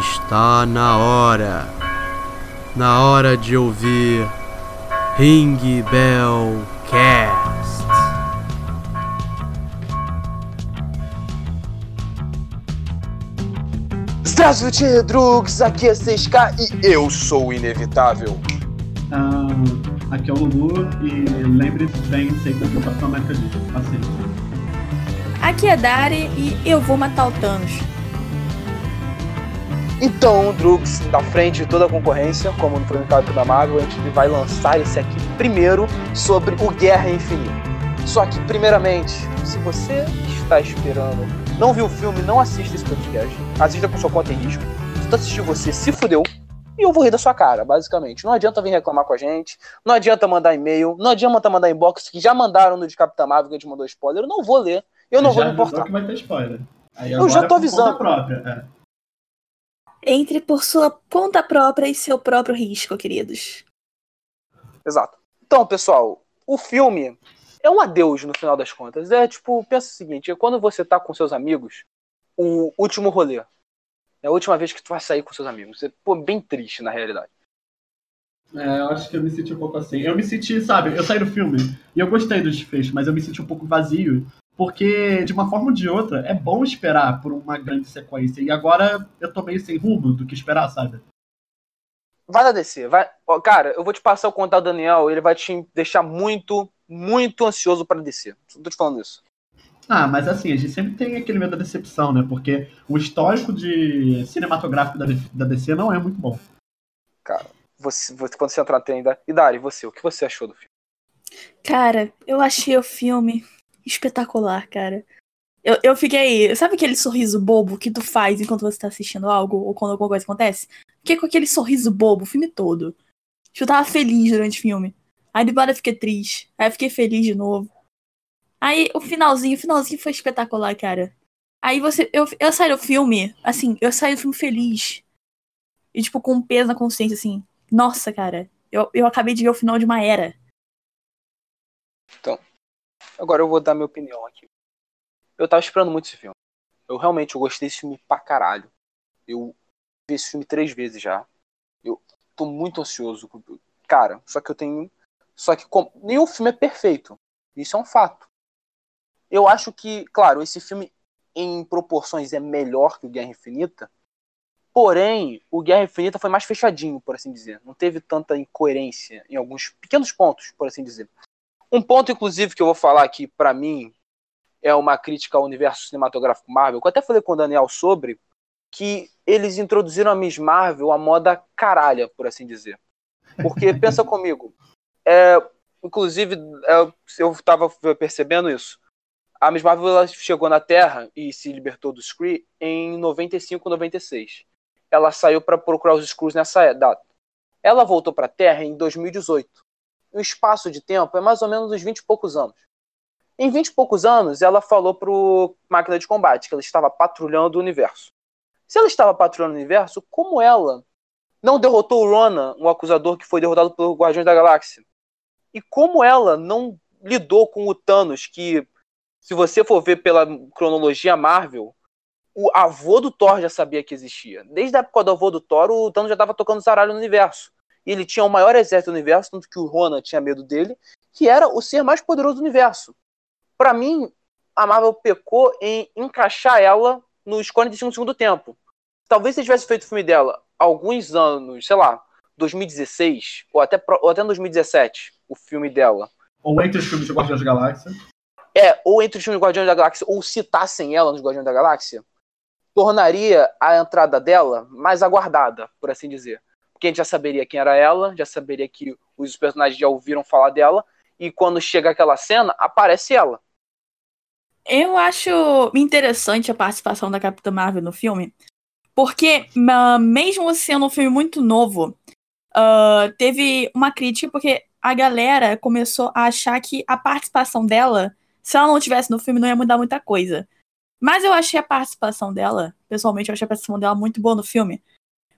Está na hora. Na hora de ouvir Ring Bell Cast. Здравствуйте, Drugs! Aqui é 6K e eu sou o inevitável. Ah, aqui é o Lulu e lembre-se bem sempre que o Capitão América diz. Assim. Aqui é Dari e eu vou matar o Thanos. Então, Drugs, na frente de toda a concorrência, como no capítulo da Marvel, a gente vai lançar esse aqui primeiro sobre o Guerra Infinita. Só que, primeiramente, se você está esperando, não viu o filme, não assista esse podcast. Assista com sua conta em risco. Se tu assistiu, você se fudeu. E eu vou rir da sua cara, basicamente. Não adianta vir reclamar com a gente, não adianta mandar e-mail, não adianta mandar inbox, que já mandaram no de Capitã Marvel que a gente mandou spoiler. Eu não vou ler, eu não vou me importar. que vai ter spoiler. Aí Eu já tô é avisando. É. Entre por sua conta própria e seu próprio risco, queridos. Exato. Então, pessoal, o filme é um adeus no final das contas. É tipo, pensa o seguinte: é quando você tá com seus amigos, o último rolê. É a última vez que tu vai sair com seus amigos. É pô, bem triste, na realidade. É, eu acho que eu me senti um pouco assim. Eu me senti, sabe, eu saí do filme e eu gostei do desfecho, mas eu me senti um pouco vazio. Porque, de uma forma ou de outra, é bom esperar por uma grande sequência. E agora eu tô meio sem rumo do que esperar, sabe? Vai na DC, vai. Ó, cara, eu vou te passar o contato do Daniel, ele vai te deixar muito, muito ansioso pra DC. Tô te falando isso. Ah, mas assim, a gente sempre tem aquele medo da decepção, né? Porque o histórico de cinematográfico da, da DC não é muito bom. Cara, você, você- quando você entrar na tenda. E Dari, você, o que você achou do filme? Cara, eu achei o filme espetacular, cara. Eu, eu fiquei. Sabe aquele sorriso bobo que tu faz enquanto você tá assistindo algo ou quando alguma coisa acontece? Fiquei com aquele sorriso bobo o filme todo. Eu tava feliz durante o filme. Aí depois eu fiquei triste. Aí eu fiquei feliz de novo. Aí o finalzinho, o finalzinho foi espetacular, cara. Aí você. Eu, eu saí do filme, assim, eu saí do filme feliz. E, tipo, com um peso na consciência, assim. Nossa, cara. Eu, eu acabei de ver o final de uma era. Agora eu vou dar minha opinião aqui. Eu tava esperando muito esse filme. Eu realmente eu gostei desse filme pra caralho. Eu vi esse filme três vezes já. Eu tô muito ansioso. Cara, só que eu tenho. Só que com... nenhum filme é perfeito. Isso é um fato. Eu acho que, claro, esse filme em proporções é melhor que o Guerra Infinita. Porém, o Guerra Infinita foi mais fechadinho, por assim dizer. Não teve tanta incoerência em alguns pequenos pontos, por assim dizer. Um ponto, inclusive, que eu vou falar aqui, pra mim, é uma crítica ao universo cinematográfico Marvel, que eu até falei com o Daniel sobre, que eles introduziram a Miss Marvel a moda caralha, por assim dizer. Porque, pensa comigo, é, inclusive, é, eu tava percebendo isso. A Miss Marvel ela chegou na Terra e se libertou dos Kree em 95, 96. Ela saiu para procurar os Skrulls nessa data. Ela voltou pra Terra em 2018 o espaço de tempo é mais ou menos uns 20 e poucos anos. Em 20 e poucos anos, ela falou pro máquina de combate que ela estava patrulhando o universo. Se ela estava patrulhando o universo, como ela não derrotou o Ronan, um acusador que foi derrotado pelo Guardiões da Galáxia? E como ela não lidou com o Thanos, que, se você for ver pela cronologia Marvel, o avô do Thor já sabia que existia. Desde a época do avô do Thor, o Thanos já estava tocando zaralho no universo e ele tinha o maior exército do universo, tanto que o Ronan tinha medo dele, que era o ser mais poderoso do universo. Para mim, a Marvel pecou em encaixar ela nos 45 do segundo tempo. Talvez se tivesse feito o filme dela alguns anos, sei lá, 2016, ou até, ou até 2017, o filme dela. Ou entre os filmes de Guardiões da Galáxia. É, ou entre os filmes de Guardiões da Galáxia, ou citassem ela nos Guardiões da Galáxia, tornaria a entrada dela mais aguardada, por assim dizer. Porque a gente já saberia quem era ela, já saberia que os personagens já ouviram falar dela, e quando chega aquela cena, aparece ela. Eu acho interessante a participação da Capitã Marvel no filme, porque mesmo sendo um filme muito novo, ah, teve uma crítica porque a galera começou a achar que a participação dela, se ela não tivesse no filme, não ia mudar muita coisa. Mas eu achei a participação dela, pessoalmente, eu achei a participação dela muito boa no filme,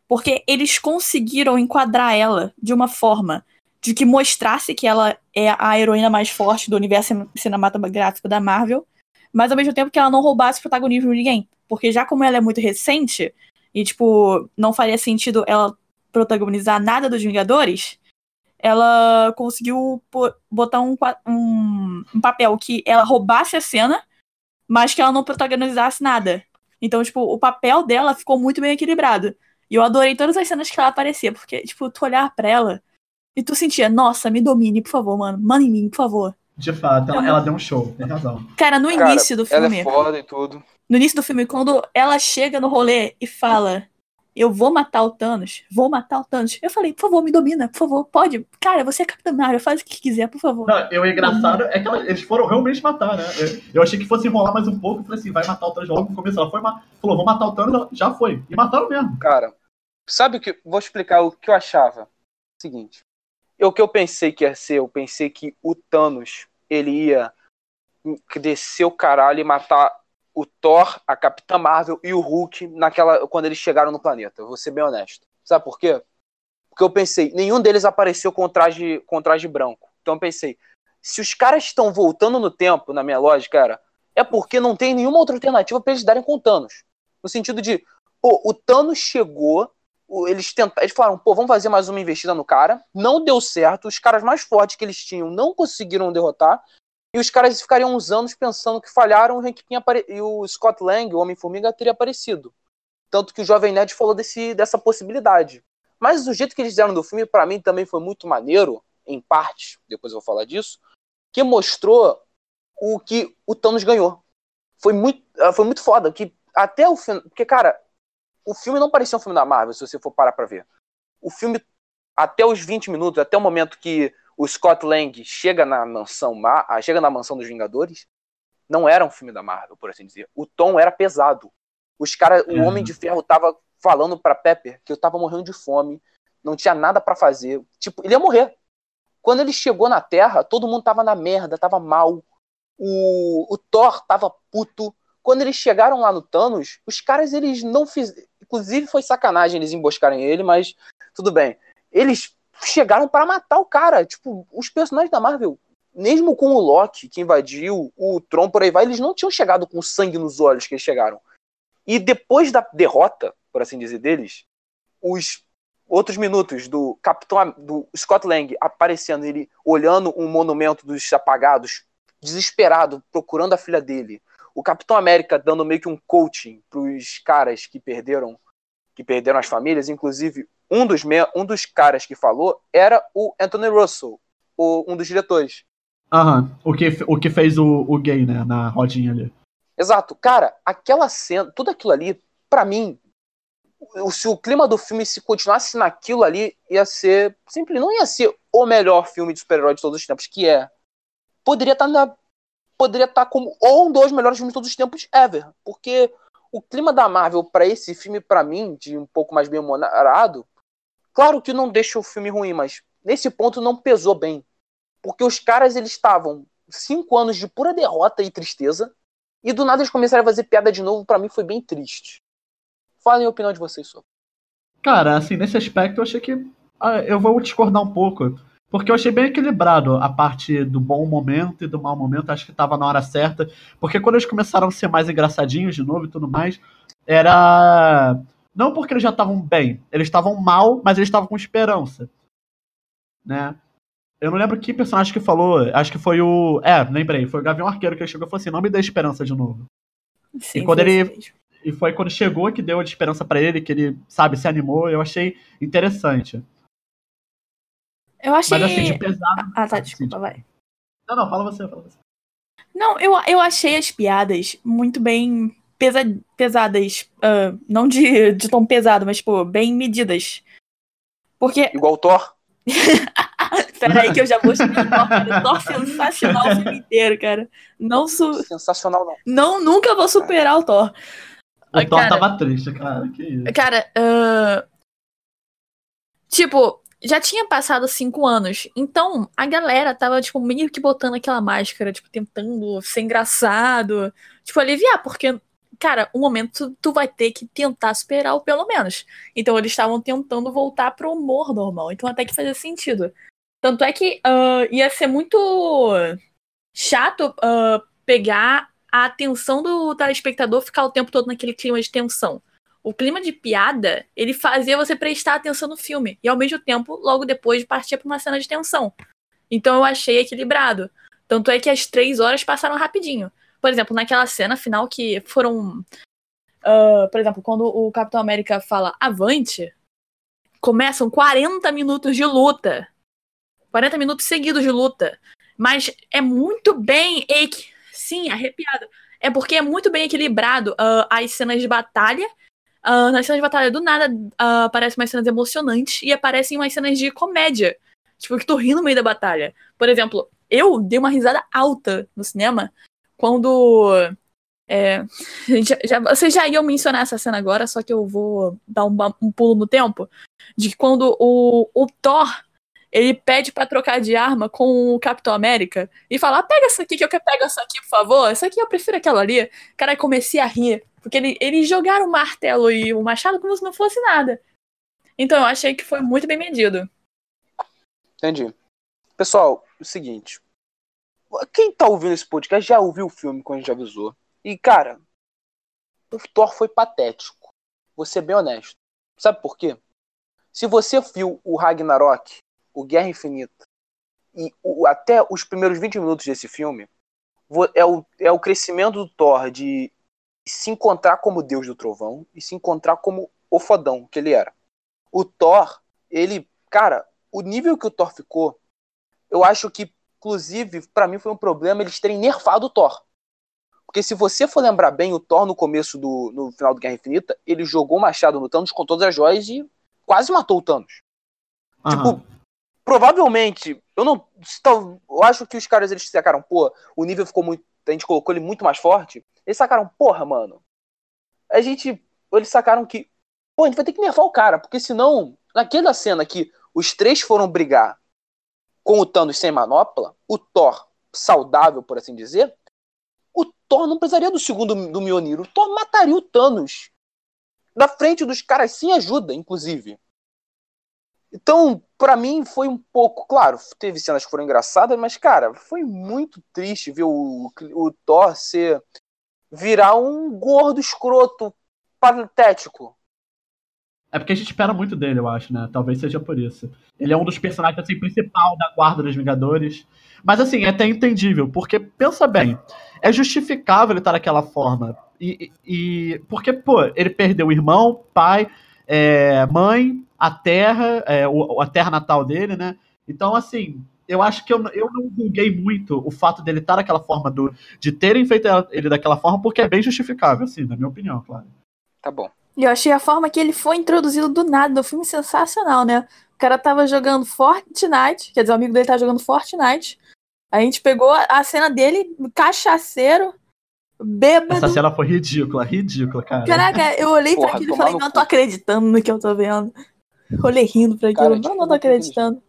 porque eles conseguiram enquadrar ela de uma forma de que mostrasse que ela é a heroína mais forte do universo cin- cinematográfico da Marvel, mas ao mesmo tempo que ela não roubasse o protagonismo de ninguém. Porque já como ela é muito recente, e, tipo, não faria sentido ela protagonizar nada dos Vingadores, ela conseguiu botar um, um, um papel que ela roubasse a cena, mas que ela não protagonizasse nada. Então, tipo, o papel dela ficou muito bem equilibrado. E eu adorei todas as cenas que ela aparecia, porque, tipo, tu olhar pra ela e tu sentia, nossa, me domine, por favor, mano. Manda em mim, por favor. De fato, ela, ela deu um show, tem razão. Cara, no Cara, início do filme. Ela é foda e tudo. No início do filme, quando ela chega no rolê e fala. Eu vou matar o Thanos, vou matar o Thanos. Eu falei, por favor, me domina, por favor, pode. Cara, você é Capitã Marvel, faz o que quiser, por favor. Não, eu, o engraçado é que ela- eles foram realmente matar, né? Eu, eu achei que fosse enrolar mais um pouco, falei assim, vai matar o Thanos logo no começo. Ela foi, falou, vou matar o Thanos, já foi. E mataram mesmo. Cara, sabe o que. Vou explicar o que eu achava. Seguinte. Eu, o que eu pensei que ia ser, eu pensei que o Thanos ele ia descer o caralho e matar o Thor, a Capitã Marvel e o Hulk naquela quando eles chegaram no planeta. Vou ser bem honesto. Sabe por quê? Porque eu pensei, nenhum deles apareceu com traje, com traje branco. Então eu pensei, se os caras estão voltando no tempo, na minha lógica, era, é porque não tem nenhuma outra alternativa pra eles darem com o Thanos. No sentido de, pô, o Thanos chegou, eles tentaram, eles falaram, pô, vamos fazer mais uma investida no cara. Não deu certo, os caras mais fortes que eles tinham não conseguiram derrotar. E os caras ficariam uns anos pensando que falharam apare- e o Scott Lang, o Homem-Formiga, teria aparecido. Tanto que o Jovem Nerd falou desse, dessa possibilidade. Mas o jeito que eles fizeram do filme, pra mim, também foi muito maneiro, em parte, depois eu vou falar disso, que mostrou o que o Thanos ganhou. Foi muito, ah, foi muito foda, que até o final. Porque, cara, o filme não parecia um filme da Marvel, se você for parar pra ver. O filme, até os 20 minutos, até o momento que o Scott Lang chega na mansão, Ma- ah, chega na mansão dos Vingadores, não era um filme da Marvel, por assim dizer. O tom era pesado. Os caras, o É. Homem de Ferro tava falando pra Pepper que eu tava morrendo de fome, não tinha nada pra fazer. Tipo, ele ia morrer. Quando ele chegou na Terra, todo mundo tava na merda, tava mal. O, o Thor tava puto. Quando eles chegaram lá no Thanos, os caras eles não fizeram. Inclusive foi sacanagem eles emboscarem ele, mas tudo bem. Eles chegaram pra matar o cara. Tipo, os personagens da Marvel, mesmo com o Loki que invadiu, o Tron por aí vai, eles não tinham chegado com sangue nos olhos que eles chegaram. E depois da derrota, por assim dizer, deles, os outros minutos do Capitão do Scott Lang aparecendo, ele olhando um monumento dos apagados, desesperado, procurando a filha dele. O Capitão América dando meio que um coaching pros caras que perderam que perderam as famílias, inclusive um dos, me- um dos caras que falou era o Anthony Russell, o- um dos diretores. Aham, o que, o que fez o, o gay, né, na rodinha ali. Exato, cara, aquela cena, tudo aquilo ali, pra mim, se o clima do filme se continuasse naquilo ali, ia ser simples, não ia ser o melhor filme de super-herói de todos os tempos, que é. Poderia estar na poderia estar como ou um dos melhores filmes de todos os tempos ever, porque o clima da Marvel pra esse filme pra mim, de um pouco mais bem humorado, claro que não deixa o filme ruim, mas nesse ponto não pesou bem, porque os caras eles estavam cinco anos de pura derrota e tristeza e do nada eles começaram a fazer piada de novo, pra mim foi bem triste. Falem a opinião de vocês sobre. Cara, assim, nesse aspecto eu achei que. ah, eu vou discordar um pouco. Porque eu achei bem equilibrado a parte do bom momento e do mau momento. Acho que tava na hora certa. Porque quando eles começaram a ser mais engraçadinhos de novo e tudo mais, era. Não porque eles já estavam bem. Eles estavam mal, mas eles estavam com esperança. Né? Eu não lembro que personagem que falou. Acho que foi o. É, lembrei. Foi o Gavião Arqueiro que ele chegou e falou assim: não me dê esperança de novo. Sim, quando foi ele- mesmo. E foi quando chegou que deu a esperança pra ele, que ele, sabe, se animou. Eu achei interessante. Eu achei. Mas assim, de pesado. Ah, tá, desculpa, vai. Não, não, fala você, fala você. Não, eu, eu achei as piadas muito bem pesa, pesadas. ah, não de, de tom pesado, mas, tipo, bem medidas. Porque. Igual o Thor, Peraí, que eu já vou explicar. cara. Thor sensacional o filme inteiro, cara. Não, su, sensacional não. não nunca vou superar o Thor. O Thor cara. tava triste, cara. Que isso. Cara, ah, tipo, já tinha passado cinco anos, então a galera tava, tipo, meio que botando aquela máscara, tipo, tentando ser engraçado, tipo, aliviar, porque, cara, um momento tu, vai ter que tentar superar o pelo menos. Então eles estavam tentando voltar pro humor normal, então até que fazia sentido. Tanto é que ah, ia ser muito chato ah, pegar a atenção do telespectador ficar o tempo todo naquele clima de tensão. o clima de piada, ele fazia você prestar atenção no filme. E ao mesmo tempo, logo depois, partia pra uma cena de tensão. Então eu achei equilibrado. Tanto é que as três horas passaram rapidinho. Por exemplo, naquela cena final que foram. Uh, por exemplo, quando o Capitão América fala avante, começam 40 minutos de luta. 40 minutos seguidos de luta. Mas é muito bem. Sim, arrepiado. É porque é muito bem equilibrado uh, as cenas de batalha. Uh, nas cenas de batalha, do nada, uh, aparecem umas cenas emocionantes e aparecem umas cenas de comédia. Tipo, que tu ri no meio da batalha. Por exemplo, eu dei uma risada alta no cinema quando. É, já, já, vocês já iam mencionar essa cena agora, só que eu vou dar um, um pulo no tempo. De quando o, o Thor ele pede para trocar de arma com o Capitão América e fala: ah, pega essa aqui que eu quero pegar essa aqui, por favor. Essa aqui eu prefiro aquela ali. Cara, comecei a rir. Porque ele, eles jogaram o martelo e o machado como se não fosse nada. Então eu achei que foi muito bem medido. Entendi. Pessoal, o seguinte. Quem tá ouvindo esse podcast já ouviu o filme, como a gente avisou. E, cara, o Thor foi patético. Vou ser bem honesto. Sabe por quê? Se você viu o Ragnarok, o Guerra Infinita, e o, até os primeiros 20 minutos desse filme, é o, é o crescimento do Thor de se encontrar como Deus do Trovão e se encontrar como o fodão que ele era. O Thor, ele, cara, o nível que o Thor ficou, eu acho que Inclusive, para mim foi um problema eles terem nerfado o Thor. Porque se você for lembrar bem, o Thor no começo do no final do Guerra Infinita, ele jogou o machado no Thanos com todas as joias e quase matou o Thanos. Uhum. Tipo, provavelmente, eu não, eu acho que os caras eles sacaram, pô, o nível ficou muito, a gente colocou ele muito mais forte. Eles sacaram, porra, mano. A gente, eles sacaram que, pô, a gente vai ter que nerfar o cara, porque senão, naquela cena que os três foram brigar com o Thanos sem manopla, o Thor saudável, por assim dizer, o Thor não precisaria do segundo do Mjolnir. O Thor mataria o Thanos na frente dos caras sem ajuda, inclusive. Então, para mim, foi um pouco. Claro, teve cenas que foram engraçadas, mas, cara, foi muito triste ver o, o Thor ser. virar um gordo escroto patético. É porque a gente espera muito dele, eu acho, né? Talvez seja por isso. Ele é um dos personagens assim, principal da Guarda dos Vingadores. Mas assim, é até entendível, porque pensa bem, é justificável ele estar daquela forma. E, e porque, pô, ele perdeu o irmão, pai, é, mãe, a terra, é, o, a terra natal dele, né? Então, assim, eu acho que eu, eu não julguei muito o fato dele estar daquela forma, do, de terem feito ele daquela forma, porque é bem justificável, assim, na minha opinião, claro. Tá bom. E eu achei a forma que ele foi introduzido do nada no filme sensacional, né? O cara tava jogando Fortnite, quer dizer, o amigo dele tava jogando Fortnite. A gente pegou a cena dele, cachaceiro, bêbado. Essa cena foi ridícula, ridícula, cara. Caraca, eu olhei Porra, pra aquilo e falei, não tô acreditando no que eu tô vendo. Olhei rindo pra aquilo, cara, não, não tô acreditando.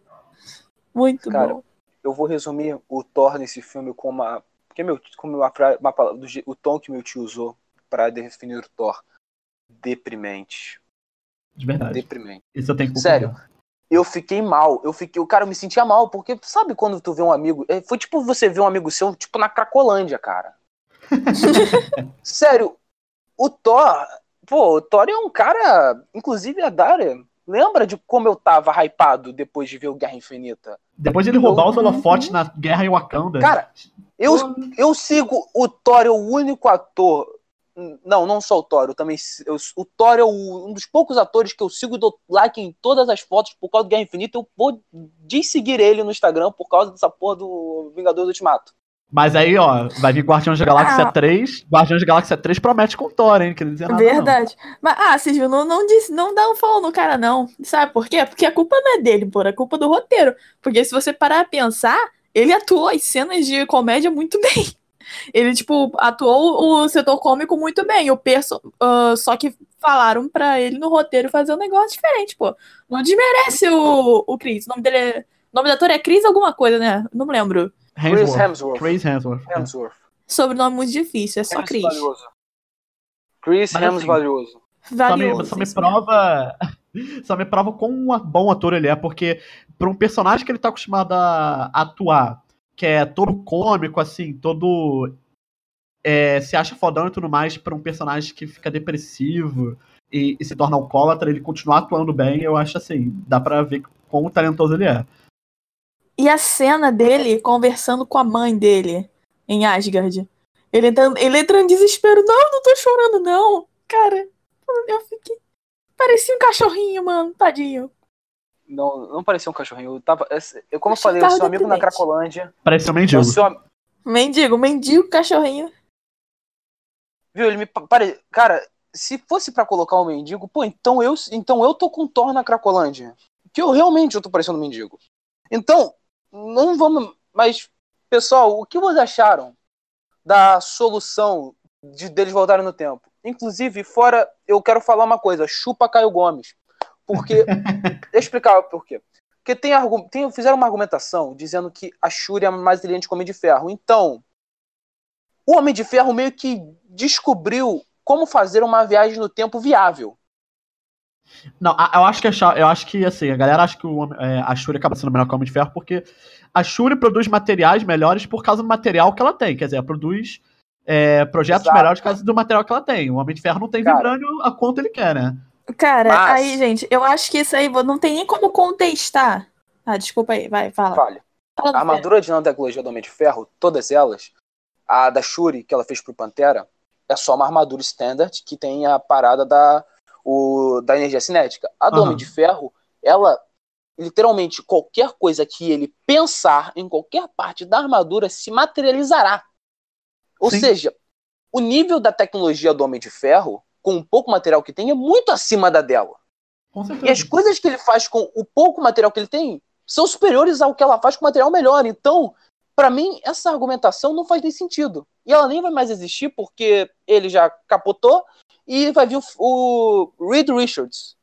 Muito cara, bom. Eu vou resumir o Thor nesse filme com uma. Porque meu, como uma, uma, uma, o tom que meu tio usou para definir o Thor deprimente. De verdade. Deprimente. Isso eu tenho que Sério. Eu fiquei mal. Eu fiquei, o cara eu me sentia mal, porque sabe quando tu vê um amigo, é, foi tipo você ver um amigo seu tipo na Cracolândia, cara. Sério, o Thor, pô, o Thor é um cara, inclusive a Daria, lembra de como eu tava hypado depois de ver o Guerra Infinita? Depois de ele roubar eu, os holofotes na Guerra em Wakanda. Cara, eu, eu sigo o Thor, é o único ator não, não só o Thor, eu também. Eu, o Thor é o, um dos poucos atores que eu sigo e dou like em todas as fotos por causa do Guerra Infinita. Eu vou seguir ele no Instagram por causa dessa porra do Vingadores Ultimato. Mas aí, ó, vai vir Guardiões da Galáxia ah. 3. Guardiões da Galáxia 3 promete com o Thor, hein? Quer dizer nada, Verdade. Não. Mas, ah, Silvio, não, não, diz, não dá um follow no cara, não. Sabe por quê? Porque a culpa não é dele, pô, é culpa do roteiro. Porque se você parar a pensar, ele atuou as cenas de comédia muito bem. Ele, tipo, atuou o setor cômico muito bem. O perso uh, só que falaram pra ele no roteiro fazer um negócio diferente, pô. Não desmerece o, o Chris. O nome dele é. O nome da ator é Chris alguma coisa, né? Não me lembro. Chris Hemsworth. Chris Hemsworth. Hemsworth. Sobrenome muito difícil, é só Chris. Valioso. Chris Hemsworth assim, valioso. valioso. Só me, só me prova. Só me prova quão bom ator ele é, porque para um personagem que ele tá acostumado a atuar que é todo cômico, assim, todo. É, se acha fodão e tudo mais pra um personagem que fica depressivo. e, e se torna alcoólatra, ele continuar atuando bem, eu acho assim, dá pra ver quão talentoso ele é. E a cena dele conversando com a mãe dele em Asgard. Ele entrando, ele entra em desespero. Não, não tô chorando, não. Cara, eu fiquei. Parecia um cachorrinho, mano. Tadinho. Não, não parecia um cachorrinho. Eu tava. Eu, como eu falei, eu tava sou amigo na. Cracolândia. Parece um mendigo. am- Mendigo, mendigo, cachorrinho. Viu, ele me pa- pare... Cara, se fosse pra colocar um mendigo, pô, então eu, então eu tô com Thor na Cracolândia. Que eu realmente eu tô parecendo um mendigo. Então, não vamos. Mas, pessoal, o que vocês acharam da solução de deles voltarem no tempo? Inclusive, fora, eu quero falar uma coisa: chupa Caio Gomes. Porque. Deixa eu explicar por quê. Porque tem, tem fizeram uma argumentação dizendo que a Shuri é mais inteligente que o Homem de Ferro. Então, o Homem de Ferro meio que descobriu como fazer uma viagem no tempo viável. Não, eu acho que a eu acho que assim, a galera acha que o, é, a Shuri acaba sendo melhor que o Homem de Ferro porque a Shuri produz materiais melhores por causa do material que ela tem. Quer dizer, ela produz é, projetos Exato. melhores por causa do material que ela tem. O Homem de Ferro não tem Cara. vibrânio a quanto ele quer, né? Cara, Mas- aí, gente, eu acho que isso aí não tem nem como contestar. Ah, desculpa aí, vai, fala. Falha. Fala A armadura de nanotecnologia do Homem de Ferro, todas elas, a da Shuri, que ela fez pro Pantera, é só uma armadura standard que tem a parada da, o, da energia cinética. A do Aham. Homem de Ferro, ela, literalmente, qualquer coisa que ele pensar em qualquer parte da armadura se materializará. Ou Sim. seja, o nível da tecnologia do Homem de Ferro, com o pouco material que tem, é muito acima da dela. Com E as coisas que ele faz com o pouco material que ele tem são superiores ao que ela faz com material melhor. Então, pra mim, essa argumentação não faz nem sentido. E ela nem vai mais existir porque ele já capotou e vai vir o, o Reed Richards.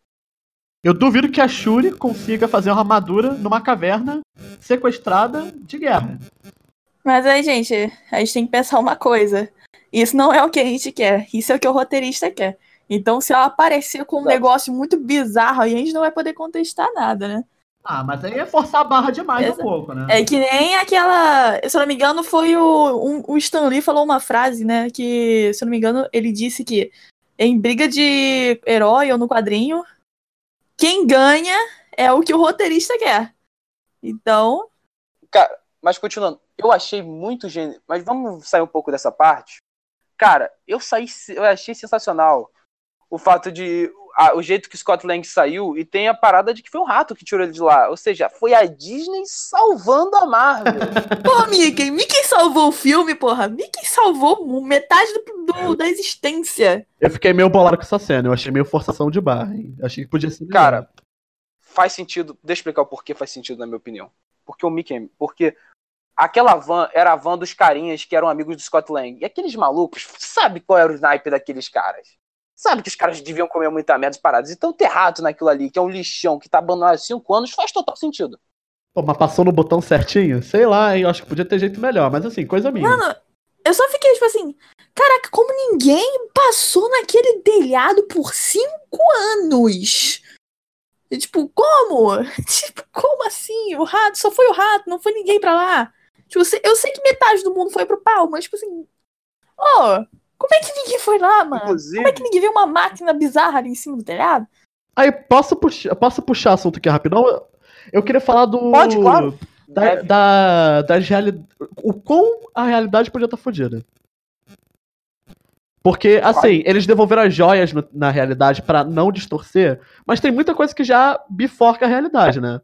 Eu duvido que a Shuri consiga fazer uma armadura numa caverna sequestrada de guerra. Mas aí, gente, a gente tem que pensar uma coisa. Isso não é o que a gente quer. Isso é o que o roteirista quer. Então, se ela aparecer com um Exato. negócio muito bizarro, aí a gente não vai poder contestar nada, né? Ah, mas aí é forçar a barra demais um Exa- pouco, né? É que nem aquela. Se eu não me engano, foi o. Um, o Stan Lee falou uma frase, né? Que, se eu não me engano, ele disse que em briga de herói ou no quadrinho, quem ganha é o que o roteirista quer. Então. Cara, mas continuando, eu achei muito gênio. Mas vamos sair um pouco dessa parte. Cara, eu saí, eu achei sensacional o fato de a- o jeito que Scott Lang saiu e tem a parada de que foi um rato que tirou ele de lá. Ou seja, foi a Disney salvando a Marvel. Pô, Mickey, Mickey salvou o filme, porra. Mickey salvou metade do, do- da existência. Eu fiquei meio bolado com essa cena. Eu achei meio forçação de barra. Hein? Achei que podia ser. melhor. Cara, faz sentido. Deixa eu explicar o porquê faz sentido, na minha opinião. Porque o Mickey. Porque aquela van era a van dos carinhas que eram amigos do Scott Lang. E aqueles malucos, sabe qual era o naipe daqueles caras? Sabe que os caras deviam comer muita merda parados. Então ter rato naquilo ali, que é um lixão que tá abandonado há cinco anos, faz total sentido. Pô, mas passou no botão certinho? Sei lá, hein? Eu acho que podia ter jeito melhor. Mas assim, coisa minha. Mano, eu só fiquei tipo assim: caraca, como ninguém passou naquele telhado por cinco anos? E, tipo, como? Tipo, como assim? O rato, só foi o rato, não foi ninguém pra lá. Tipo, eu sei que metade do mundo foi pro pau, mas, tipo assim. Ô, como é que ninguém foi lá, mano? Inclusive- Como é que ninguém viu uma máquina bizarra ali em cima do telhado? Aí, posso puxar, posso puxar assunto aqui rapidão? Eu- queria falar do. Pode, claro. Da, Deve. da, reali... O quão a realidade podia estar fodida. Porque, assim, eles devolveram as joias no- na realidade pra não distorcer, mas tem muita coisa que já biforca a realidade, né?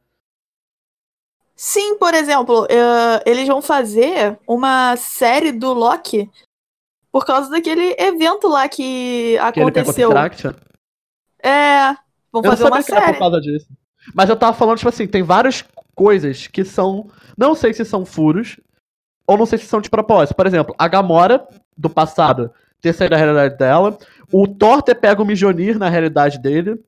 Sim, por exemplo, eh, eles vão fazer uma série do Loki por causa daquele evento lá que aconteceu. Traction. É, vão fazer uma era por série. causa disso. Mas eu tava falando, tipo assim, tem várias coisas que são. Não sei se são furos, ou não sei se são de propósito. Por exemplo, a Gamora, do passado, ter saído da realidade dela. O Thor ter pego o Mijonir na realidade dele,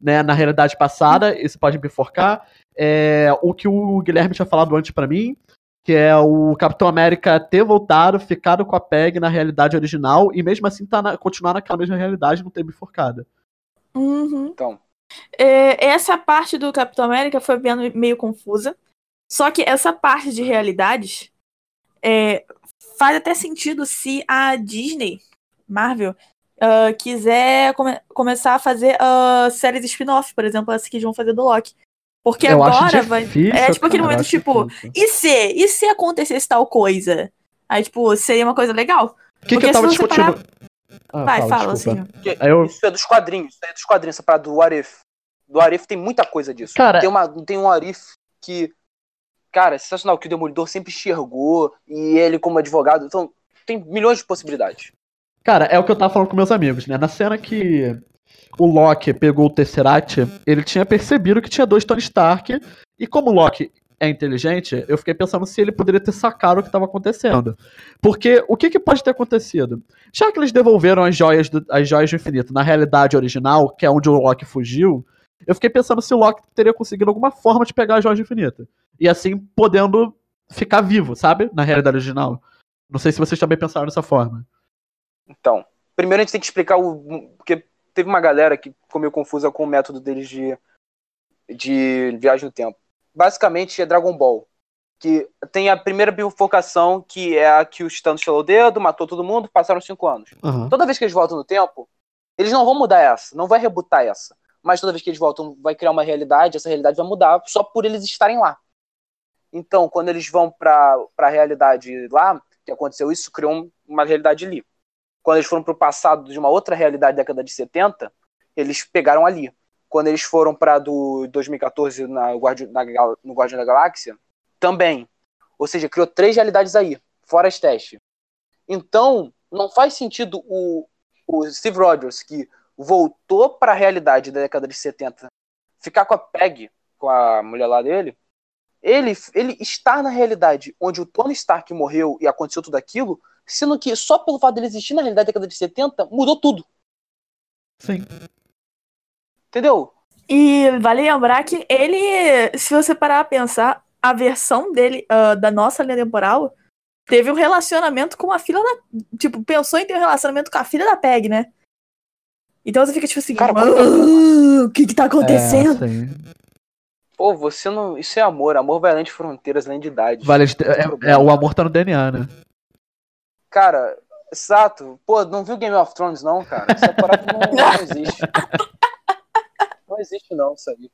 né? Na realidade passada, isso pode me enforcar. É, o que o Guilherme tinha falado antes pra mim, que é o Capitão América ter voltado, ficado com a Peg na realidade original, e mesmo assim tá na- continuar naquela mesma realidade não ter bifurcado. Uhum. Então, É, essa parte do Capitão América foi vendo meio confusa. Só que essa parte de realidades é, faz até sentido se a Disney, Marvel, ah, quiser come- começar a fazer ah, séries spin-off, por exemplo, essa que eles vão fazer do Loki. Porque eu agora vai. É tipo aquele cara, momento, tipo, difícil. E se? E se acontecesse tal coisa? Aí, tipo, seria uma coisa legal. O que, que eu tava discutindo? Ah, Vai, fala, assim. Aí eu- Isso é dos quadrinhos, isso é dos quadrinhos, essa parada do What If. Do What If tem muita coisa disso. Cara- tem, uma, tem um What If que, cara, é sensacional, que o Demolidor sempre enxergou, e ele como advogado, então tem milhões de possibilidades. Cara, é o que eu tava falando com meus amigos, né? Na cena que o Loki pegou o Tesseract, ele tinha percebido que tinha dois Tony Stark, e como o Loki é inteligente, eu fiquei pensando se ele poderia ter sacado o que estava acontecendo. Porque o que, que pode ter acontecido? Já que eles devolveram as joias, do, as joias do infinito na realidade original, que é onde o Loki fugiu, eu fiquei pensando se o Loki teria conseguido alguma forma de pegar as joias do infinito. E assim, podendo ficar vivo, sabe? Na realidade original. Não sei se vocês também pensaram dessa forma. Então, primeiro a gente tem que explicar o. Porque teve uma galera que ficou meio confusa com o método deles de, de viagem no tempo. Basicamente é Dragon Ball. Que tem a primeira bifurcação, que é a que o Thanos estalou o dedo, matou todo mundo, passaram cinco anos. Aham. Toda vez que eles voltam no tempo, eles não vão mudar essa, não vai rebutar essa. Mas toda vez que eles voltam, vai criar uma realidade, essa realidade vai mudar só por eles estarem lá. Então, quando eles vão pra, pra realidade lá, que aconteceu isso, criou um- uma realidade ali. Quando eles foram pro passado de uma outra realidade da década de 70, eles pegaram ali. Quando eles foram pra do 2014 na Guardi na no Guardião da Galáxia, também. Ou seja, criou três realidades aí, fora as testes. Então, não faz sentido o, o Steve Rogers, que voltou para a realidade da década de 70, ficar com a Peg, com a mulher lá dele, ele, ele estar na realidade onde o Tony Stark morreu e aconteceu tudo aquilo, sendo que só pelo fato dele existir na realidade da década de 70, mudou tudo. Sim. Entendeu? E vale lembrar que ele, se você parar a pensar, a versão dele, ah, da nossa linha temporal, teve um relacionamento com a filha da. Tipo, pensou em ter um relacionamento com a filha da Peg, né? Então você fica tipo assim, Cara, "Ah, como o que que tá acontecendo? É. Pô, você não. Isso é amor. Amor vai além de fronteiras, além de idade. Vale, é, é, o amor tá no DNA, né? Cara, exato. Pô, não viu Game of Thrones, não, cara? Essa parada não, não existe. Não existe, não, isso aí.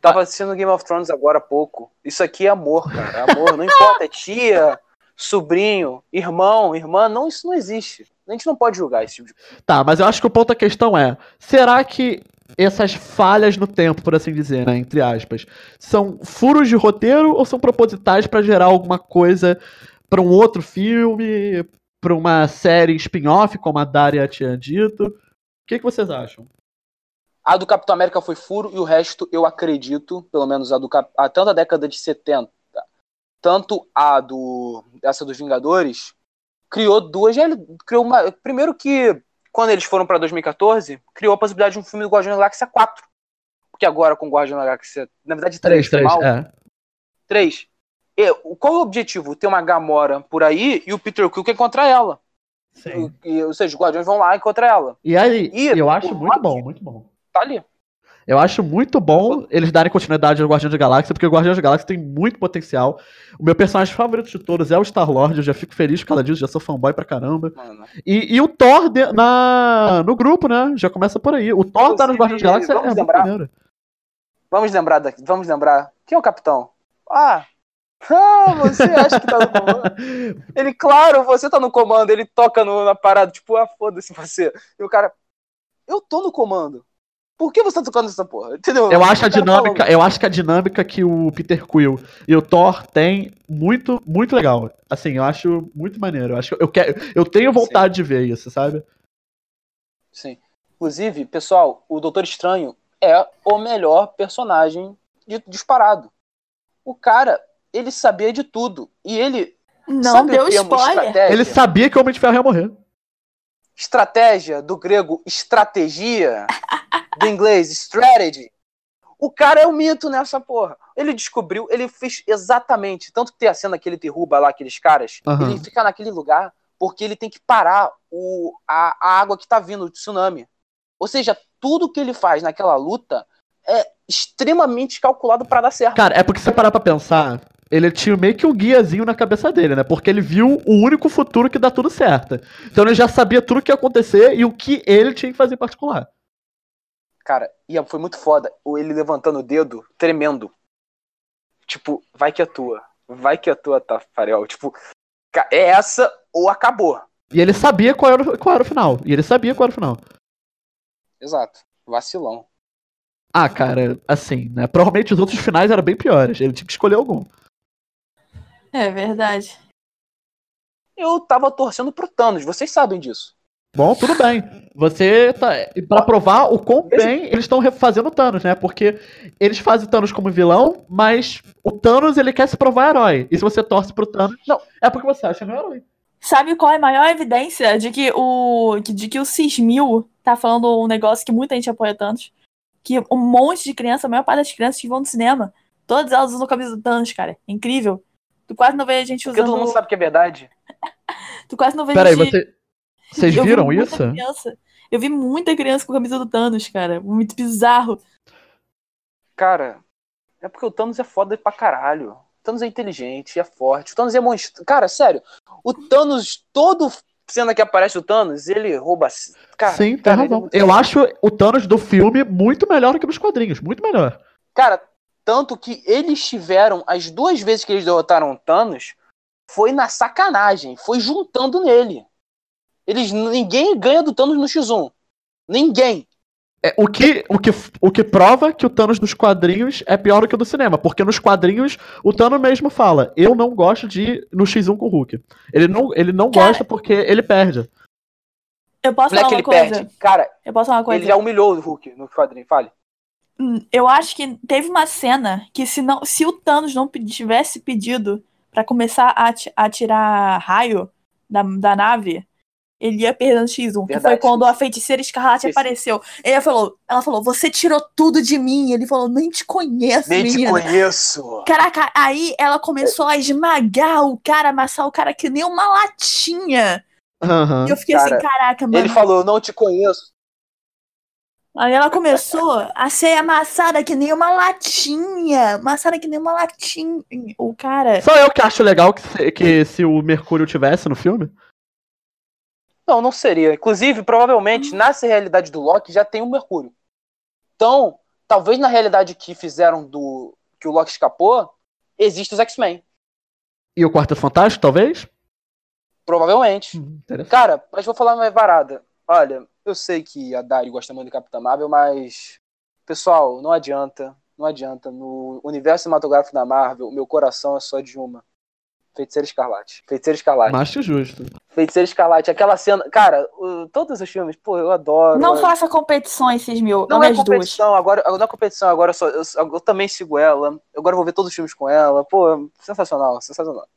Tava assistindo Game of Thrones agora há pouco. Isso aqui é amor, cara. É amor. Não importa, é tia, sobrinho, irmão, irmã. Não, isso não existe. A gente não pode julgar esse tipo de Tá, mas eu acho que o ponto da questão é: será que essas falhas no tempo, por assim dizer, né, entre aspas, são furos de roteiro ou são propositais pra gerar alguma coisa pra um outro filme, pra uma série spin-off, como a Daria tinha dito? O que, que vocês acham? A do Capitão América foi furo e o resto eu acredito, pelo menos a do Cap... a, tanto a década de 70, tanto a do essa dos Vingadores, criou duas criou uma primeiro que quando eles foram pra 2014, criou a possibilidade de um filme do Guardião da Galáxia 4. Porque agora com o Guardião da Galáxia, na verdade 3, Três, três, é. 3. O- qual é o objetivo? Ter uma Gamora por aí e o Peter Quill encontrar ela. Sim. E, ou seja, os Guardiões vão lá e encontrar ela. E aí, E eu acho muito bom, muito bom. Tá ali. Eu acho muito bom eles darem continuidade ao Guardião da Galáxia, porque o Guardião da Galáxia tem muito potencial. O meu personagem favorito de todos é o Star-Lord, eu já fico feliz por causa disso, já sou fanboy pra caramba. Mano. E, e o Thor de- na, no grupo, né? Já começa por aí. O Thor tá nos Inclusive, Guardiões da Galáxia é vamos muito lembrar-. Vamos lembrar daqui, vamos lembrar. Quem é o capitão? Ah! Ah, você acha que tá no comando? Ele, claro, você tá no comando. Ele toca no- na parada, tipo, ah, foda-se você. E o cara, eu tô no comando. Por que você tá tocando essa porra? Entendeu? Eu acho a dinâmica, falando. eu acho que a dinâmica que o Peter Quill e o Thor têm muito, muito legal. Assim, eu acho muito maneiro. Eu acho que eu quero, eu tenho vontade de ver isso, sabe? Sim. Inclusive, pessoal, o Doutor Estranho é o melhor personagem de- disparado. O cara, ele sabia de tudo. E ele. Não deu spoiler. Ele sabia que o Homem de Ferro ia morrer. estratégia, do grego estratégia, do inglês strategy. O cara é o mito nessa porra. Ele descobriu, ele fez exatamente. Tanto que tem a cena que ele derruba lá aqueles caras, Aham. ele fica naquele lugar porque ele tem que parar o, a, a água que tá vindo, o tsunami. Ou seja, tudo que ele faz naquela luta é extremamente calculado para dar certo. Cara, é porque se você parar pra pensar, ele tinha meio que um guiazinho na cabeça dele, né? Porque ele viu o único futuro que dá tudo certo. Então ele já sabia tudo o que ia acontecer e o que ele tinha que fazer em particular. Cara, e foi muito foda. Ele levantando o dedo, tremendo. Tipo, vai que é tua. Vai que é tua, Tafarel. Tipo, é essa ou acabou. E ele sabia qual era, qual era o final. E ele sabia qual era o final. Exato. Vacilão. Ah, cara, assim, né? Provavelmente os outros finais eram bem piores. Ele tinha que escolher algum. É verdade. Eu tava torcendo pro Thanos, vocês sabem disso. Bom, tudo bem. Você tá. Pra provar o quão bem eles estão refazendo o Thanos, né? Porque eles fazem o Thanos como vilão, mas o Thanos ele quer se provar herói. E se você torce pro Thanos, não, é porque você acha que é herói. Sabe qual é a maior evidência de que o. de que o Cismil tá falando um negócio que muita gente apoia Thanos? Que um monte de criança, a maior parte das crianças que vão no cinema, todas elas usam camisa do Thanos, cara. É incrível. Tu quase não vê a gente usando. Porque todo mundo sabe que é verdade. tu quase não vê Peraí, gente... você. Vocês viram vi isso? Criança. Eu vi muita criança com camisa do Thanos, cara. Muito bizarro. Cara, é porque o Thanos é foda pra caralho. O Thanos é inteligente, é forte. O Thanos é monstro. Cara, sério. O Thanos, todo cena que aparece o Thanos, ele rouba. Cara, Sim, tem cara, razão. É Eu acho o Thanos do filme muito melhor que nos quadrinhos. Muito melhor. Cara, tanto que eles tiveram, as duas vezes que eles derrotaram o Thanos, foi na sacanagem. Foi juntando nele. Eles, ninguém ganha do Thanos no X1. Ninguém. É, o, que, o, que, o que prova que o Thanos dos quadrinhos é pior do que o do cinema. Porque nos quadrinhos, o Thanos mesmo fala: Eu não gosto de ir no X1 com o Hulk. Ele não, ele não Cara, gosta porque ele perde. Eu posso falar é que uma ele coisa? perde. Cara, eu posso falar uma coisa? ele já humilhou o Hulk no quadrinho. Fale. Eu acho que teve uma cena que se, não, se o Thanos não tivesse pedido para começar a, a tirar raio da, da nave, ele ia perder no X1, Verdade. que foi quando a feiticeira escarlate Esse. apareceu. Ele falou, ela falou, você tirou tudo de mim. Ele falou, nem te conheço, nem menina. te conheço. Caraca, aí ela começou a esmagar o cara, amassar o cara que nem uma latinha. Uhum. E eu fiquei assim, cara, assim, caraca, mano. Ele falou, não te conheço. Aí ela começou a ser amassada que nem uma latinha. Amassada que nem uma latinha. O cara. Só eu que acho legal que se, que se o Mercúrio tivesse no filme. Não, não seria. Inclusive, provavelmente, nessa realidade do Loki já tem o Mercúrio. Então, talvez na realidade que fizeram do. que o Loki escapou, existe os X-Men. E o Quarto Fantástico, talvez? Provavelmente. Hum, Cara, mas vou falar uma varada. Olha, eu sei que a Dari gosta muito do Capitã Marvel, mas. Pessoal, não adianta. Não adianta. No universo cinematográfico da Marvel, o meu coração é só de uma. Feiticeira Escarlate. Feiticeira Escarlate. Macho justo. Feiticeira Escarlate. Aquela cena. Cara, o, todos os filmes, pô, eu adoro. Não eu... faça competições, esses mil. Não é competição, duas. agora. Não é competição, agora só, eu, eu, também sigo ela. Agora eu vou ver todos os filmes com ela. Pô, sensacional, sensacional.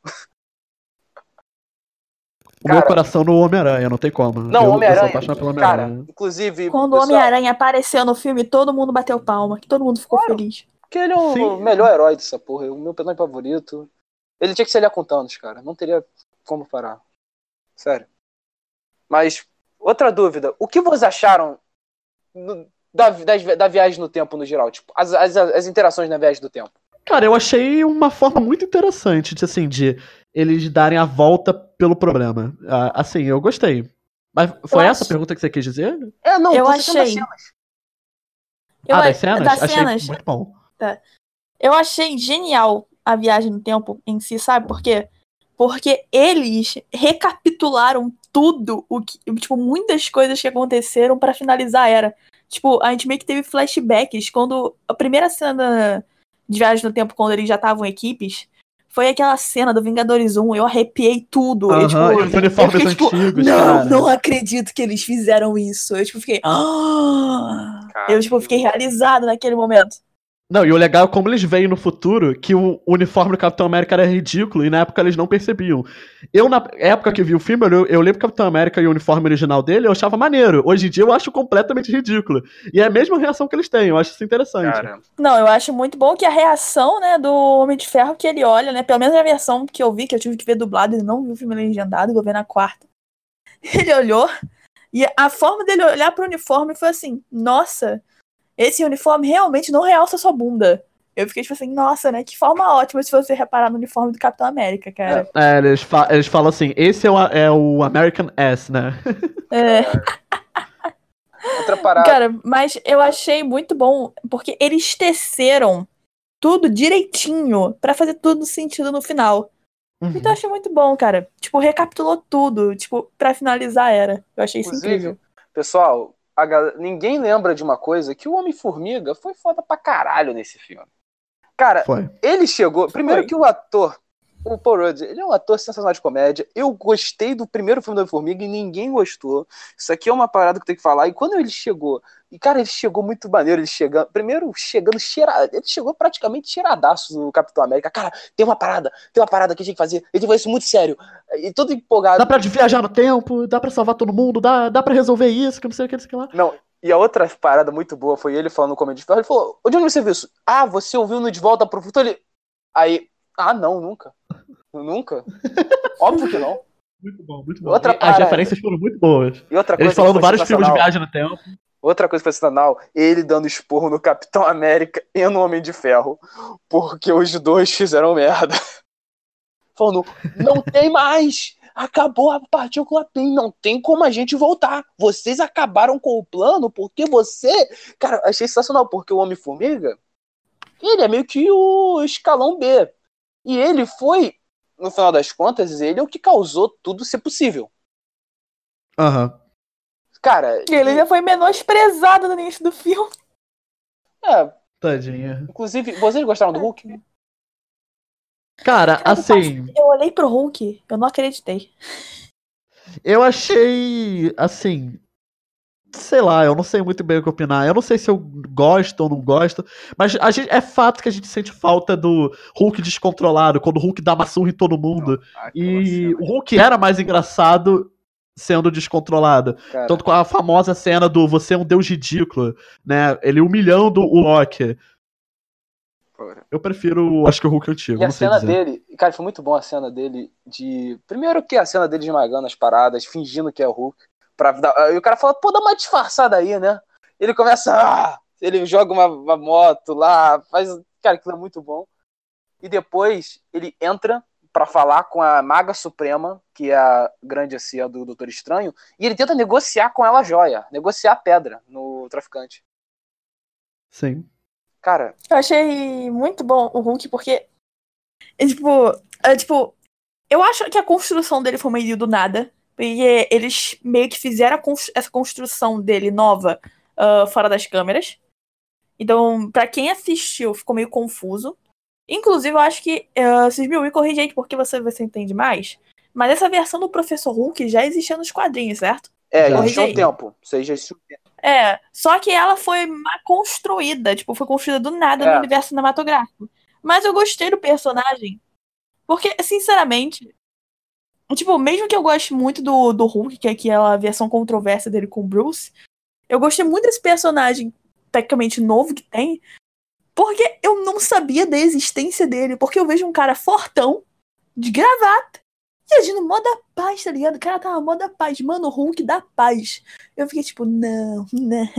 O cara, meu coração no Homem-Aranha, não tem como. Não, Homem-Aranha. Homem cara, inclusive. Quando o Homem-Aranha apareceu no filme, todo mundo bateu palma, que todo mundo ficou claro, feliz. Porque ele é o Sim. melhor herói dessa porra, o meu personagem favorito. Ele tinha que se aliar com Thanos, cara. Não teria como parar. Sério. Mas, outra dúvida. O que vocês acharam no, da, da, da, viagem no tempo no geral? Tipo, as, as, as interações na viagem do tempo. Cara, eu achei uma forma muito interessante de, assim, de eles darem a volta pelo problema. Ah, assim, eu gostei. Mas foi eu essa acho... a pergunta que você quis dizer? É, não, eu achei. Eu ah, das cenas? Das achei cenas. muito bom. Tá. Eu achei genial a viagem no tempo em si, sabe por quê? Porque eles recapitularam tudo o que, tipo, muitas coisas que aconteceram para finalizar a era. Tipo, a gente meio que teve flashbacks quando a primeira cena de viagem no tempo quando eles já estavam equipes, foi aquela cena do Vingadores 1, eu arrepiei tudo. Uhum, eu, tipo, os uniformes fiquei, tipo, antigos, Não, cara. não acredito que eles fizeram isso. Eu, tipo, fiquei... Ah! Eu, tipo, fiquei realizado naquele momento. Não, e o legal é como eles veem no futuro que o uniforme do Capitão América era ridículo e na época eles não percebiam. Eu, na época que vi o filme, eu, eu lembro Capitão América e o uniforme original dele, eu achava maneiro. Hoje em dia eu acho completamente ridículo. E é a mesma reação que eles têm, eu acho isso interessante. Cara. Não, eu acho muito bom que a reação, né, do Homem de Ferro que ele olha, né, pelo menos a versão que eu vi, que eu tive que ver dublado, ele não viu o filme legendado, vou ver na quarta. Ele olhou e a forma dele olhar pro uniforme foi assim, nossa esse uniforme realmente não realça sua bunda. Eu fiquei tipo assim, nossa, né? Que forma ótima se você reparar no uniforme do Capitão América, cara. É, eles, fa eles falam assim, esse é o, é o American S, né? É. Outra parada. Cara, mas eu achei muito bom, porque eles teceram tudo direitinho pra fazer tudo sentido no final. Uhum. Então eu achei muito bom, cara. Tipo, recapitulou tudo, tipo, pra finalizar a era. Eu achei isso Inclusive, incrível. Pessoal, a ninguém lembra de uma coisa que o Homem-Formiga foi foda pra caralho nesse filme. Cara, Foi. ele chegou. Primeiro Foi. que o ator, o Paul Rudd, ele é um ator sensacional de comédia. Eu gostei do primeiro filme do Homem-Formiga e ninguém gostou. Isso aqui é uma parada que eu tenho que falar. E quando ele chegou, e cara, ele chegou muito maneiro. Ele chegando, primeiro chegando cheirado, ele chegou praticamente cheiradaço no Capitão América. Cara, tem uma parada, tem uma parada que a gente tem que fazer. Gente vai isso muito sério. E todo empolgado. Dá pra viajar no tempo, dá pra salvar todo mundo, dá, dá pra resolver isso, que não sei o que, não sei o que lá. Não, e a outra parada muito boa foi ele falando no Comedy de Ferro. Ele falou: Onde você viu isso? Ah, você ouviu no De Volta pro Futuro? Ele. Aí. Ah, não, nunca. Nunca. Óbvio que não. Muito bom, muito bom. Outra E As referências foram muito boas. E outra coisa. Eles falando vários filmes de viagem no tempo. Outra coisa sensacional, ele dando esporro no Capitão América e no Homem de Ferro. Porque os dois fizeram merda. Falando, não tem mais! Acabou a partícula PIN, não tem como a gente voltar. Vocês acabaram com o plano porque você. Cara, achei sensacional, porque o Homem-Formiga, ele é meio que o escalão B. E ele foi, no final das contas, ele é o que causou tudo ser possível. Aham. Cara, Ele já foi menosprezado no início do filme. é, Tadinha. inclusive, vocês gostaram do Hulk? Cara, Cara, assim, Eu olhei pro Hulk, eu não acreditei. eu achei. Assim. Sei lá, eu não sei muito bem o que opinar. Eu não sei se eu gosto ou não gosto. Mas a gente, é fato que a gente sente falta do Hulk descontrolado, quando o Hulk dá uma surra em todo mundo. E o Hulk era mais engraçado sendo descontrolado. Cara, Tanto com a famosa cena do você é um deus ridículo, né? Ele humilhando o Loki. Eu prefiro, acho que o Hulk antigo, E a não sei cena dizer. dele, cara, foi muito bom a cena dele de. Primeiro que a cena dele esmagando as paradas, fingindo que é o Hulk. Pra dar... E o cara fala, pô, dá uma disfarçada aí, né? Ele começa. Ah! Ele joga uma, uma moto lá, faz. Cara, aquilo é muito bom. E depois ele entra pra falar com a Maga Suprema, que é a grande assim do Doutor Estranho, e ele tenta negociar com ela a joia, negociar a pedra no traficante. Sim. Cara, Eu achei muito bom o Hulk, porque. É, tipo, é, tipo, eu acho que a construção dele foi meio do nada. Porque eles meio que fizeram essa construção dele nova ah, fora das câmeras. Então, pra quem assistiu, ficou meio confuso. Inclusive, eu acho que. Uh, vocês me corrigem aí porque você, você entende mais. Mas essa versão do Professor Hulk já existia nos quadrinhos, certo? é, Já. Corrige aí. tempo. Vocês já É, só que ela foi construída, tipo, foi construída do nada É. no universo cinematográfico. Mas eu gostei do personagem, porque, sinceramente, tipo, mesmo que eu goste muito do, do Hulk, que é aquela versão controversa dele com o Bruce, eu gostei muito desse personagem tecnicamente novo que tem, porque eu não sabia da existência dele, porque eu vejo um cara fortão, de gravata, e agindo mó da paz, tá ligado? O cara tava mó da paz. Mano, o Hulk da paz. Eu fiquei tipo, não, não,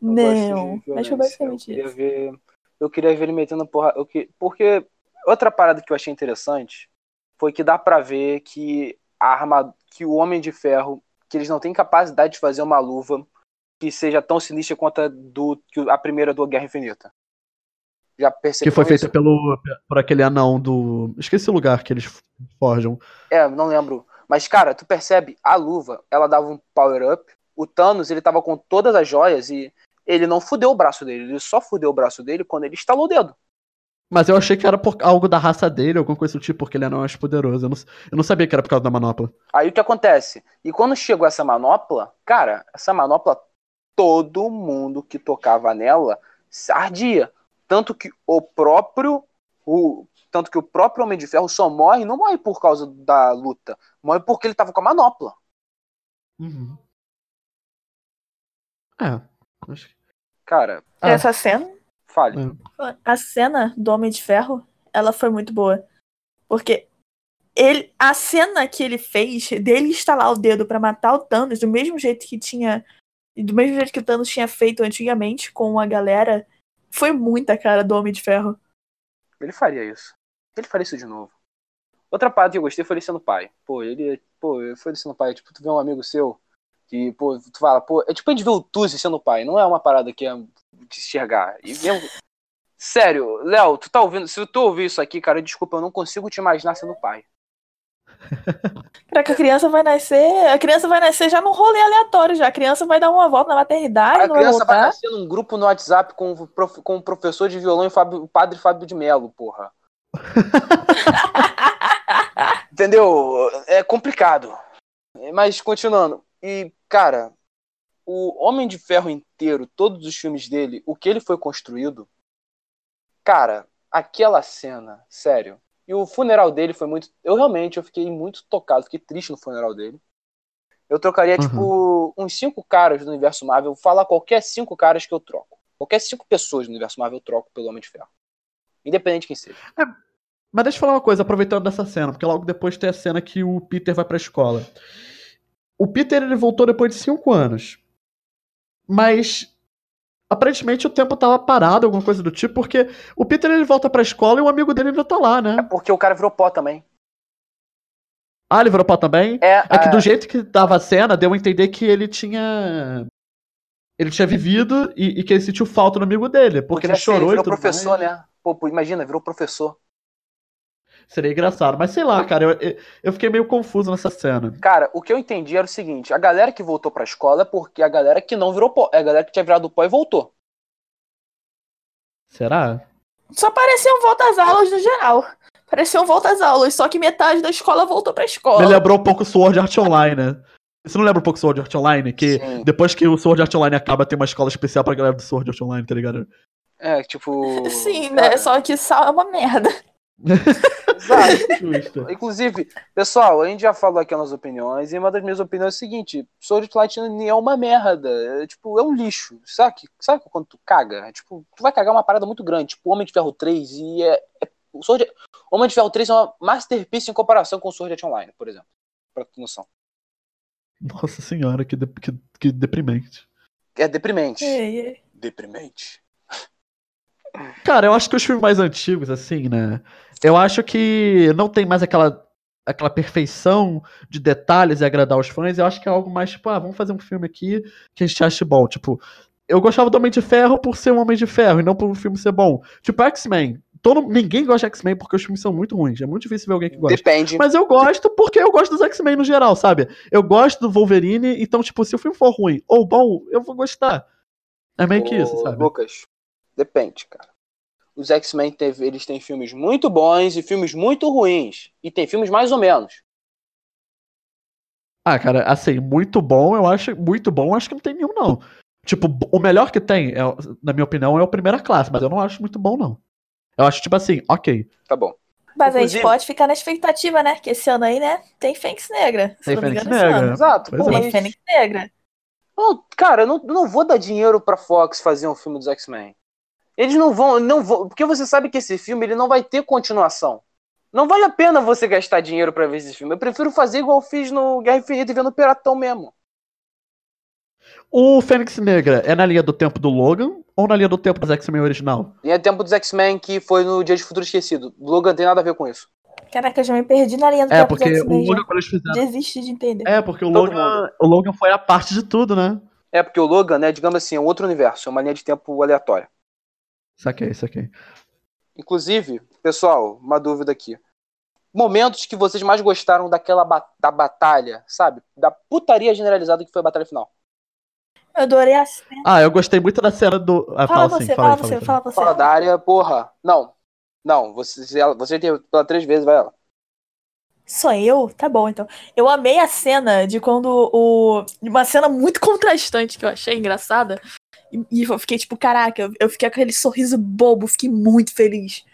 não. foi violência. basicamente eu queria isso. ver Eu queria ver ele metendo porra. Eu que... Porque outra parada que eu achei interessante foi que dá pra ver que a arma. que o Homem de Ferro. que eles não têm capacidade de fazer uma luva que seja tão sinistra quanto a, do, a primeira do Guerra Infinita. Já percebeu Que foi feita pelo, por aquele anão do. Esqueci o lugar que eles forjam. É, não lembro. Mas, cara, tu percebe, a luva, ela dava um power-up. O Thanos, ele tava com todas as joias e ele não fudeu o braço dele. Ele só fudeu o braço dele quando ele estalou o dedo. Mas eu achei que era por algo da raça dele, alguma coisa do tipo, porque ele é mais poderoso. Eu não, eu não sabia que era por causa da manopla. Aí o que acontece? E quando chegou essa manopla, cara, essa manopla, todo mundo que tocava nela ardia. Tanto que o próprio. O, tanto que o próprio Homem de Ferro só morre, não morre por causa da luta. Morre porque ele tava com a manopla. Uhum. É. Acho que... Cara, Ah. Essa cena, fale. A cena do Homem de Ferro, ela foi muito boa. Porque ele, a cena que ele fez dele instalar o dedo pra matar o Thanos, do mesmo jeito que tinha. Do mesmo jeito que o Thanos tinha feito antigamente com a galera, foi muita cara do Homem de Ferro. Ele faria isso. Ele faria isso de novo. Outra parte que eu gostei foi ele sendo pai. Pô, ele, pô, foi ele sendo pai. Tipo, tu vê um amigo seu que, pô, tu fala, pô, é tipo a gente vê o Tuzi sendo pai. Não é uma parada que é de enxergar. E mesmo... Sério, Léo, tu tá ouvindo? Se tu ouvir isso aqui, cara, desculpa, eu não consigo te imaginar sendo pai. Caraca, a criança vai nascer. A criança vai nascer já num rolê aleatório já. A criança vai dar uma volta na maternidade. A não vai criança vai voltar. nascer num grupo no WhatsApp com, o prof- com o professor de violão e Fábio- o padre Fábio de Mello, porra. Entendeu? É complicado. Mas continuando. E, cara, o Homem de Ferro inteiro, todos os filmes dele, o que ele foi construído. Cara, aquela cena, sério. E o funeral dele foi muito. Eu realmente eu fiquei muito tocado, fiquei triste no funeral dele. Eu trocaria, Uhum. tipo, uns cinco caras do universo Marvel. Falar qualquer cinco caras que eu troco. Qualquer cinco pessoas do universo Marvel eu troco pelo Homem de Ferro. Independente de quem seja. Mas deixa eu falar uma coisa, aproveitando dessa cena, porque logo depois tem a cena que o Peter vai pra escola. O Peter ele voltou depois de cinco anos. Mas aparentemente o tempo tava parado, alguma coisa do tipo, porque o Peter ele volta pra escola e o amigo dele ainda tá lá, É né? porque o cara virou pó também. Ah, ele virou pó também? É, É que do jeito que tava a cena, deu a entender que ele tinha. Ele tinha vivido e, e que ele sentiu falta do amigo dele, porque podia ele chorou virou e tudo professor, mais. né? Pô, imagina, virou professor. Seria engraçado. Mas sei lá, cara, eu, eu- fiquei meio confuso nessa cena. Cara, o que eu entendi era o seguinte: a galera que voltou pra escola é porque a galera que não virou pó. É a galera que tinha virado pó e voltou. Será? Só pareciam volta às aulas no geral. Pareciam volta às aulas, só que metade da escola voltou pra escola. Me lembrou um pouco Sword Art Online, né? Você não lembra um pouco Sword Art Online? Que Sim. depois que o Sword Art Online acaba, tem uma escola especial pra galera do Sword Art Online, tá ligado? É, tipo. Sim, cara, né? Só que sal é uma merda. Exato. Inclusive, pessoal, a gente já falou aqui nas opiniões, e uma das minhas opiniões é o seguinte: Sword Online é uma merda. É, tipo, é um lixo. Sabe, sabe quando tu caga? É, tipo, tu vai cagar uma parada muito grande, tipo Homem de Ferro 3, e é. é o Sword, Homem de Ferro 3 é uma masterpiece em comparação com o Sword Art Online, por exemplo. Pra ter noção. Nossa senhora, que, de- que, que deprimente. É deprimente. Ei, ei. Deprimente. Cara, eu acho que os filmes mais antigos, assim, né? Eu acho que não tem mais aquela, aquela perfeição de detalhes e agradar os fãs. Eu acho que é algo mais tipo, ah, vamos fazer um filme aqui que a gente ache bom. Tipo, eu gostava do Homem de Ferro por ser um Homem de Ferro e não por um filme ser bom. Tipo, X-Men. Todo, ninguém gosta de X-Men porque os filmes são muito ruins. É muito difícil ver alguém que gosta. Depende. Mas eu gosto porque eu gosto dos X-Men no geral, sabe? Eu gosto do Wolverine, então, tipo, se o filme for ruim ou bom, eu vou gostar. É meio que isso, Ô, sabe? Lucas, depende, cara. Os X-Men teve- eles têm filmes muito bons e filmes muito ruins. E tem filmes mais ou menos. Ah, cara, assim, muito bom, eu acho. Muito bom, acho que não tem nenhum, não. Tipo, o melhor que tem, é, na minha opinião, é o primeira classe, mas eu não acho muito bom, não. Eu acho, tipo assim, ok. Tá bom. Mas a gente pode ficar na expectativa, né? Que esse ano aí, né? Tem Fênix Negra. Se Tem não me Fênix engano, esse Negra. ano. Exato. Pois pô, é. Tem mas- Fênix Negra. Não, cara, eu não, eu não vou dar dinheiro pra Fox fazer um filme dos X-Men. Eles não vão, não vão, porque você sabe que esse filme ele não vai ter continuação. Não vale a pena você gastar dinheiro pra ver esse filme. Eu prefiro fazer igual eu fiz no Guerra Infinita e ver no Piratão mesmo. O Fênix Negra é na linha do tempo do Logan ou na linha do tempo do X-Men original? E é tempo dos X-Men que foi no Dia de Futuro Esquecido. Logan tem nada a ver com isso. Caraca, eu já me perdi na linha do É, tempo dos porque o X-Men, já. Logan, quando eles fizeram. Desisti de entender. É, porque o Todo Logan, o Logan foi a parte de tudo, né? É porque o Logan, né, digamos assim, é um outro universo, é uma linha de tempo aleatória. Saquei, saquei. Inclusive, pessoal, uma dúvida aqui. Momentos que vocês mais gostaram daquela ba- da batalha, sabe? Da putaria generalizada que foi a batalha final. Eu adorei a cena. Ah, eu gostei muito da cena do. Ah, Fala, fala, você, assim, fala, fala, você, aí, fala você. Fala da área, porra. Não. Não, você, ela- você tem pela três vezes, vai ela. Sou eu? Tá bom, então. Eu amei a cena de quando o. Uma cena muito contrastante que eu achei engraçada. E, e eu fiquei tipo, caraca, eu, eu fiquei com aquele sorriso bobo, fiquei muito feliz.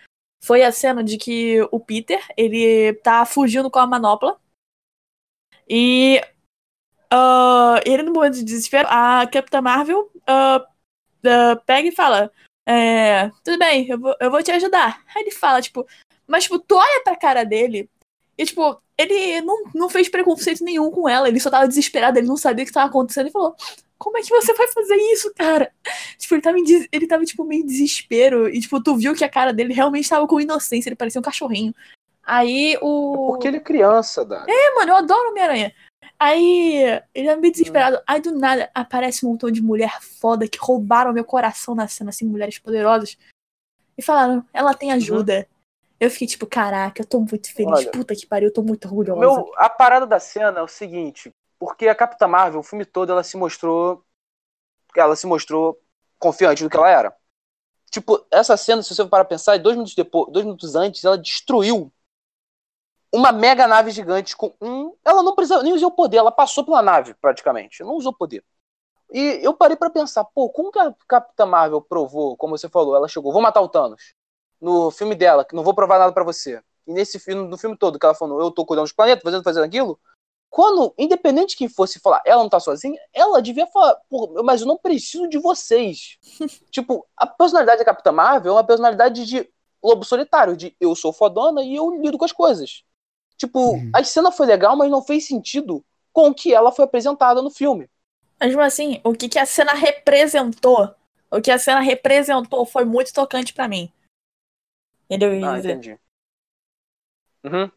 Foi a cena de que o Peter, ele tá fugindo com a manopla. E. ah, ele, no momento de desespero, a Capitã Marvel ah, ah, pega e fala: é, Tudo bem, eu vou, eu vou te ajudar. Aí ele fala, tipo, mas, tipo, tu olha pra cara dele e, tipo, ele não, não fez preconceito nenhum com ela. Ele só tava desesperado, ele não sabia o que tava acontecendo. Ele falou: como é que você vai fazer isso, cara? Tipo, ele tava, em ele tava tipo, meio em desespero. E, tipo, tu viu que a cara dele realmente tava com inocência, ele parecia um cachorrinho. Aí o. Porque ele é criança, Dara. É, mano, eu adoro Homem-Aranha. Aí, ele é meio desesperado. Aí, do nada, aparece um montão de mulher foda que roubaram meu coração na cena, assim, mulheres poderosas. E falaram, ela tem ajuda. Eu fiquei tipo, caraca, eu tô muito feliz. Olha, Puta que pariu, eu tô muito orgulhosa. Meu, a parada da cena é o seguinte, porque a Capitã Marvel, o filme todo, ela se mostrou. Ela se mostrou confiante do que ela era. Tipo, essa cena, se você parar pra pensar, dois minutos depois, dois minutos antes, ela destruiu uma mega nave gigante com um. Ela não precisava nem usar o poder, ela passou pela nave, praticamente. Não usou poder. E eu parei pra pensar, pô, como que a Capitã Marvel provou, como você falou, ela chegou, vou matar o Thanos. No filme dela, que não vou provar nada pra você. E nesse filme, no filme todo, que ela falou, eu tô cuidando dos planetas, fazendo, fazendo aquilo. Quando, independente de quem fosse falar, ela não tá sozinha, ela devia falar, "Pô, mas eu não preciso de vocês. tipo, a personalidade da Capitã Marvel é uma personalidade de lobo solitário, de eu sou fodona e eu lido com as coisas. Tipo, Uhum. a cena foi legal, mas não fez sentido com o que ela foi apresentada no filme. Mas mesmo assim, o que, que a cena representou, o que a cena representou foi muito tocante pra mim. Entendeu? Ah, entendi. Uhum.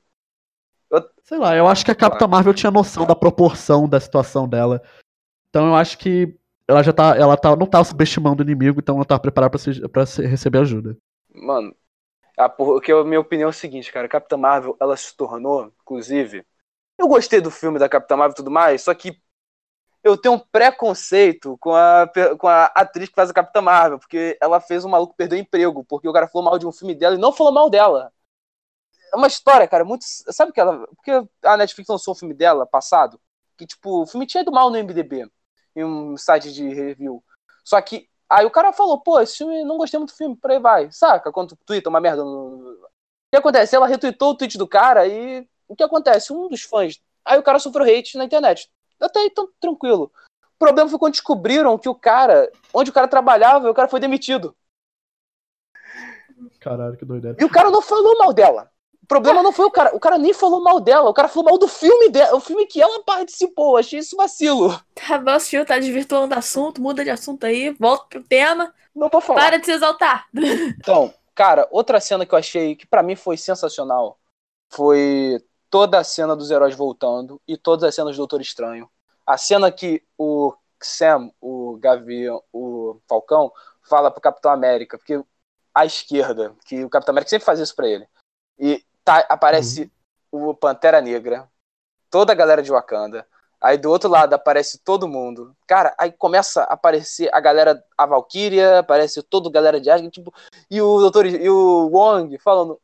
Sei lá, eu acho que a Capitã Marvel tinha noção da proporção da situação dela. Então eu acho que ela já tá. Ela tá, não tá subestimando o inimigo, então ela tá preparada pra, se, pra se- receber ajuda. Mano, a, porque a minha opinião é o seguinte, cara. A Capitã Marvel, ela se tornou, inclusive. Eu gostei do filme da Capitã Marvel e tudo mais, só que eu tenho um preconceito com a, com a atriz que faz a Capitã Marvel, porque ela fez o maluco perder o emprego, porque o cara falou mal de um filme dela e não falou mal dela. É uma história, cara, muito. Sabe que ela. Porque a Netflix lançou o filme dela passado, que, tipo, o filme tinha ido mal no MDB, em um site de review. Só que Aí o cara falou, pô, esse filme, não gostei muito do filme, por aí vai. Saca? Quando tu twitta uma merda no... O que acontece? Ela retweetou o tweet do cara e o que acontece? Um dos fãs. Aí o cara sofreu hate na internet. Até aí, tão tranquilo. O problema foi quando descobriram que o cara, onde o cara trabalhava, o cara foi demitido. Caralho, que doideira. E o cara não falou mal dela. O problema não foi o cara. O cara nem falou mal dela. O cara falou mal do filme dela. O filme que ela participou. Eu achei isso vacilo. Tá, nosso tio tá desvirtuando o assunto, muda de assunto aí, volta pro tema. Não pode falar. Para de se exaltar. Então, cara, outra cena que eu achei que pra mim foi sensacional foi toda a cena dos heróis voltando e todas as cenas do Doutor Estranho. A cena que o Sam, o Gavião, o Falcão, fala pro Capitão América, porque à esquerda, que o Capitão América sempre faz isso pra ele. E tá, aparece o Pantera Negra, toda a galera de Wakanda. Aí do outro lado aparece todo mundo. Cara, aí começa a aparecer a galera, a Valkyria, aparece toda a galera de Asgard, tipo, e o doutor e o Wong falando.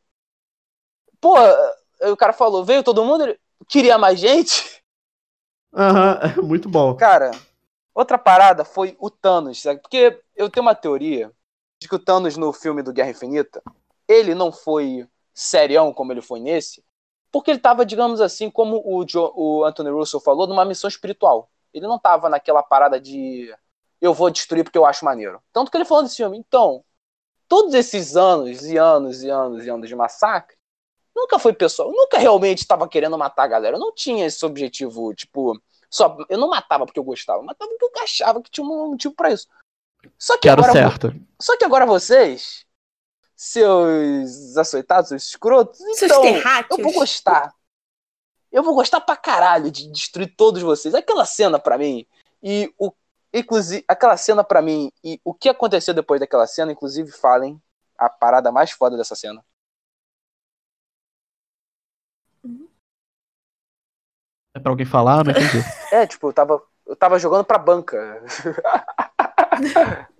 Pô, aí o cara falou, veio todo mundo, ele queria mais gente. Aham, é muito bom. Cara, outra parada foi o Thanos, sabe? Porque eu tenho uma teoria de que o Thanos no filme do Guerra Infinita, ele não foi serião como ele foi nesse, porque ele tava, digamos assim, como o, jo o Anthony Russell falou, numa missão espiritual. Ele não tava naquela parada de eu vou destruir porque eu acho maneiro. Tanto que ele falou nesse filme. Então, todos esses anos e anos e anos e anos de massacre, nunca foi pessoal, eu nunca realmente estava querendo matar a galera. Eu não tinha esse objetivo, tipo, só eu não matava porque eu gostava, eu matava porque eu achava que tinha um motivo para isso. Só que Quero agora certo. só que agora vocês, seus açoitados, seus escrotos, Seus então, terráqueos. eu vou gostar. Eu vou gostar pra caralho de destruir todos vocês. Aquela cena pra mim, e o. Inclusive, aquela cena pra mim, e o que aconteceu depois daquela cena, inclusive, falem a parada mais foda dessa cena. É pra alguém falar? Não entendi. É, tipo, eu tava, eu tava jogando pra banca.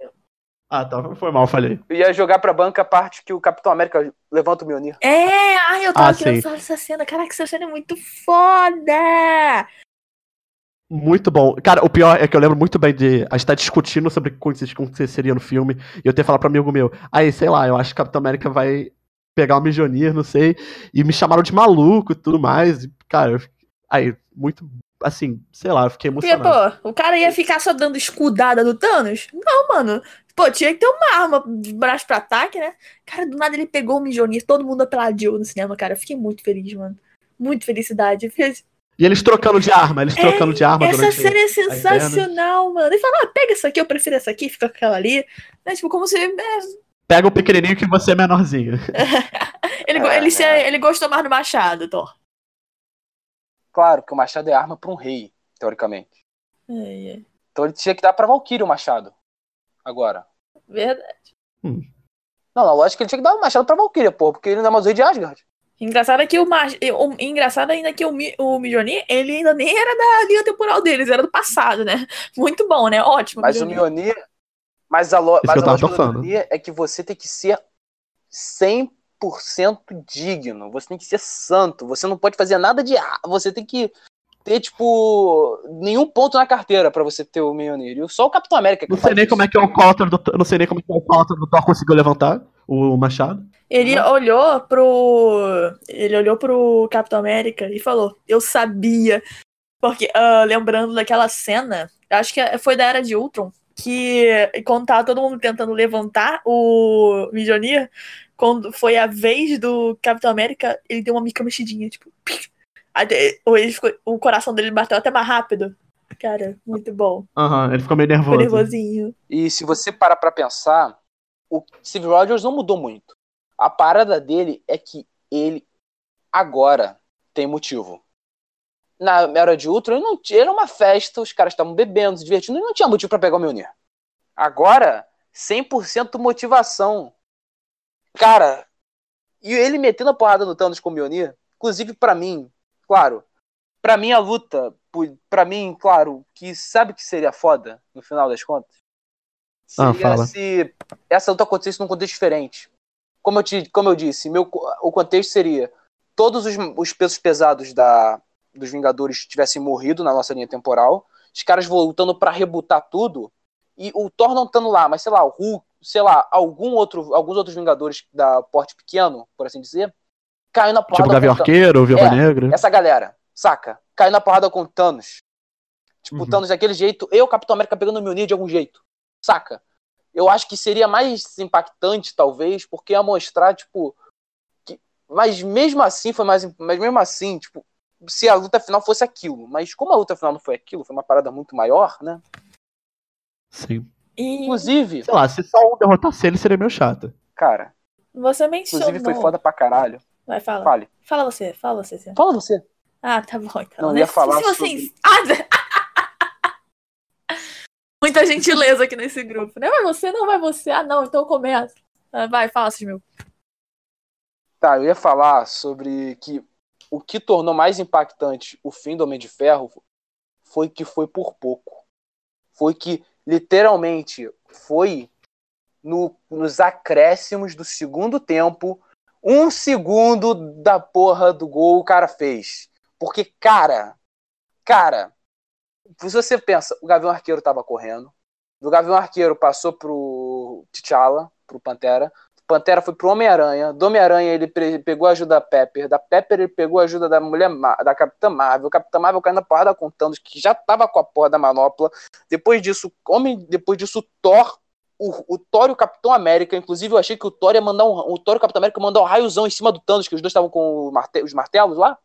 ah, tá. Foi mal, falei. Eu ia jogar pra banca a parte que o Capitão América levanta o Mjolnir. É, ai, eu tava Ah, querendo falar dessa cena. Caraca, essa cena é muito foda! Muito bom. Cara, o pior é que eu lembro muito bem de. A gente tá discutindo sobre o que aconteceria no filme. E eu ter falado pra um amigo meu. Aí, sei lá, eu acho que Capitão América vai pegar o Mijonir, não sei. E me chamaram de maluco e tudo mais. E, cara, eu fiquei- aí, muito. Assim, sei lá, eu fiquei Porque, emocionado. pô, o cara ia ficar só dando escudada no Thanos? Não, mano. Pô, tinha que ter uma arma de braço pra ataque, né? Cara, do nada ele pegou o Mijonir, todo mundo aplaudiu no cinema, cara. Eu fiquei muito feliz, mano. Muito felicidade. Fez- E eles trocando de arma, eles trocando de arma Essa cena é sensacional, mano. Ele fala, ah, pega essa aqui, eu prefiro essa aqui, fica com aquela ali. Né? Tipo, como se. é, Pega o pequenininho que você é menorzinho. ele, É, ele, se- é. ele gostou mais do Machado, Thor. Claro que o machado é arma pra um rei, teoricamente. É, é. Então ele tinha que dar pra Valkyrie o machado. Agora. Verdade. Não, na lógica ele tinha que dar o machado pra Valkyrie, porra, porque ele não é mais o rei de Asgard. Engraçado é que o, Mach... o engraçado ainda é que o, Mi- o Mjolnir, ele ainda nem era da linha temporal deles, era do passado, né? Muito bom, né? Ótimo. Mas o Mjolnir. Mjolnir. Mas a, lo... que mas eu a lógica do. Mjolnir é que você tem que ser 100% digno. Você tem que ser santo. Você não pode fazer nada de. Você tem que ter, tipo, nenhum ponto na carteira pra você ter o Mjolnir. E Só o Capitão América que Não sei nem isso. como é que o Alcalter do não sei nem como é que o Alcalter do Thor conseguiu levantar o machado. Ele olhou pro. Ele olhou pro Capitão América e falou: Eu sabia. Porque, ah, lembrando daquela cena, acho que foi da Era de Ultron, que quando tava todo mundo tentando levantar o Mjolnir, quando foi a vez do Capitão América, ele deu uma micro mexidinha, tipo. Ele ficou- o coração dele bateu até mais rápido. Cara, muito bom. Aham, ele ficou meio Ficou nervoso. nervosinho. E se você parar pra pensar, o Steve Rogers não mudou muito. A parada dele é que ele agora tem motivo. Na Era de Ultron, ele não tinha, era uma festa, os caras estavam bebendo, se divertindo, e não tinha motivo pra pegar o Mjolnir. Agora, 100% motivação. Cara, e ele metendo a porrada no Thanos com o Mjolnir, inclusive pra mim, claro, pra mim a luta, pra mim, claro, que sabe que seria foda no final das contas? Ah, Seria fala. se essa luta acontecesse num contexto diferente. Como eu, te, como eu disse, meu, o contexto seria todos os, os pesos pesados da, dos Vingadores tivessem morrido na nossa linha temporal, os caras voltando pra rebutar tudo, e o Thor não estando lá, mas sei lá, o Hulk, sei lá, algum outro, alguns outros Vingadores da porte pequeno, por assim dizer, caiu na porrada Tipo Gavião com o Arqueiro, Viúva É, Negra. essa galera, saca? Caiu na porrada com o Thanos. Tipo, Uhum. o Thanos daquele jeito, eu, Capitão América, pegando o Mjolnir de algum jeito. Saca? Eu acho que seria mais impactante, talvez, porque ia mostrar, tipo. Que... Mas mesmo assim, foi mais. Mas mesmo assim, tipo, se a luta final fosse aquilo. Mas como a luta final não foi aquilo, foi uma parada muito maior, né? Sim. E Inclusive, Sei lá, se só um derrotasse ele, seria meio chato. cara, você mencionou. inclusive foi foda pra caralho. Vai, fala. Fale. Fala você, fala você. Fala você. Ah, tá bom, então. Não, né? ia falar Se vocês... Ah, Zé. Muita gentileza aqui nesse grupo, né? Vai você, não vai você. Ah, não, então começa. Ah, vai, fala, meu. Tá, eu ia falar sobre que o que tornou mais impactante o fim do Homem de Ferro foi que foi por pouco. Foi que, literalmente, foi no- nos acréscimos do segundo tempo, um segundo da porra do gol o cara fez. Porque, cara, cara, se você pensa, o Gavião Arqueiro tava correndo, do Gavião Arqueiro passou pro T'Challa, pro Pantera, Pantera foi pro Homem-Aranha. Do Homem-Aranha ele pegou a ajuda da Pepper. Da Pepper ele pegou a ajuda da mulher da Capitã Marvel. O Capitã Marvel caiu na porrada com Thanos, que já tava com a porra da manopla. Depois disso, Homem, depois disso, Thor. O, o Thor e o Capitão América. Inclusive, eu achei que o Thor ia mandar um. O Thor e o Capitão América mandar um raiozão em cima do Thanos, que os dois estavam com marte- os martelos lá.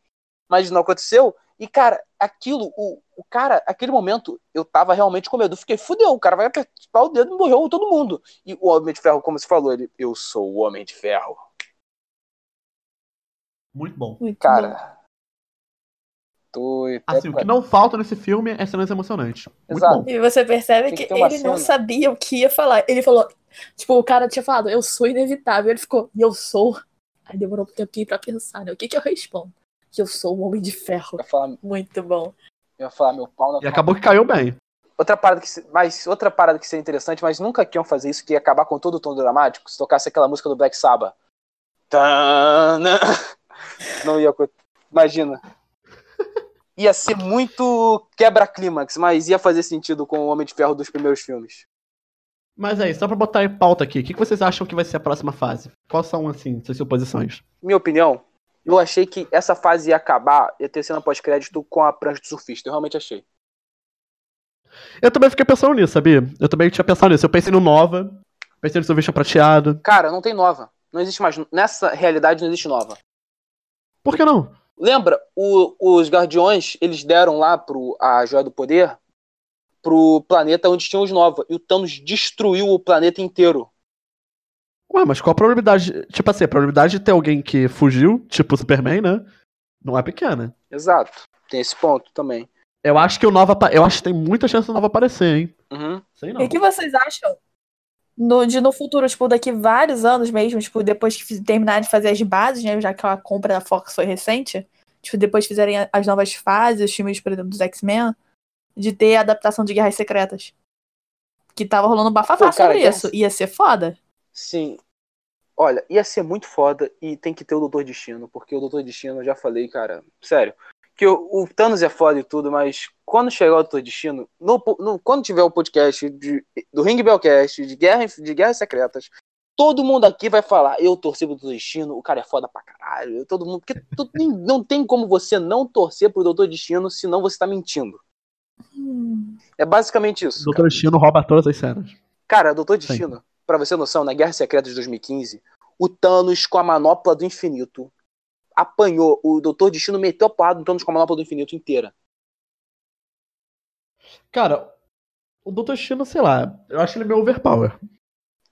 Mas não aconteceu. E, cara, aquilo, o, o cara, aquele momento, eu tava realmente com medo. Eu fiquei, fudeu, o cara vai apertar o dedo e morreu todo mundo. E o Homem de Ferro, como você falou, ele, eu sou o Homem de Ferro. Muito bom. Muito bom. Cara. Tô até Assim, o que não falta nesse filme é cenas emocionantes. Muito Exato. bom. E você percebe que que, ele não cena. sabia o que ia falar. Ele falou, tipo, o cara tinha falado, eu sou inevitável. Ele ficou, e eu sou. Aí demorou um tempinho pra pensar, né? O que que eu respondo? Que eu sou um homem de ferro. Eu falar, eu Muito bom. ia falar meu pau na E acabou que caiu bem. Outra parada que, mas outra parada que seria interessante, mas nunca que iam fazer isso, que ia acabar com todo o tom dramático, se tocasse aquela música do Black Sabbath. Tana. Não ia. Imagina. Ia ser muito quebra-clímax, mas ia fazer sentido com o Homem de Ferro dos primeiros filmes. Mas aí, só pra botar em pauta aqui, o que vocês acham que vai ser a próxima fase? Quais são, assim, suas suposições? Minha opinião, eu achei que essa fase ia acabar, ia ter cena pós-crédito com a prancha do surfista. Eu realmente achei. Eu também fiquei pensando nisso, sabia? Eu também tinha pensado nisso. Eu pensei no Nova, pensei no Silvestre Prateado. Cara, não tem nova. Não existe mais. Nessa realidade não existe nova. Por que não? Lembra, o- os Guardiões, eles deram lá pro, a Joia do Poder pro planeta onde tinham os Nova. E o Thanos destruiu o planeta inteiro. Ué, mas qual a probabilidade? Tipo assim, a probabilidade de ter alguém que fugiu, tipo o Superman, né? Não é pequena. Exato. Tem esse ponto também. Eu acho que o Nova. Eu acho que tem muita chance do Nova aparecer, hein? Uhum. Sei não. E o que vocês acham no, de no futuro, tipo, daqui vários anos mesmo, tipo, depois que terminarem de fazer as bases, né? Já que a compra da Fox foi recente, tipo, depois fizerem as novas fases, os filmes, por exemplo, dos X-Men, de ter a adaptação de Guerras Secretas. Que tava rolando um bafafá Pô, cara, sobre isso. Ia ser foda. Sim. Olha, ia ser muito foda e tem que ter o Doutor Destino, porque o Doutor Destino, eu já falei, cara, sério, que o, o Thanos é foda e tudo, mas quando chegar o Doutor Destino, no, no- quando tiver o podcast de- do Ring Bellcast, de, Guerra, de Guerras Secretas, todo mundo aqui vai falar, eu torci pro Doutor Destino, o cara é foda pra caralho, todo mundo, porque tu- não tem como você não torcer pro Doutor Destino, senão você tá mentindo. Hum. É basicamente isso. O Doutor Destino rouba todas as cenas. Cara, Doutor Sim. Destino, pra você ter noção, na Guerra Secreta de 2015, o Thanos com a manopla do infinito apanhou. O Doutor Destino meteu a porrada no Thanos com a manopla do infinito inteira. Cara, o Doutor Destino, sei lá, eu acho ele meio overpower.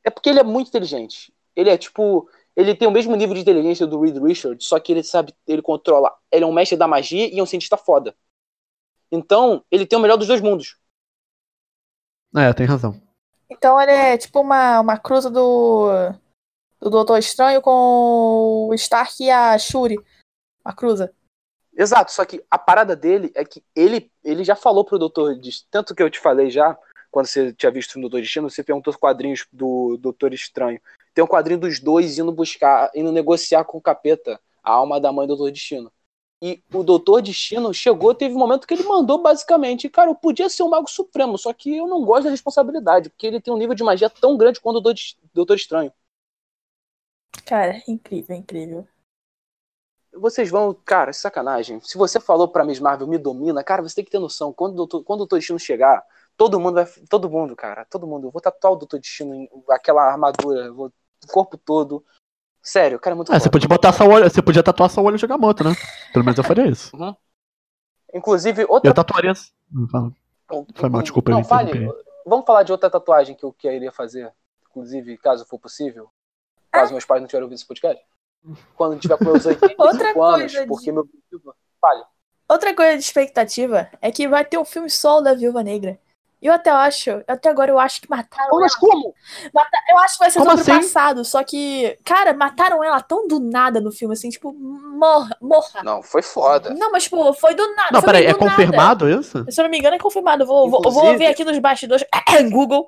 É porque ele é muito inteligente. Ele é tipo. Ele tem o mesmo nível de inteligência do Reed Richards, só que ele sabe, ele controla. Ele é um mestre da magia e é um cientista foda. Então, ele tem o melhor dos dois mundos. É, tem razão. Então ele é tipo uma, uma cruza do, do Doutor Estranho com o Stark e a Shuri. Uma cruza. Exato, só que a parada dele é que ele, ele já falou pro Doutor tanto que eu te falei já, quando você tinha visto no Doutor Destino, você perguntou os quadrinhos do Doutor Estranho. Tem um quadrinho dos dois indo buscar, indo negociar com o capeta a alma da mãe do Doutor Destino. E o Doutor Destino chegou, teve um momento que ele mandou basicamente, cara, eu podia ser o Mago Supremo, só que eu não gosto da responsabilidade, porque ele tem um nível de magia tão grande quanto o Doutor Estranho. Cara, incrível, incrível. Vocês vão, cara, sacanagem. Se você falou pra Miss Marvel me domina, cara, você tem que ter noção. Quando o Doutor, quando o Doutor Destino chegar, todo mundo vai. Todo mundo, cara, todo mundo. Eu vou tatuar o Doutor Destino em aquela armadura, vou, o corpo todo. Sério, cara é muito É, você podia botar só o olho, você podia tatuar só o olho de Agamotto, né? Pelo menos eu faria isso. Inclusive, outra. Eu tatuaria. Foi mal, desculpa, eu Não, fale. Vamos falar de outra tatuagem que eu queria fazer. Inclusive, caso for possível. Caso meus pais não tiverem ouvido esse podcast. Quando tiver com meus 85 Outra anos, de- porque meu objetivo. Fale. Outra coisa de expectativa é que vai ter um filme solo da Viúva Negra. Eu até acho, até agora eu acho que mataram ela. Mas como? Eu acho que vai ser Como sobre o assim? passado, só que, cara, mataram ela tão do nada no filme, assim, tipo, morra, morra. Não, foi foda. Não, mas, tipo, foi do nada. Não, peraí, é nada. confirmado isso? Se eu não me engano, é confirmado. Eu vou, vou, eu vou Inclusive- ver aqui nos bastidores, Google.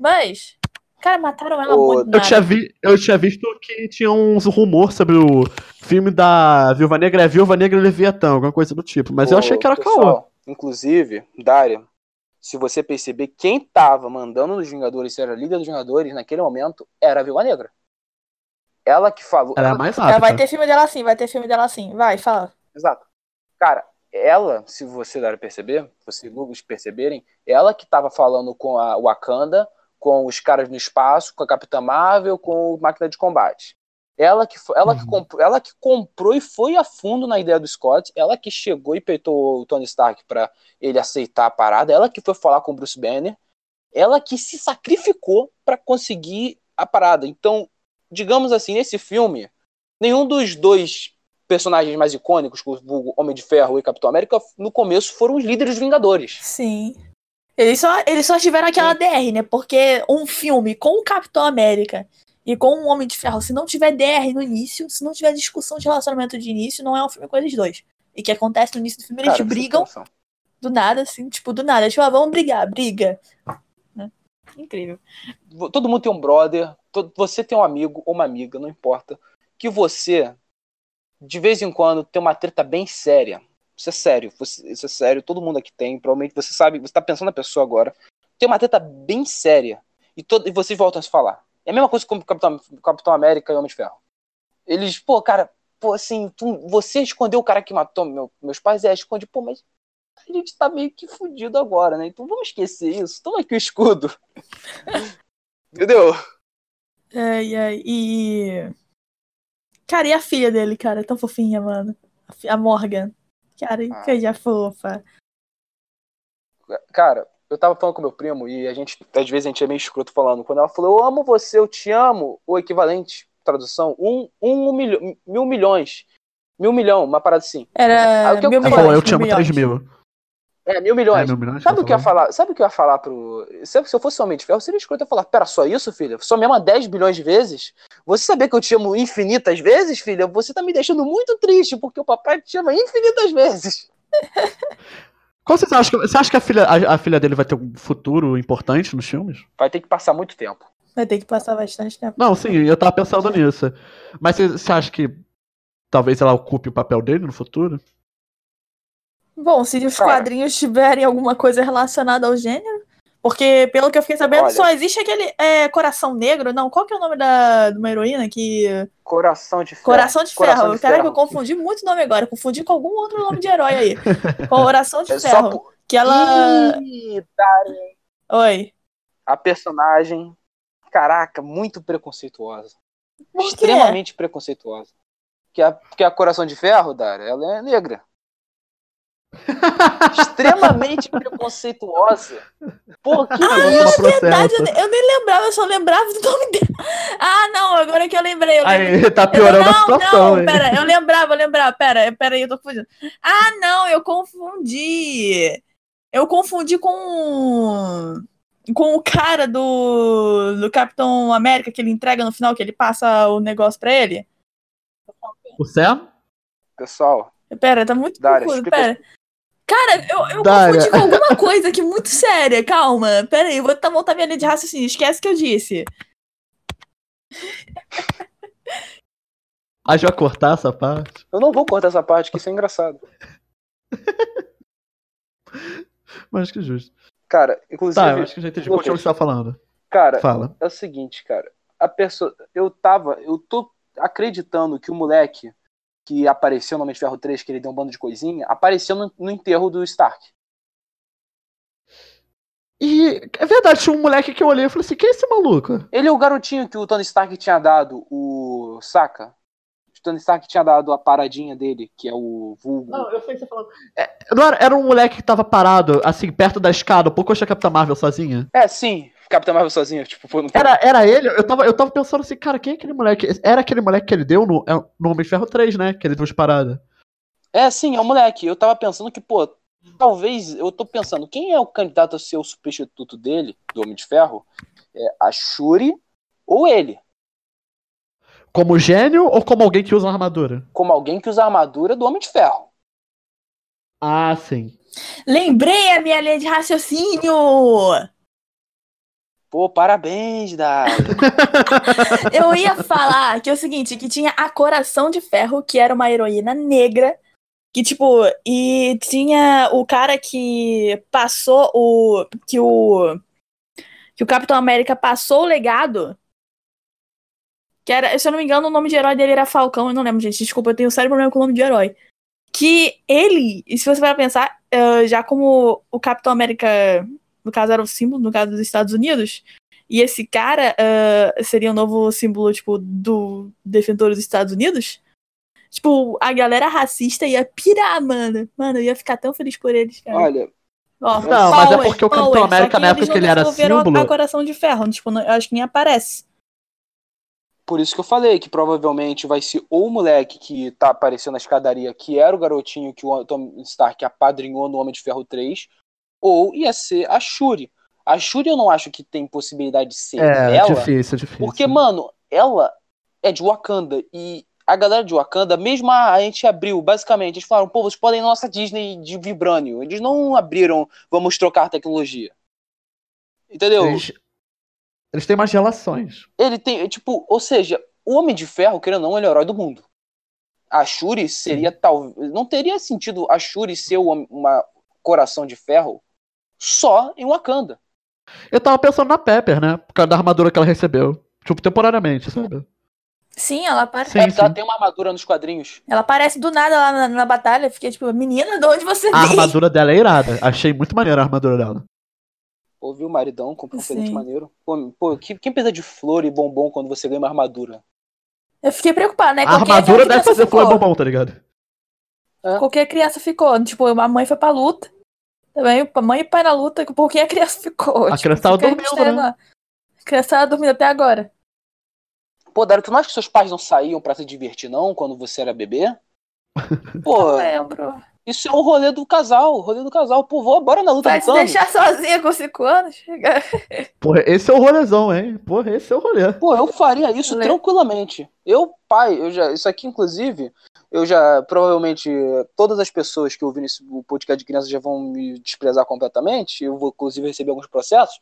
Mas, cara, mataram ela Ô, muito Eu tinha, vi, eu tinha visto que tinha uns rumor sobre o filme da Viúva Negra, é Viúva Negra e Leviatã, alguma coisa do tipo. Mas eu achei que era caô. Inclusive, Dária, se você perceber, quem tava mandando nos Vingadores, ser a líder dos Vingadores, naquele momento, era a Viúva Negra. Ela que falou. Era ela- mais Ela vai rápida. ter filme dela sim, vai ter filme dela sim. Vai, fala. Exato. Cara, ela, se você dar a perceber, se Google perceberem, ela que tava falando com a Wakanda, com os caras no espaço, com a Capitã Marvel, com o Máquina de Combate. Ela que, ela, que Uhum. comprou, ela que comprou e foi a fundo na ideia do Scott, ela que chegou e peitou o Tony Stark pra ele aceitar a parada, ela que foi falar com o Bruce Banner, ela que se sacrificou pra conseguir a parada. Então, digamos assim, nesse filme, nenhum dos dois personagens mais icônicos, o Homem de Ferro e Capitão América, no começo foram os líderes Vingadores. Sim. Eles só, eles só tiveram aquela DR, né? Porque um filme com o Capitão América e com o Homem de Ferro, se não tiver DR no início, se não tiver discussão de relacionamento de início, não é um filme com eles dois. E que acontece no início do filme, eles Cara, brigam do nada, assim, tipo, do nada. Tipo, ah, vamos brigar, briga. Né? Incrível. Todo mundo tem um brother, to- você tem um amigo ou uma amiga, não importa, que você, de vez em quando, tem uma treta bem séria. Isso é sério, isso é sério, todo mundo aqui tem, provavelmente você sabe, você tá pensando na pessoa agora. Tem uma treta bem séria. E, todo, e vocês voltam a se falar. É a mesma coisa com o Capitão, Capitão América e Homem de Ferro. Eles, pô, cara, pô, assim, tu- você escondeu o cara que matou meu- meus pais? É, esconde, pô, mas a gente tá meio que fudido agora, né? Então vamos esquecer isso. Toma aqui o escudo. Entendeu? Ai, ai, e. Cara, e a filha dele, cara? É tão fofinha, mano. a Morgan. Cara, Ah. coisa fofa. Cara, eu tava falando com meu primo e a gente, às vezes, a gente é meio escroto falando. Quando ela falou, eu amo você, eu te amo, o equivalente, tradução, um, um milho, mil milhões. Mil milhão, uma parada assim. Era Ah, o que eu- mil Ela milhões. falou, eu te mil amo milhões. 3 mil. É, mil É, milhões. mil milhões? Sabe o que eu ia falar? Sabe o que eu ia falar pro. Se eu fosse homem de ferro, seria escroto eu falar: Pera, só isso, filha? Só me ama 10 bilhões de vezes? Você sabia que eu te amo infinitas vezes, filha? Você tá me deixando muito triste, porque o papai te ama infinitas vezes. Qual vocês acham? que- Você acha que a filha, a, a filha dele vai ter um futuro importante nos filmes? Vai ter que passar muito tempo. Vai ter que passar bastante tempo. Não, sim, eu tava pensando nisso. Mas você, você acha que talvez ela ocupe o papel dele no futuro? Bom, se os Cara. quadrinhos tiverem alguma coisa relacionada ao gênero. Porque, pelo que eu fiquei sabendo, Olha. só existe aquele é, Coração Negro. Não, qual que é o nome da, de uma heroína que. Coração de ferro. Coração de Coração Ferro. de Caraca, ferro. eu confundi muito nome agora. Confundi com algum outro nome de herói aí. Coração de É Ferro. por... Que ela. Ih, Oi. a personagem, caraca, muito preconceituosa. Extremamente preconceituosa. Porque a, porque a Coração de Ferro, Dara, ela é negra. Extremamente preconceituosa. Pô, que isso? toma Verdade, eu, eu nem lembrava, eu só lembrava do nome dela. Ah, não, agora que eu lembrei. Eu lembrei. Aí tá Eu- piorando a não, situação, não, pera, eu lembrava, eu lembrava, pera, pera aí, eu tô confundindo. Ah, não, eu confundi. Eu confundi com com o cara do, do Capitão América que ele entrega no final, que ele passa o negócio pra ele. O Sam? Pessoal, Pera, tá muito confuso, explica- pera. Cara, eu, eu confundi com alguma coisa aqui muito séria, calma. Pera aí, eu vou tentar voltar minha linha de raciocínio, esquece o que eu disse. A gente vai cortar essa parte. eu não vou cortar essa parte, que isso é engraçado. Mas que é justo. Cara, inclusive, Tá, eu acho que eu já entendi. Continua o que você tá falando. cara, Fala. é o seguinte, cara. A pessoa. Eu tava. Eu tô acreditando que o moleque que apareceu no Homem de Ferro 3, que ele deu um bando de coisinha, apareceu no, no enterro do Stark. E é verdade, tinha um moleque que eu olhei e falei assim: quem é esse maluco? Ele é o garotinho que o Tony Stark tinha dado o. Saca? O Tony Stark tinha dado a paradinha dele, que é o vulgo. eu sei o que você tá falando. não era, era um moleque que tava parado, assim, perto da escada, um pouco antes da Capitã Marvel sozinha. É, sim. Capitão Marvel sozinho, tipo, foi no Era, era ele, eu tava, eu tava pensando assim, cara, quem é aquele moleque? Era aquele moleque que ele deu no, é, no Homem de Ferro 3, né? Que ele deu de parada. É, sim, é o moleque. Eu tava pensando que, pô, talvez. Eu tô pensando, quem é o candidato a ser o substituto dele, do Homem de Ferro? É a Shuri ou ele? Como gênio ou como alguém que usa uma armadura? Como alguém que usa a armadura do Homem de Ferro. Ah, sim. Lembrei a minha linha de raciocínio! Pô, parabéns, Dai. Eu ia falar que é o seguinte, que tinha a Coração de Ferro, que era uma heroína negra, que tipo, e tinha o cara que passou o que o que o Capitão América passou o legado, que era, se eu não me engano, o nome de herói dele era Falcão, eu não lembro, gente, desculpa, eu tenho um sério problema com o nome de herói. Que ele, e se você vai pensar, eh, já como o Capitão América, no caso era o símbolo, no caso dos Estados Unidos, e esse cara ah, seria o novo símbolo, tipo, do defensor dos Estados Unidos. Tipo, a galera racista ia pirar, mano. Mano, eu ia ficar tão feliz por eles, cara. Olha, Ó, Não, mas é porque o Capitão power. América, na época que ele era símbolo- a Coração de Ferro. Tipo, não- eu acho que nem aparece. por isso que eu falei que provavelmente vai ser ou o moleque que tá aparecendo na escadaria, que era o garotinho que o Tony Stark apadrinhou no Homem de Ferro 3, ou ia ser a Shuri. A Shuri eu não acho que tem possibilidade de ser É, ela. difícil, difícil. Porque, mano, ela é de Wakanda e a galera de Wakanda, mesmo a, a gente abriu, basicamente, eles falaram, pô, vocês podem ir na nossa Disney de Vibranium. Eles não abriram, vamos trocar tecnologia. Entendeu? Eles, eles têm mais relações. Ele tem, tipo, ou seja, o Homem de Ferro, querendo ou não, ele é o herói do mundo. A Shuri seria tal. Não teria sentido a Shuri ser uma, uma coração de ferro só em Wakanda. Eu tava pensando na Pepper, né? Por causa da armadura que ela recebeu. Tipo, temporariamente, sabe? Sim, ela aparece. Sim, é ela tem uma armadura nos quadrinhos. Ela aparece do nada lá na, na batalha. Fiquei tipo, menina, de onde você A armadura dela é irada. Achei muito maneira a armadura dela. Pô, viu o maridão comprou um presente maneiro. Pô, pô, que- quem precisa de flor e bombom quando você ganha uma armadura? Eu fiquei preocupada, né? A Qualquer armadura deve fazer flor classificou. bombom, tá ligado? É. Qualquer criança ficou. Tipo, a mãe foi pra luta. Também, mãe e pai na luta, por que a criança ficou? A Tipo, criança tava dormindo, né? A criança tava dormindo até agora. Pô, Dário, tu não acha que seus pais não saíam pra se divertir, não, quando você era bebê? Pô, Não lembro. Isso é o rolê do casal, o rolê do casal. Pô, vou, bora na luta Vai se deixar sozinha com 5 anos? Porra, esse é o rolezão, hein? Porra, esse é o rolê. Pô, eu faria isso Lê. tranquilamente. Eu, pai, eu já. Isso aqui, inclusive, eu já. Provavelmente, todas as pessoas que ouvirem esse o podcast de crianças já vão me desprezar completamente. Eu vou, inclusive, receber alguns processos,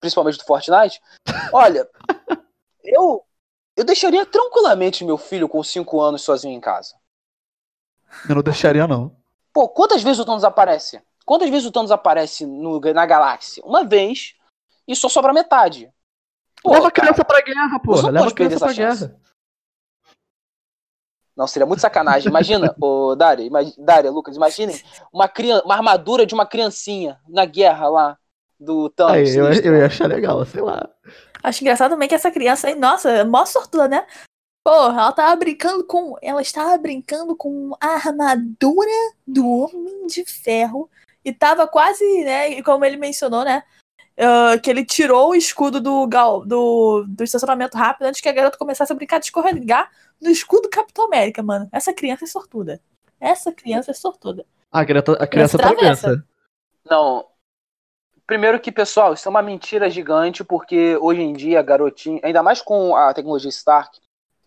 principalmente do Fortnite. Olha, eu. Eu deixaria tranquilamente meu filho com 5 anos sozinho em casa. Eu não deixaria, não. Pô, quantas vezes o Thanos aparece? Quantas vezes o Thanos aparece no- na galáxia? Uma vez e só sobra metade. Pô, Leva a cara, criança pra guerra, não Leva criança pra chance. guerra. Não, seria muito sacanagem. Imagina, ô Dária, imag... Dária, Lucas, imaginem uma, crian... uma armadura de uma criancinha na guerra lá do Thanos. Aí, eu, eu ia achar legal, sei lá. Acho engraçado também que essa criança aí, nossa, é mó sortuda, né? Porra, ela tava brincando com. Ela estava brincando com a armadura do Homem de Ferro. E tava quase, né? E como ele mencionou, né? ah, que ele tirou o escudo do, gal- do, do estacionamento rápido antes que a garota começasse a brincar de escorregar no escudo do Capitão América, mano. Essa criança é sortuda. Essa criança é sortuda. A criança, a criança travessa. atravessa. Não. Primeiro que, pessoal, isso é uma mentira gigante, porque hoje em dia a garotinha, ainda mais com a tecnologia Stark,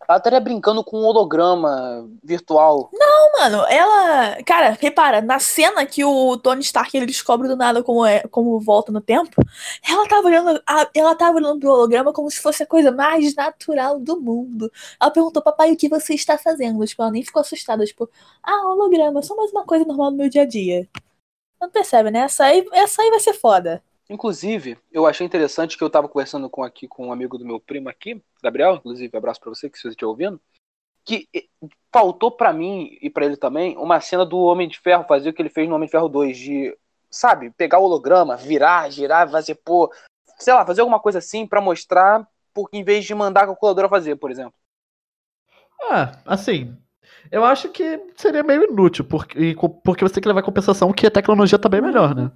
ela estaria brincando com um holograma virtual. Mano, ela. Cara, repara, na cena que o Tony Stark ele descobre do nada como, é, como volta no tempo, ela tava olhando. ela tava olhando pro holograma como se fosse a coisa mais natural do mundo. Ela perguntou, papai, o que você está fazendo? Tipo, ela nem ficou assustada, tipo, ah, holograma, só mais uma coisa normal do meu dia a dia. Não percebe, né? Essa aí, essa aí vai ser foda. Inclusive, eu achei interessante que eu tava conversando com aqui com um amigo do meu primo aqui, Gabriel, inclusive, abraço pra você que você estiver ouvindo, que eh, faltou pra mim e pra ele também uma cena do Homem de Ferro fazer o que ele fez no Homem de Ferro 2 de, sabe, pegar o holograma, virar, girar, fazer pô, sei lá, fazer alguma coisa assim pra mostrar, porque em vez de mandar a calculadora fazer, por exemplo. Ah, assim. Eu acho que seria meio inútil, porque, porque você tem que levar compensação que a tecnologia tá bem melhor, né?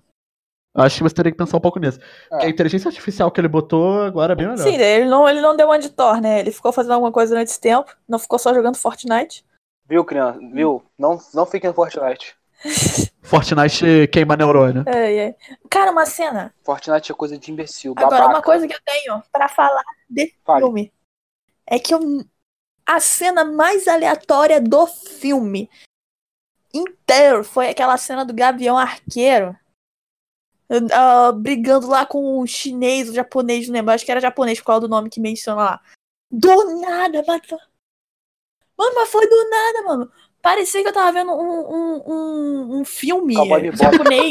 Acho que você teria que pensar um pouco nisso. Porque a inteligência artificial que ele botou agora é bem melhor. Sim, ele não, ele não deu uma de Thor, né? Ele ficou fazendo alguma coisa durante esse tempo, não ficou só jogando Fortnite. Viu, criança? Viu? Não, não fique no Fortnite. Fortnite queima neurônio. É, é. Cara, uma cena. Fortnite é coisa de imbecil, Agora, babaca. uma coisa que eu tenho pra falar desse Fale. filme é que eu, a cena mais aleatória do filme inteiro foi aquela cena do Gavião Arqueiro ah, brigando lá com o chinês, o japonês, não lembro, acho que era japonês causa do nome que menciona lá. Do nada, matou. Mano, mas foi do nada, mano. Parecia que eu tava vendo um, um, um, um filme Cowboy japonês.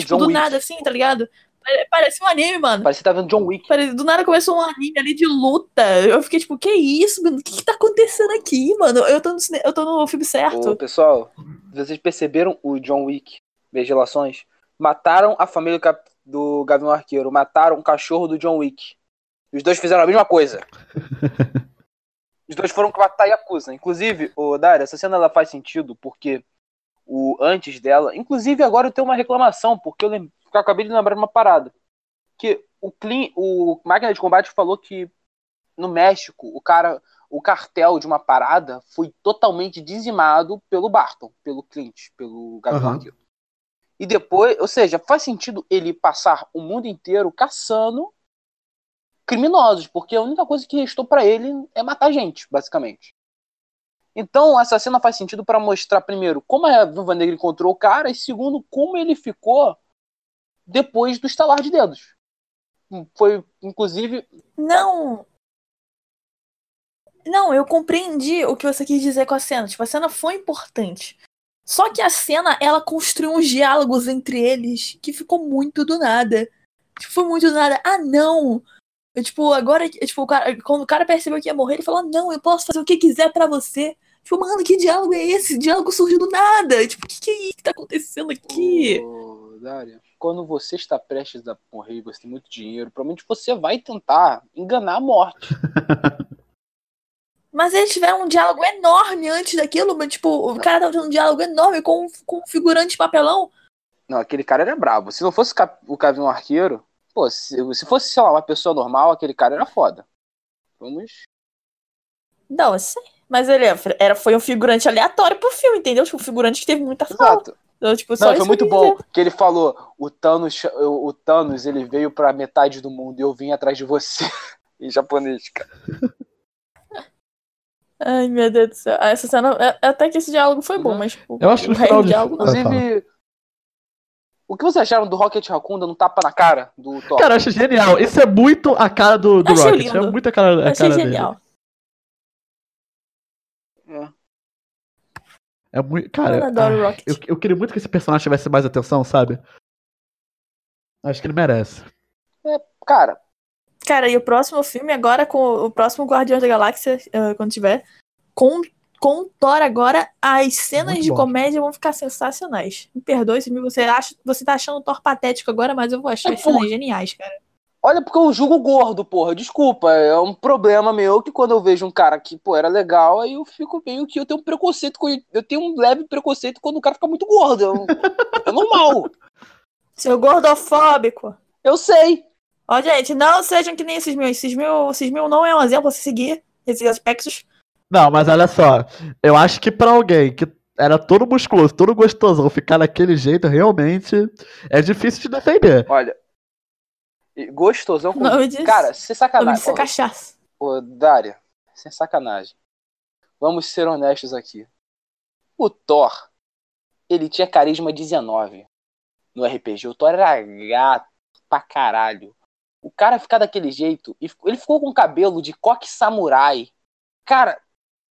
Tipo, do Wick. nada, assim, tá ligado? Pare- Parecia um anime, mano. Parece que tá vendo John Wick. Pare- Do nada começou um anime ali de luta. Eu fiquei tipo, que isso, mano? O que, que tá acontecendo aqui, mano? Eu tô no, cine- eu tô no filme Ô, certo. pessoal, vocês perceberam o John Wick, Legislações? Mataram a família do, Cap- do Gavião Arqueiro, mataram o cachorro do John Wick. Os dois fizeram a mesma coisa. Os dois foram matar Yakuza. Inclusive, o Dário, essa cena ela faz sentido porque o antes dela. Inclusive, agora eu tenho uma reclamação, porque eu, lem- eu acabei de lembrar de uma parada. Que o Clean, o Máquina de Combate falou que no México, o cara o cartel de uma parada foi totalmente dizimado pelo Barton, pelo Clint, pelo Gabriel Aham. Arqueiro. E depois, ou seja, faz sentido ele passar o mundo inteiro caçando criminosos, porque a única coisa que restou pra ele é matar gente, basicamente. Então, essa cena faz sentido pra mostrar, primeiro, como a Viúva Negra encontrou o cara, e segundo, como ele ficou depois do estalar de dedos. Foi, inclusive, Não. Não, eu compreendi o que você quis dizer com a cena. Tipo, a cena foi importante. Só que a cena, ela construiu uns diálogos entre eles que ficou muito do nada. Tipo, foi muito do nada. Ah, não! Eu, tipo, agora, tipo, o cara, quando o cara percebeu que ia morrer, ele falou: Não, eu posso fazer o que quiser pra você. Tipo, mano, que diálogo é esse? Diálogo surgiu do nada. Tipo, o que, que é isso que tá acontecendo aqui? Ô, Dária, quando você está prestes a morrer e você tem muito dinheiro, provavelmente você vai tentar enganar a morte. Mas eles tiveram um diálogo enorme antes daquilo, mas, tipo, o cara tava tendo um diálogo enorme com, com um figurante de papelão. Não, aquele cara era brabo. Se não fosse o Gavião Arqueiro, pô, se, se fosse, sei lá, uma pessoa normal, aquele cara era foda. Vamos. Não, eu sei. Mas ele era, foi um figurante aleatório pro filme, entendeu? Tipo, um figurante que teve muita fala. Exato. Então, tipo, Não, foi muito bom dizer. que ele falou: o Thanos, o Thanos ele veio pra metade do mundo e eu vim atrás de você. em japonês, cara. Ai, meu Deus do céu. Ah, Essa cena. é- Até que esse diálogo foi bom, Uhum. mas, tipo, Eu acho que o final de- diálogo. Ah. Inclusive, o que vocês acharam do Rocket Raccoon dando um tapa na cara do Thor? Cara, eu acho genial. Isso é muito a cara do, do Rocket. lindo. É muito a cara, a Eu achei cara dele. genial. É. É muito. Eu Cara, adoro o ah, Rocket. eu, eu queria muito que esse personagem tivesse mais atenção, sabe? Acho que ele merece. Cara, Cara, e o próximo filme agora, com o próximo Guardiões da Galáxia, eh, quando tiver, com, com o Thor agora, as cenas Muito de bom. comédia vão ficar sensacionais. Me perdoe se você acha, você tá achando o Thor patético agora, mas eu vou achar É, as cenas geniais, cara. olha porque eu julgo gordo, porra. Desculpa, é um problema meu que quando eu vejo um cara que, pô, era legal, aí eu fico meio que eu tenho um preconceito com ele. Eu tenho um leve preconceito quando o cara fica muito gordo. Eu- É normal. Seu gordofóbico. Eu sei. Ó, gente, não sejam que nem esses mil. Esses mil, esses mil não é um exemplo a se seguir. Esses aspectos. Não, mas olha só. Eu acho que pra alguém que era todo musculoso, todo gostosão, ficar daquele jeito, realmente é difícil de defender. Olha. Gostosão com. Não, disse- Cara, sem sacanagem. disse cachaça. Ô, Dária, sem sacanagem. Vamos ser honestos aqui. O Thor, ele tinha carisma 19 no RPG. O Thor era gato pra caralho. O cara ficar daquele jeito, e ele ficou com cabelo de coque samurai. Cara,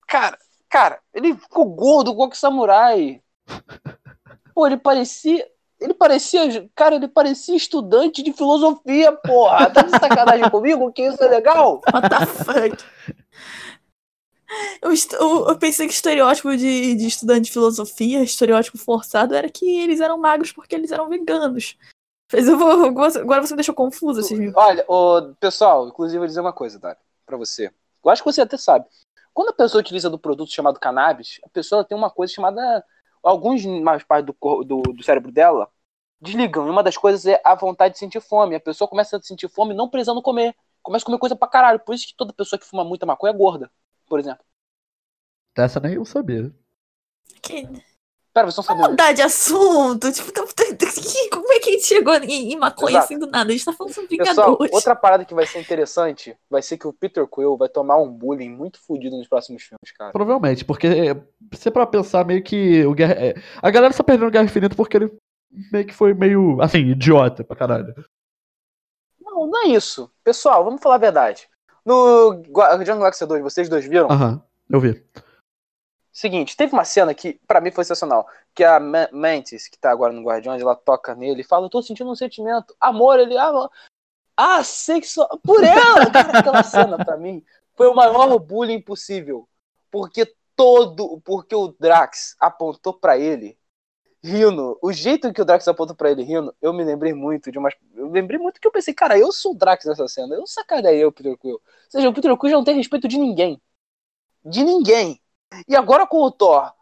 cara, cara, ele ficou gordo, coque samurai. Pô, ele parecia. Ele parecia. Cara, ele parecia estudante de filosofia, porra. Tá de sacanagem comigo? Que isso é legal? What the fuck? Eu, eu- eu pensei que o estereótipo de, de estudante de filosofia, estereótipo forçado, era que eles eram magros porque eles eram veganos. Mas eu vou, agora você me deixou confuso, mil. Olha, ô, pessoal, inclusive eu vou dizer uma coisa, Dário, pra você. Eu acho que você até sabe. Quando a pessoa utiliza do produto chamado cannabis, a pessoa tem uma coisa chamada. Alguns mais partes do, do, do cérebro dela desligam. E uma das coisas é a vontade de sentir fome. A pessoa começa a sentir fome não precisando comer. Começa a comer coisa pra caralho. Por isso que toda pessoa que fuma muita maconha é gorda, por exemplo. Essa nem eu sabia. Que... Pera, vocês não Vamos sabem. mudar de assunto. Tipo, tá- que a gente chegou em, em maconha Exato. assim do nada? A gente tá falando sobre Pessoal, Vingadores. outra parada que vai ser interessante vai ser que o Peter Quill vai tomar um bullying muito fodido nos próximos filmes, cara. Provavelmente, porque se é pra pensar meio que o Guerra, é, a galera só perdeu o Guerra Infinita porque ele meio que foi meio, assim, idiota pra caralho. Não, não é isso. Pessoal, vamos falar a verdade. No Guardião Galaxy 2, vocês dois viram? Aham, eu vi. Seguinte, teve uma cena que pra mim foi sensacional. Que a Ma- Mantis, que tá agora no Guardiões, ela toca nele e fala: Eu tô sentindo um sentimento. Amor, ele. Ah, ah sexo. Por ela! Cara, aquela cena pra mim foi o maior bullying possível. Porque todo. Porque o Drax apontou pra ele rindo. O jeito que o Drax apontou pra ele rindo, eu me lembrei muito de umas. Eu lembrei muito que eu pensei, cara, eu sou o Drax nessa cena. Eu sacaneei o Peter Quill. Ou seja, o Peter Quill já não tem respeito de ninguém. De ninguém. E agora com o Thor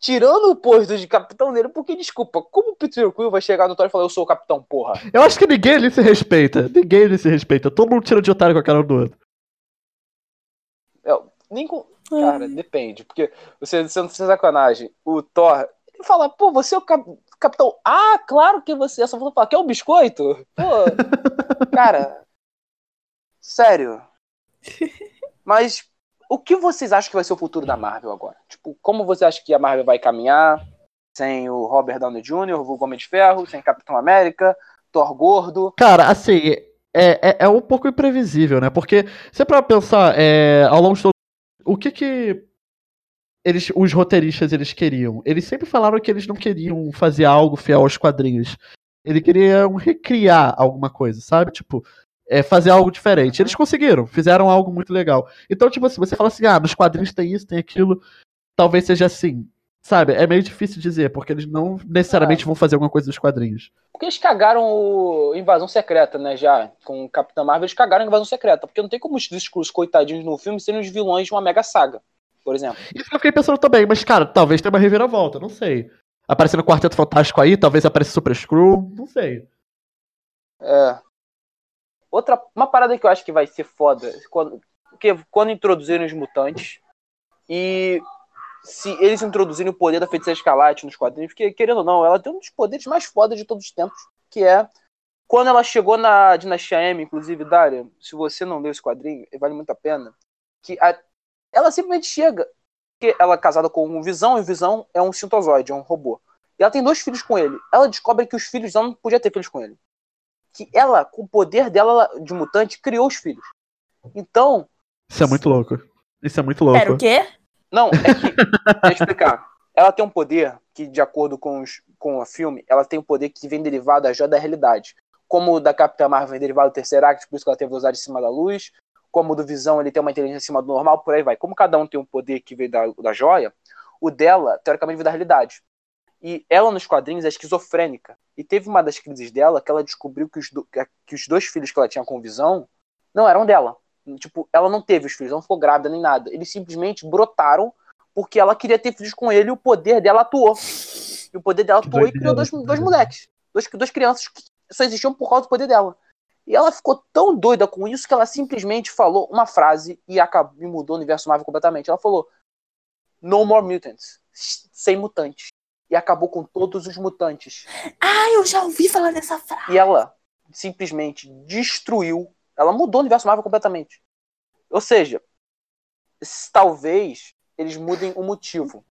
tirando o posto de capitão dele, porque, desculpa, como o Peter Quill vai chegar no Thor e falar, eu sou o capitão, porra? Eu acho que ninguém ali se respeita. Ninguém ali se respeita. Todo mundo tira de otário com a cara do outro. É, nem com... Cara, depende, porque você sendo sem sacanagem, o Thor, ele fala, pô, você é o cap- capitão. Ah, claro que você é. Só falou, falar, quer um biscoito? Pô, cara, sério. Mas o que vocês acham que vai ser o futuro da Marvel agora? Tipo, como você acha que a Marvel vai caminhar sem o Robert Downey Jr., o Homem de Ferro, sem Capitão América, Thor gordo? Cara, assim, é, é, é um pouco imprevisível, né? Porque, se é pra pensar, é, ao longo de todo. O que que eles, os roteiristas eles queriam? Eles sempre falaram que eles não queriam fazer algo fiel aos quadrinhos. Eles queriam recriar alguma coisa, sabe? Tipo, é, fazer algo diferente. Eles conseguiram, fizeram algo muito legal. Então, tipo assim, você fala assim, ah, nos quadrinhos tem isso, tem aquilo, talvez seja assim. Sabe, é meio difícil dizer, porque eles não necessariamente vão fazer alguma coisa dos quadrinhos. Porque eles cagaram o Invasão Secreta, né? Já com o Capitão Marvel, eles cagaram a Invasão Secreta. Porque não tem como os discursos coitadinhos no filme serem os vilões de uma mega saga, por exemplo. Isso que eu fiquei pensando também, mas, cara, talvez tenha uma reviravolta, não sei. Aparecendo o Quarteto Fantástico aí, talvez apareça Super Screw, não sei. É. Outra, uma parada que eu acho que vai ser foda, quando, porque quando introduzirem os mutantes e se eles introduzirem o poder da feiticeira escarlate nos quadrinhos, porque, querendo ou não, ela tem um dos poderes mais fodas de todos os tempos, que é quando ela chegou na Dinastia M, inclusive, Dária, se você não leu esse quadrinho, vale muito a pena, que a, ela simplesmente chega, que ela é casada com um Visão, e o Visão é um sintozoide, é um robô. E ela tem dois filhos com ele. Ela descobre que os filhos dela não podia ter filhos com ele. Que ela, com o poder dela de mutante, criou os filhos. Então. Isso é muito louco. Isso é muito louco. Era o quê? Não, é que. deixa eu explicar. Ela tem um poder que, de acordo com, os, com o filme, ela tem um poder que vem derivado da joia da realidade. Como o da Capitã Marvel vem derivado do Tesseract, por isso que ela tem velocidade em cima da luz. Como o do Visão, ele tem uma inteligência acima do normal, por aí vai. Como cada um tem um poder que veio da, da joia, o dela, teoricamente, vem da realidade. E ela, nos quadrinhos, é esquizofrênica. E teve uma das crises dela que ela descobriu que os, do, que os dois filhos que ela tinha com Visão não eram dela. Tipo, ela não teve os filhos, não ficou grávida nem nada. Eles simplesmente brotaram porque ela queria ter filhos com ele e o poder dela atuou. E o poder dela atuou e criou dois, dois moleques. Dois, duas crianças que só existiam por causa do poder dela. E ela ficou tão doida com isso que ela simplesmente falou uma frase e, acabou, e mudou o universo Marvel completamente. Ela falou: No more mutants. Sem mutantes. E acabou com todos os mutantes. Ah, eu já ouvi falar dessa frase. E ela simplesmente destruiu ela mudou o universo Marvel completamente. Ou seja, talvez eles mudem o motivo.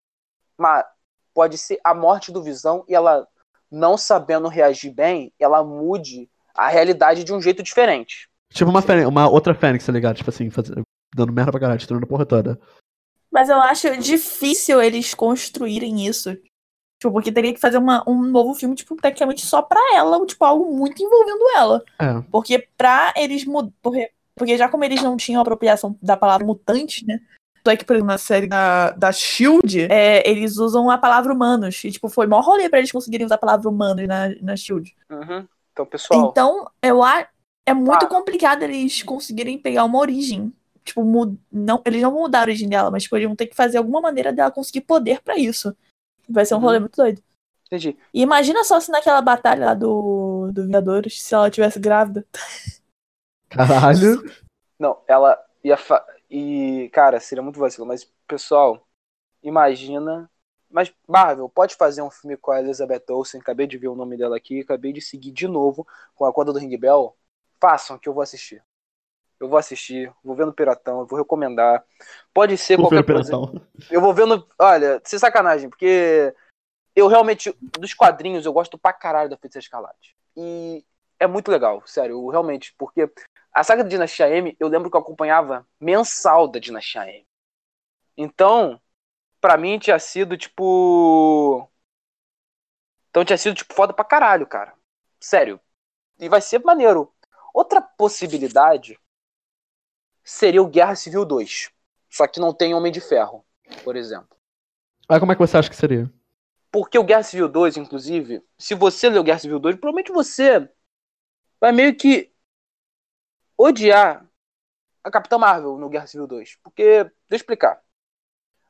Mas pode ser a morte do Visão e ela não sabendo reagir bem, ela mude a realidade de um jeito diferente. Tipo uma, Fênix, uma outra Fênix, tá ligado? Tipo assim, fazendo, dando merda pra caralho, destruindo a porra toda. Mas eu acho difícil eles construírem isso. Tipo, porque teria que fazer uma, um novo filme, tipo, tecnicamente só pra ela, tipo, algo muito envolvendo ela. É. Porque pra eles mudar. Porque, porque já como eles não tinham apropriação da palavra mutante, né? Só é que, por exemplo, na série da, da Shield, é, eles usam a palavra humanos. E, tipo, foi maior rolê pra eles conseguirem usar a palavra humanos na, na Shield. Uhum. Então, pessoal. Então, eu acho. É muito ah. complicado eles conseguirem pegar uma origem. Tipo, mud... não, eles não vão mudar a origem dela, mas tipo, eles vão ter que fazer alguma maneira dela conseguir poder para isso. Vai ser um rolê uhum. muito doido. Entendi. E imagina só se naquela batalha lá do, do Vingadores, se ela tivesse grávida. Caralho. Não, ela ia. Fa... E, cara, seria muito vacilo. Mas, pessoal, imagina. Mas, Marvel, pode fazer um filme com a Elizabeth Olsen. Acabei de ver o nome dela aqui. Acabei de seguir de novo com a conta do Ring Bell. Façam que eu vou assistir. Eu vou assistir, vou ver no Piratão, eu vou recomendar. Pode ser vou qualquer coisa. Eu vou ver no. Olha, sem sacanagem, porque eu realmente, dos quadrinhos, eu gosto pra caralho da Feiticeira Escarlate. E é muito legal, sério, eu, realmente, porque a saga da Dinastia M, eu lembro que eu acompanhava mensal da Dinastia M. Então, pra mim tinha sido tipo. Então tinha sido tipo foda pra caralho, cara. Sério. E vai ser maneiro. Outra possibilidade seria o Guerra Civil 2. Só que não tem Homem de Ferro, por exemplo. Ah, como é que você acha que seria? Porque o Guerra Civil 2, inclusive, se você ler o Guerra Civil 2, provavelmente você vai meio que odiar a Capitã Marvel no Guerra Civil 2. Porque, deixa eu explicar.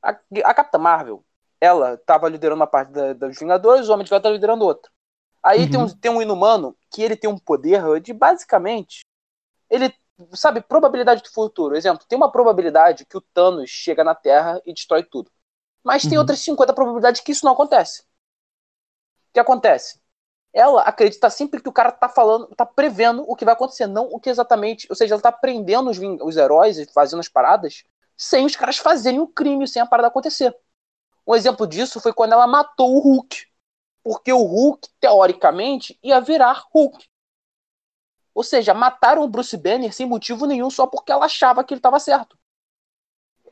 A, a Capitã Marvel, ela estava liderando uma parte da, dos Vingadores, o Homem de Ferro estava liderando outra. Aí uhum. tem, um, tem um inumano que ele tem um poder de basicamente. Ele sabe, probabilidade do futuro. Exemplo, tem uma probabilidade que o Thanos chega na Terra e destrói tudo. Mas tem uhum. outras 50 probabilidades que isso não acontece. O que acontece? Ela acredita sempre que o cara tá falando, tá prevendo o que vai acontecer, não o que exatamente. Ou seja, ela tá prendendo os, os heróis e fazendo as paradas sem os caras fazerem o crime, sem a parada acontecer. Um exemplo disso foi quando ela matou o Hulk. Porque o Hulk, teoricamente, ia virar Hulk. Ou seja, mataram o Bruce Banner sem motivo nenhum, só porque ela achava que ele estava certo.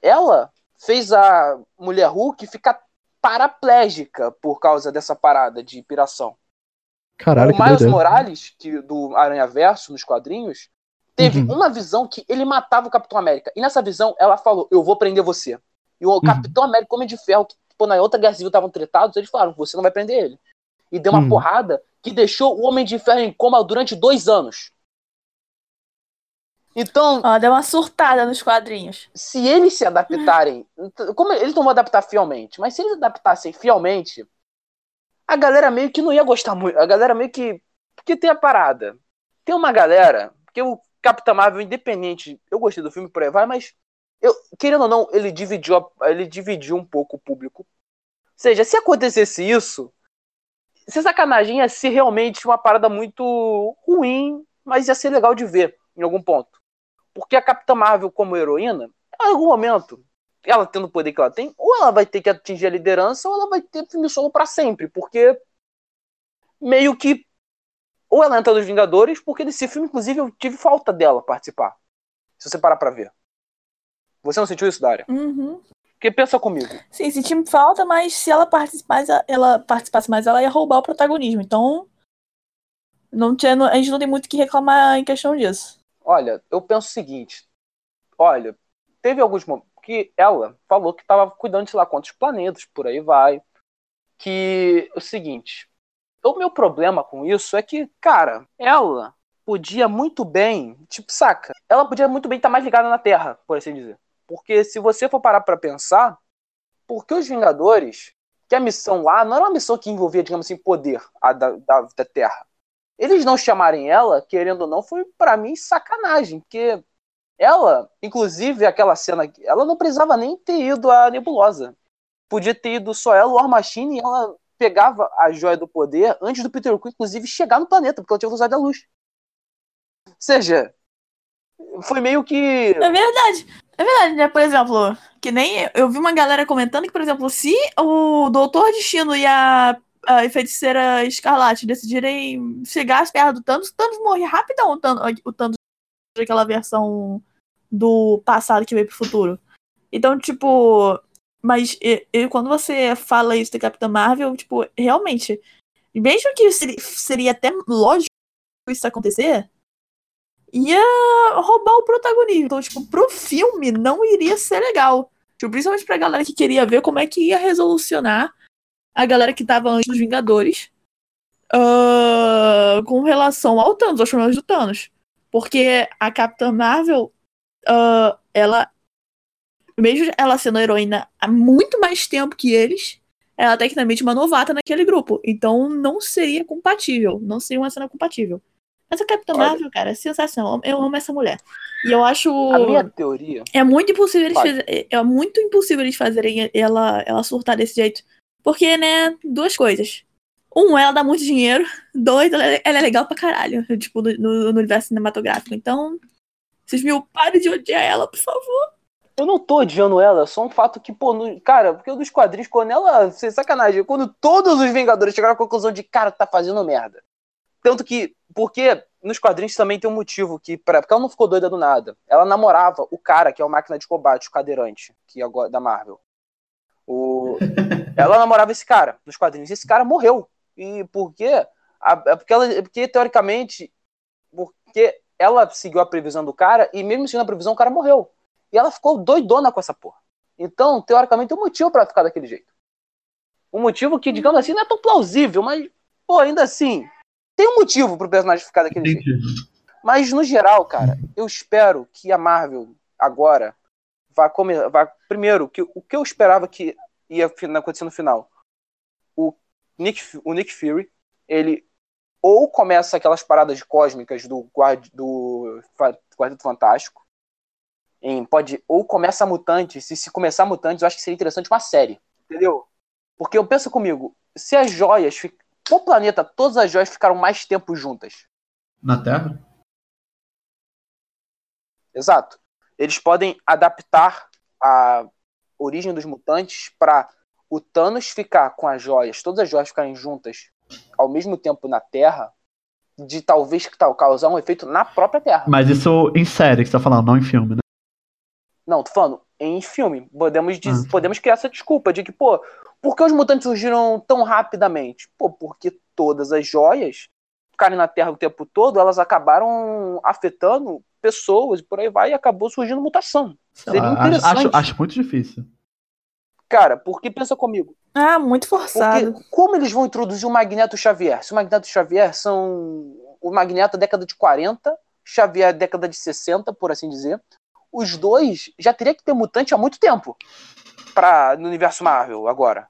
Ela fez a mulher Hulk ficar paraplégica por causa dessa parada de piração. Caralho, o Miles Morales, que, do Aranha Verso, nos quadrinhos, teve uhum. uma visão que ele matava o Capitão América. E nessa visão, ela falou: Eu vou prender você. E o uhum. Capitão América, Homem de Ferro, que participou na outra Guerra Civil estavam tretados, eles falaram: você não vai prender ele. E deu uma Hum. porrada que deixou o Homem de Ferro em coma durante dois anos. Então, Ela deu uma surtada nos quadrinhos. se eles se adaptarem, como eles não vão adaptar fielmente, mas se eles adaptassem fielmente, a galera meio que não ia gostar muito. A galera meio que. Porque tem a parada. Tem uma galera. Porque o Capitão Marvel, independente. Eu gostei do filme por aí vai, mas. Eu, querendo ou não, ele dividiu, ele dividiu um pouco o público. Ou seja, se acontecesse isso, se sacanagem ia ser realmente uma parada muito ruim, mas ia ser legal de ver em algum ponto. Porque a Capitã Marvel, como heroína, em algum momento, ela tendo o poder que ela tem, ou ela vai ter que atingir a liderança, ou ela vai ter filme solo pra sempre. Porque meio que. Ou ela entra nos Vingadores, porque nesse filme, inclusive, eu tive falta dela participar. Se você parar pra ver. Você não sentiu isso, Daria? Uhum. Porque pensa comigo. Sim, senti falta, mas se ela participasse mais, ela participasse mais, ela ia roubar o protagonismo. Então, não tinha, a gente não tem muito o que reclamar em questão disso. Olha, eu penso o seguinte. Olha, teve alguns momentos que ela falou que estava cuidando de sei lá quantos planetas, por aí vai. Que é o seguinte. O meu problema com isso é que, cara, ela podia muito bem, tipo, saca? Ela podia muito bem estar mais ligada na Terra, por assim dizer. Porque se você for parar pra pensar, porque os Vingadores, que a missão lá não era uma missão que envolvia, digamos assim, poder a da, da, da Terra eles não chamarem ela, querendo ou não, foi pra mim sacanagem, porque ela, inclusive aquela cena, ela não precisava nem ter ido à nebulosa. Podia ter ido só ela, o War Machine, e ela pegava a joia do poder antes do Peter Quill, inclusive, chegar no planeta, porque ela tinha velocidade da luz. Ou seja, foi meio que. É verdade. É verdade, né? Por exemplo, que nem eu vi uma galera comentando que, por exemplo, se o Doutor Destino e a, a Feiticeira Escarlate decidirem chegar perto do Thanos, Thanos morre rapidão, o Thanos, o Thanos daquela versão do passado que veio pro futuro. Então, tipo, mas e- e quando você fala isso da Capitã Marvel, tipo, realmente, mesmo que seria, seria até lógico isso acontecer, ia roubar o protagonismo. Então, tipo, pro filme não iria ser legal. Tipo, principalmente pra galera que queria ver como é que ia resolucionar a galera que tava antes dos Vingadores ah, com relação ao Thanos, aos problemas do Thanos. Porque a Capitã Marvel, ah, ela, mesmo ela sendo heroína há muito mais tempo que eles, ela é tecnicamente uma novata naquele grupo. Então não seria compatível. Não seria uma cena compatível. Mas a Capitã Olha. Marvel, cara, é sensacional. Eu amo essa mulher. E eu acho. A minha teoria. É muito impossível eles Pode. fazerem. É muito impossível eles fazerem ela, ela surtar desse jeito. Porque, né, duas coisas. Um, ela dá muito dinheiro. Dois, ela, é- ela é legal pra caralho. Tipo, no, no- universo cinematográfico. Então, vocês me parem de odiar ela, por favor. Eu não tô odiando ela, é só um fato que, pô, no- cara, porque dos quadrinhos, quando ela. Sem sacanagem, quando todos os Vingadores chegaram à conclusão de, cara, tá fazendo merda. Tanto que. Porque nos quadrinhos também tem um motivo que. Pra, porque ela não ficou doida do nada. Ela namorava o cara que é o máquina de combate, o cadeirante, que é agora da Marvel. O, ela namorava esse cara nos quadrinhos. Esse cara morreu. E por quê? É porque, ela, é porque, teoricamente, porque ela seguiu a previsão do cara e mesmo seguindo a previsão, o cara morreu. E ela ficou doidona com essa porra. Então, teoricamente, tem um motivo pra ficar daquele jeito. Um motivo que, digamos assim, não é tão plausível, mas, pô, ainda assim, tem um motivo pro personagem ficar daquele jeito. Entendi. Mas, no geral, cara, eu espero que a Marvel agora vá começar. Vá, primeiro, que, o que eu esperava que ia acontecer no final. O Nick, o Nick Fury, ele ou começa aquelas paradas cósmicas do, guard, do Quarteto Fantástico. Em, pode, ou começa Mutantes. Se, se começar Mutantes, eu acho que seria interessante uma série. Entendeu? Porque eu penso comigo, se as joias. O planeta, todas as joias ficaram mais tempo juntas. Na Terra? Exato. Eles podem adaptar a origem dos mutantes para o Thanos ficar com as joias, todas as joias ficarem juntas ao mesmo tempo na Terra, de talvez tal, causar um efeito na própria Terra. Mas isso em série que você tá falando, não em filme, né? Não, tô falando, em filme, podemos, diz- Ah. podemos criar essa desculpa de que, pô, por que os mutantes surgiram tão rapidamente? Pô, porque todas as joias ficarem na Terra o tempo todo, elas acabaram afetando pessoas e por aí vai, e acabou surgindo mutação. Sei Seria lá, interessante. acho, acho muito difícil. Cara, porque pensa comigo. Ah, muito forçado. Porque como eles vão introduzir o Magneto Xavier? Se o Magneto Xavier são o Magneto da década de 40, Xavier da década de 60, por assim dizer. Os dois já teria que ter mutante há muito tempo para no universo Marvel agora.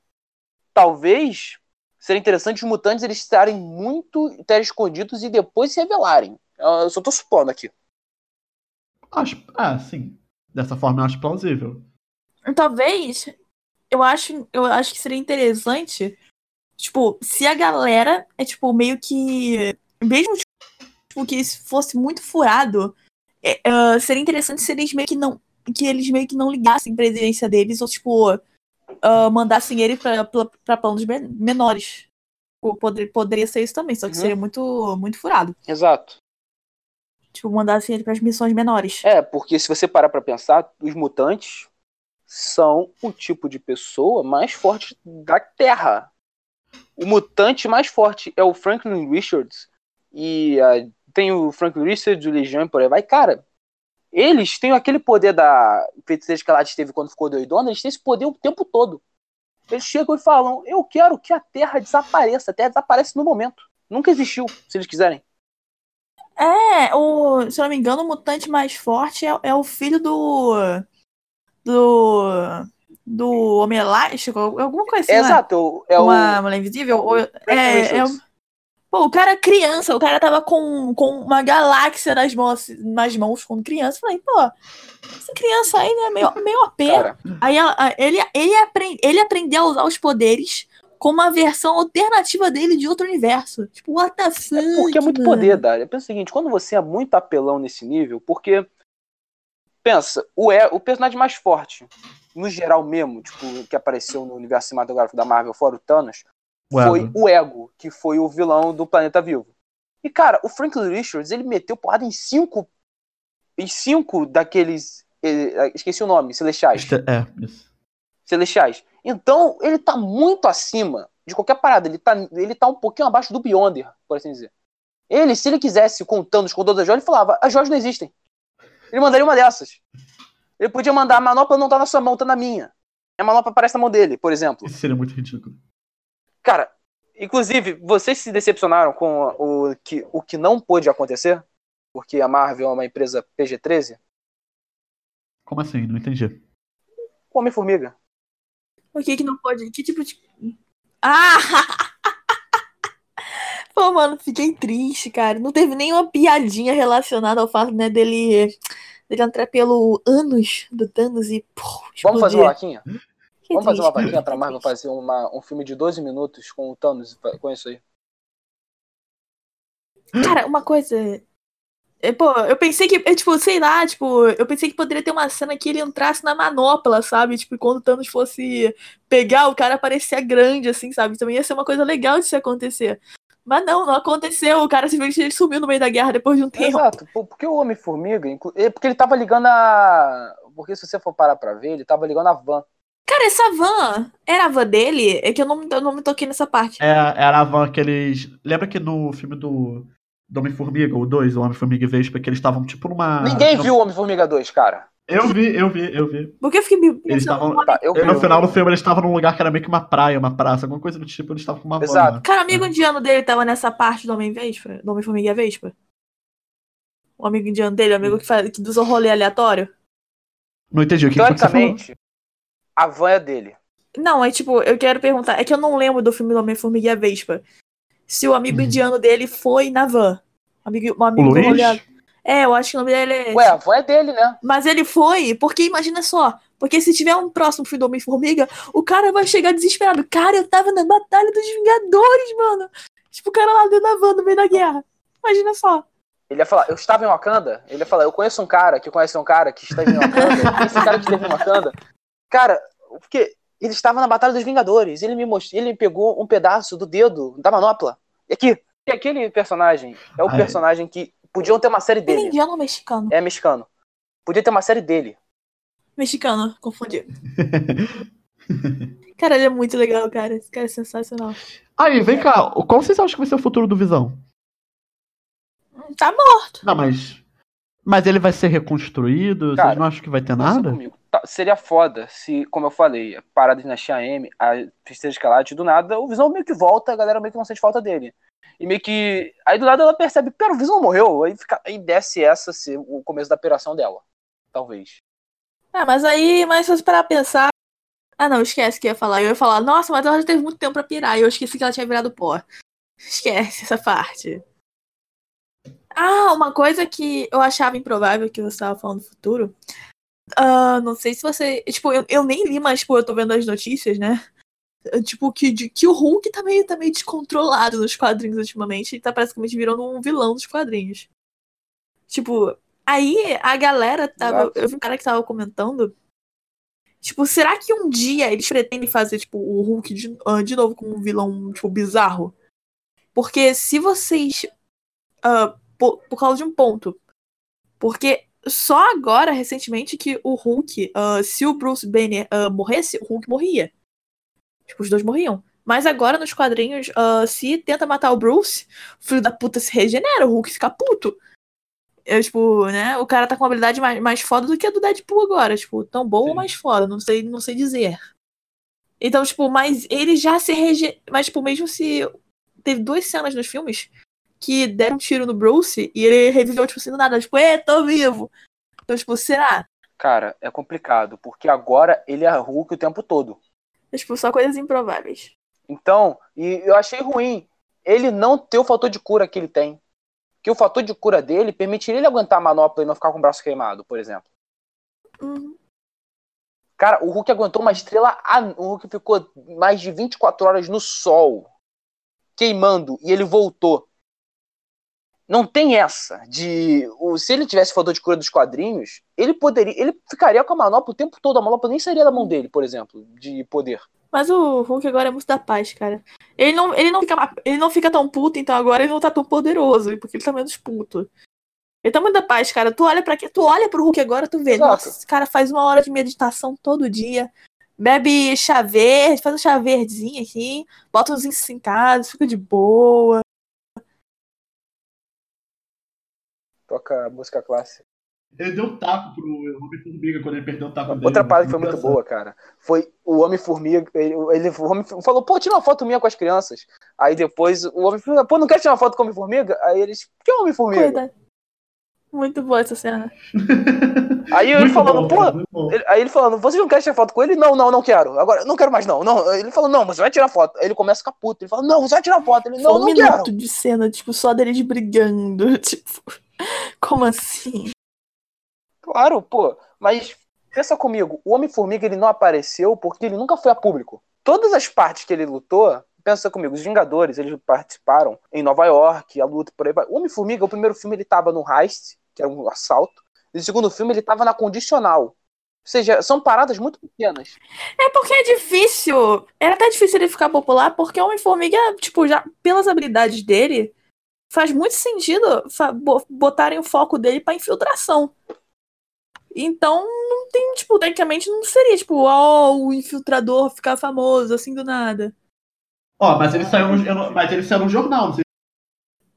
Talvez seria interessante os mutantes eles estarem muito estarem escondidos e depois se revelarem. Eu só tô supondo aqui. Acho, ah, sim. Dessa forma eu acho plausível. Talvez eu acho, eu acho que seria interessante, tipo, se a galera é tipo meio que mesmo tipo, que isso fosse muito furado, é, uh, seria interessante se eles meio que não que eles meio que não ligassem pra existência deles ou tipo uh, mandassem ele pra planos menores. Poder, poderia ser isso também, só que uhum. seria muito muito furado. Exato. Tipo, mandassem ele para as missões menores. É, porque se você parar para pensar, os mutantes são o tipo de pessoa mais forte da Terra. O mutante mais forte é o Franklin Richards. E uh, tem o Franklin Richards, o Legião e por aí vai. Cara, eles têm aquele poder da feiticeira que ela teve quando ficou doidona, eles têm esse poder o tempo todo. Eles chegam e falam: Eu quero que a Terra desapareça. A Terra desaparece no momento. Nunca existiu, se eles quiserem. É, o, se eu não me engano, o mutante mais forte é, é o filho do. Do. Do Homem Elástico, alguma coisa assim. É, exato, é o. Uma Mulher Invisível? Ou, é, é, Pô, o cara criança, o cara tava com, com uma galáxia nas mãos, nas mãos quando criança. Eu falei, pô, essa criança aí né, meio, meio OP. Cara. Aí ele, ele, aprend, ele aprendeu a usar os poderes como uma versão alternativa dele de outro universo. Tipo, what the fuck, É porque é muito poder, Dália. Pensa o seguinte, quando você é muito apelão nesse nível, porque pensa, o, é, o personagem mais forte, no geral mesmo, tipo, que apareceu no universo cinematográfico da Marvel, fora o Thanos, o foi Ego. o Ego, que foi o vilão do Planeta Vivo. E, cara, o Franklin Richards, ele meteu porrada em cinco em cinco daqueles eh, esqueci o nome, Celestiais. É, isso. Celestiais. Então, ele tá muito acima de qualquer parada. Ele tá, ele tá um pouquinho abaixo do Beyonder, por assim dizer. Ele, se ele quisesse, contando os todas as joias, ele falava: as joias não existem. Ele mandaria uma dessas. Ele podia mandar a manopla não tá na sua mão, tá na minha. A manopla aparece na mão dele, por exemplo. Isso seria muito ridículo. Cara, inclusive, vocês se decepcionaram com o que, o que não pôde acontecer? Porque a Marvel é uma empresa PG-13? Como assim? Não entendi. Homem-Formiga. O que que não pode? Que tipo de. Ah! Pô, mano, fiquei triste, cara. Não teve nenhuma piadinha relacionada ao fato, né, dele, dele entrar pelo ânus do Thanos e. Pô, Vamos fazer uma vaquinha? Que Vamos fazer uma vaquinha pra Marvel fazer uma, um filme de 12 minutos com o Thanos, com isso aí. Cara, uma coisa. É, pô, eu pensei que, é, tipo, sei lá, tipo, eu pensei que poderia ter uma cena que ele entrasse na manopla, sabe? Tipo, quando o Thanos fosse pegar, o cara parecia grande, assim, sabe? Também ia ser uma coisa legal de se acontecer. Mas não, não aconteceu. O cara simplesmente sumiu no meio da guerra depois de um tempo. Exato, porque o Homem-Formiga, porque ele tava ligando a. Porque se você for parar pra ver, ele tava ligando a van. Cara, essa van era a van dele? É que eu não, eu não me toquei nessa parte. É, era a van que eles. Lembra que no filme do do Homem-Formiga, o 2, o Homem-Formiga e Vespa, que eles estavam tipo numa. Ninguém viu o Homem-Formiga 2, cara. Eu vi, eu vi, eu vi. Porque eu fiquei. Eles estavam. Tá, eu vi, no eu final vi. do filme eles estavam num lugar que era meio que uma praia, uma praça, alguma coisa do tipo, eles estavam com uma van. Exato. né? Cara, o amigo indiano dele tava nessa parte do Homem-Vespa? Do Homem-Formiga e Vespa? O amigo indiano dele, o amigo que, faz, que usa o rolê aleatório? Não entendi o que, que você falou. A van é dele. Não, é tipo, eu quero perguntar. É que eu não lembro do filme do Homem-Formiga e a Vespa. Se o amigo Hum. indiano dele foi na van. Amigo, um amigo O Luiz? rolê. É, eu acho que o nome dele é. Ué, a van é dele, né? Mas ele foi, porque imagina só. Porque se tiver um próximo filme do Homem-Formiga, o cara vai chegar desesperado. Cara, eu tava na Batalha dos Vingadores, mano. Tipo, o cara lá dentro da van no meio da guerra. Imagina só. Ele ia falar, eu estava em Wakanda? Ele ia falar, eu conheço um cara que conhece um cara que esteve em Wakanda. Esse cara que esteve em Wakanda. Cara, porque ele estava na Batalha dos Vingadores. Ele me mostrou, ele pegou um pedaço do dedo da manopla. E aqui. E aquele personagem é o Ai. personagem que podiam ter uma série Ele é dele. indiano ou mexicano? É mexicano. Podia ter uma série dele. Mexicano, confundi. Cara, ele é muito legal, cara. Esse cara é sensacional. Aí, vem cá, qual vocês acham que vai ser o futuro do Visão? Tá morto. Não, mas. Mas ele vai ser reconstruído? Cara, vocês não acham que vai ter nada? comigo. Tá- seria foda se, como eu falei, a parada de Dinastia M, a Princesa Escalate, do nada, o Visão meio que volta, a galera meio que não sente falta dele. E meio que. Aí do nada ela percebe, pera, o Visão morreu. Aí, fica... aí desce essa ser o começo da operação dela. Talvez. Ah, mas aí, mas se você parar pensar. Ah, não, esquece que ia falar. Eu ia falar, nossa, mas ela já teve muito tempo pra pirar. E eu esqueci que ela tinha virado pó. Esquece essa parte. Ah, uma coisa que eu achava improvável que você estava falando do futuro. Ah, não sei se você. Tipo, eu, eu nem li, mas tipo, eu tô vendo as notícias, né? Tipo, que, de- que o Hulk tá meio, tá meio descontrolado nos quadrinhos ultimamente. Ele tá praticamente virando um vilão dos quadrinhos. Tipo, aí a galera tava. Eu vi um cara que tava comentando. Tipo, será que um dia eles pretendem fazer, tipo, o Hulk de, ah, de novo com um vilão, tipo, bizarro? Porque se vocês. ah, por, por causa de um ponto. Porque só agora, recentemente, que o Hulk, ah, se o Bruce Banner ah, morresse, o Hulk morria. Tipo, os dois morriam. Mas agora, nos quadrinhos, ah, se tenta matar o Bruce, o filho da puta se regenera, o Hulk fica puto. Eu, tipo, né? O cara tá com uma habilidade mais, mais foda do que a do Deadpool agora. Tipo, tão boa ou Sim. mais foda, não sei, não sei dizer. Então, tipo, mas ele já se rege... Mas, tipo, mesmo se. Teve duas cenas nos filmes que deram um tiro no Bruce e ele reviveu, tipo assim, do nada, tipo, é, tô vivo. Então, tipo, será? Cara, é complicado, porque agora ele é Hulk o tempo todo. É, tipo, só coisas improváveis. Então, e eu achei ruim ele não ter o fator de cura que ele tem. Que o fator de cura dele permitiria ele aguentar a manopla e não ficar com o braço queimado, por exemplo. Uhum. Cara, o Hulk aguentou uma estrela. O Hulk ficou mais de 24 horas no sol, queimando, e ele voltou. Não tem essa de. o- Se ele tivesse fator de cura dos quadrinhos, ele poderia. Ele ficaria com a manopla o tempo todo. A manopla nem sairia da mão dele, por exemplo, de poder. Mas o Hulk agora é muito da paz, cara. Ele não, ele não, fica, ele não fica tão puto, então agora ele não tá tão poderoso, porque ele tá menos puto. Ele tá muito da paz, cara. Tu olha para tu olha pro Hulk agora, tu vê, Exato. nossa, esse cara faz uma hora de meditação todo dia. Bebe chá verde, faz um chá verdezinho aqui, bota uns casa, fica de boa. Toca a música clássica. Ele deu um taco pro Homem-Formiga quando ele perdeu o taco dele. Outra parada que foi muito Engraçado. boa, cara, foi o Homem-Formiga. Ele, ele o Homem falou, pô, tira uma foto minha com as crianças. Aí depois o Homem-Formiga, pô, não quer tirar uma foto com o Homem-Formiga? Aí eles, que Homem-Formiga? Coisa. Muito boa essa cena. Aí ele Muito falando, bom, pô. ele- aí ele falando, você não quer tirar foto com ele? Não, não, não quero. Agora, não quero mais, não. não. Ele falou, não, você vai tirar foto. Aí ele começa a ficar puto. Ele fala, não, você vai tirar foto. Ele, não, Foi um não quero. minuto de cena, tipo, só deles brigando. Tipo, como assim? Claro, pô. Mas pensa comigo, o Homem-Formiga ele não apareceu porque ele nunca foi a público. Todas as partes que ele lutou, pensa comigo, os Vingadores, eles participaram em Nova York, a luta por aí. O Homem-Formiga, o primeiro filme ele tava no Heist, que era um assalto. E o segundo filme ele tava na Condicional. Ou seja, são paradas muito pequenas. É porque é difícil. Era até difícil ele ficar popular, porque o Homem-Formiga, tipo, já pelas habilidades dele, faz muito sentido botarem o foco dele pra infiltração. Então, não tem, tipo, tecnicamente não seria, tipo, ó, o infiltrador ficar famoso assim do nada. Ó, mas ele saiu no, mas ele saiu no jornal, não sei.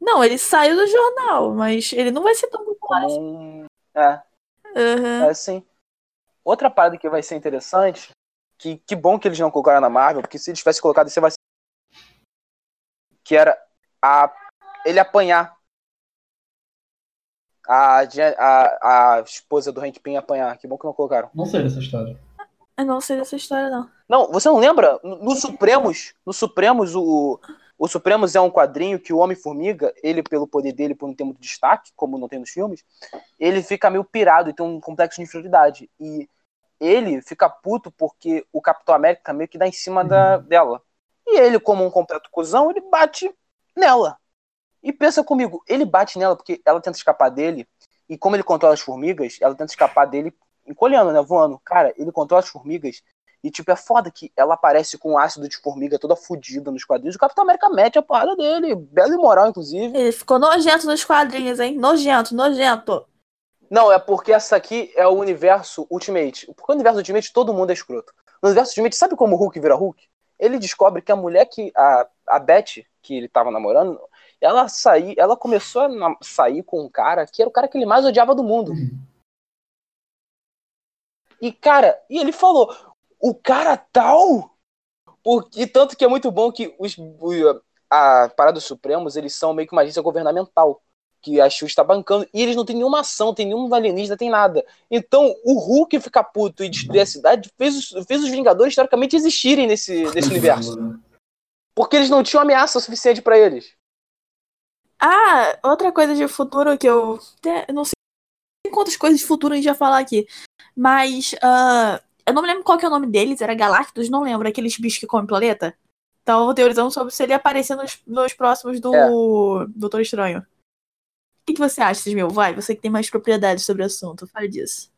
Não, ele saiu do jornal, mas ele não vai ser tão popular. Um... É, Aham. é assim. Outra parada que vai ser interessante, que, que bom que eles não colocaram na Marvel, porque se eles tivessem colocado isso, vai ser... Que era a, ele apanhar. A, a, a esposa do Hank Pym apanhar. Que bom que não colocaram. Não sei dessa história. Eu não sei dessa história, não. Não, você não lembra? No, no Supremos, no Supremos, o, o Supremos é um quadrinho que o Homem-Formiga, ele, pelo poder dele, por não ter muito destaque, como não tem nos filmes, ele fica meio pirado e tem um complexo de inferioridade. E ele fica puto porque o Capitão América meio que dá em cima da, dela. E ele, como um completo cuzão, ele bate nela. E pensa comigo, ele bate nela porque ela tenta escapar dele, e como ele controla as formigas, ela tenta escapar dele encolhendo, né, voando. Cara, ele controla as formigas e, tipo, é foda que ela aparece com ácido de formiga toda fodida nos quadrinhos. O Capitão América mete a porrada dele, belo e moral, inclusive. Ele ficou nojento nos quadrinhos, hein? Nojento, nojento. Não, é porque essa aqui é o universo Ultimate. Porque o universo Ultimate todo mundo é escroto. No universo Ultimate, sabe como o Hulk vira Hulk? Ele descobre que a mulher que. A, a Beth, que ele tava namorando, ela saí, ela começou a sair com um cara que era o cara que ele mais odiava do mundo. E, cara, e ele falou, o cara tal? Porque, tanto que é muito bom que os, a Parada dos Supremos, eles são meio que uma agência governamental. Que a Shield está bancando. E eles não têm nenhuma ação, tem nenhum alienígena, tem nada. Então, o Hulk ficar puto e destruir a cidade fez os, fez os Vingadores, teoricamente, existirem nesse, nesse universo. Porque eles não tinham ameaça suficiente pra eles. Ah, outra coisa de futuro que eu. não sei quantas coisas de futuro a gente ia falar aqui. Mas. ah, eu não me lembro qual que é o nome deles, era Galactus, não lembro, aqueles bichos que comem planeta. Então eu vou teorizando sobre se ele ia aparecer nos, nos próximos do É. Doutor Estranho. O que, que você acha, Cismil? Vai, você que tem mais propriedade sobre o assunto, fale disso.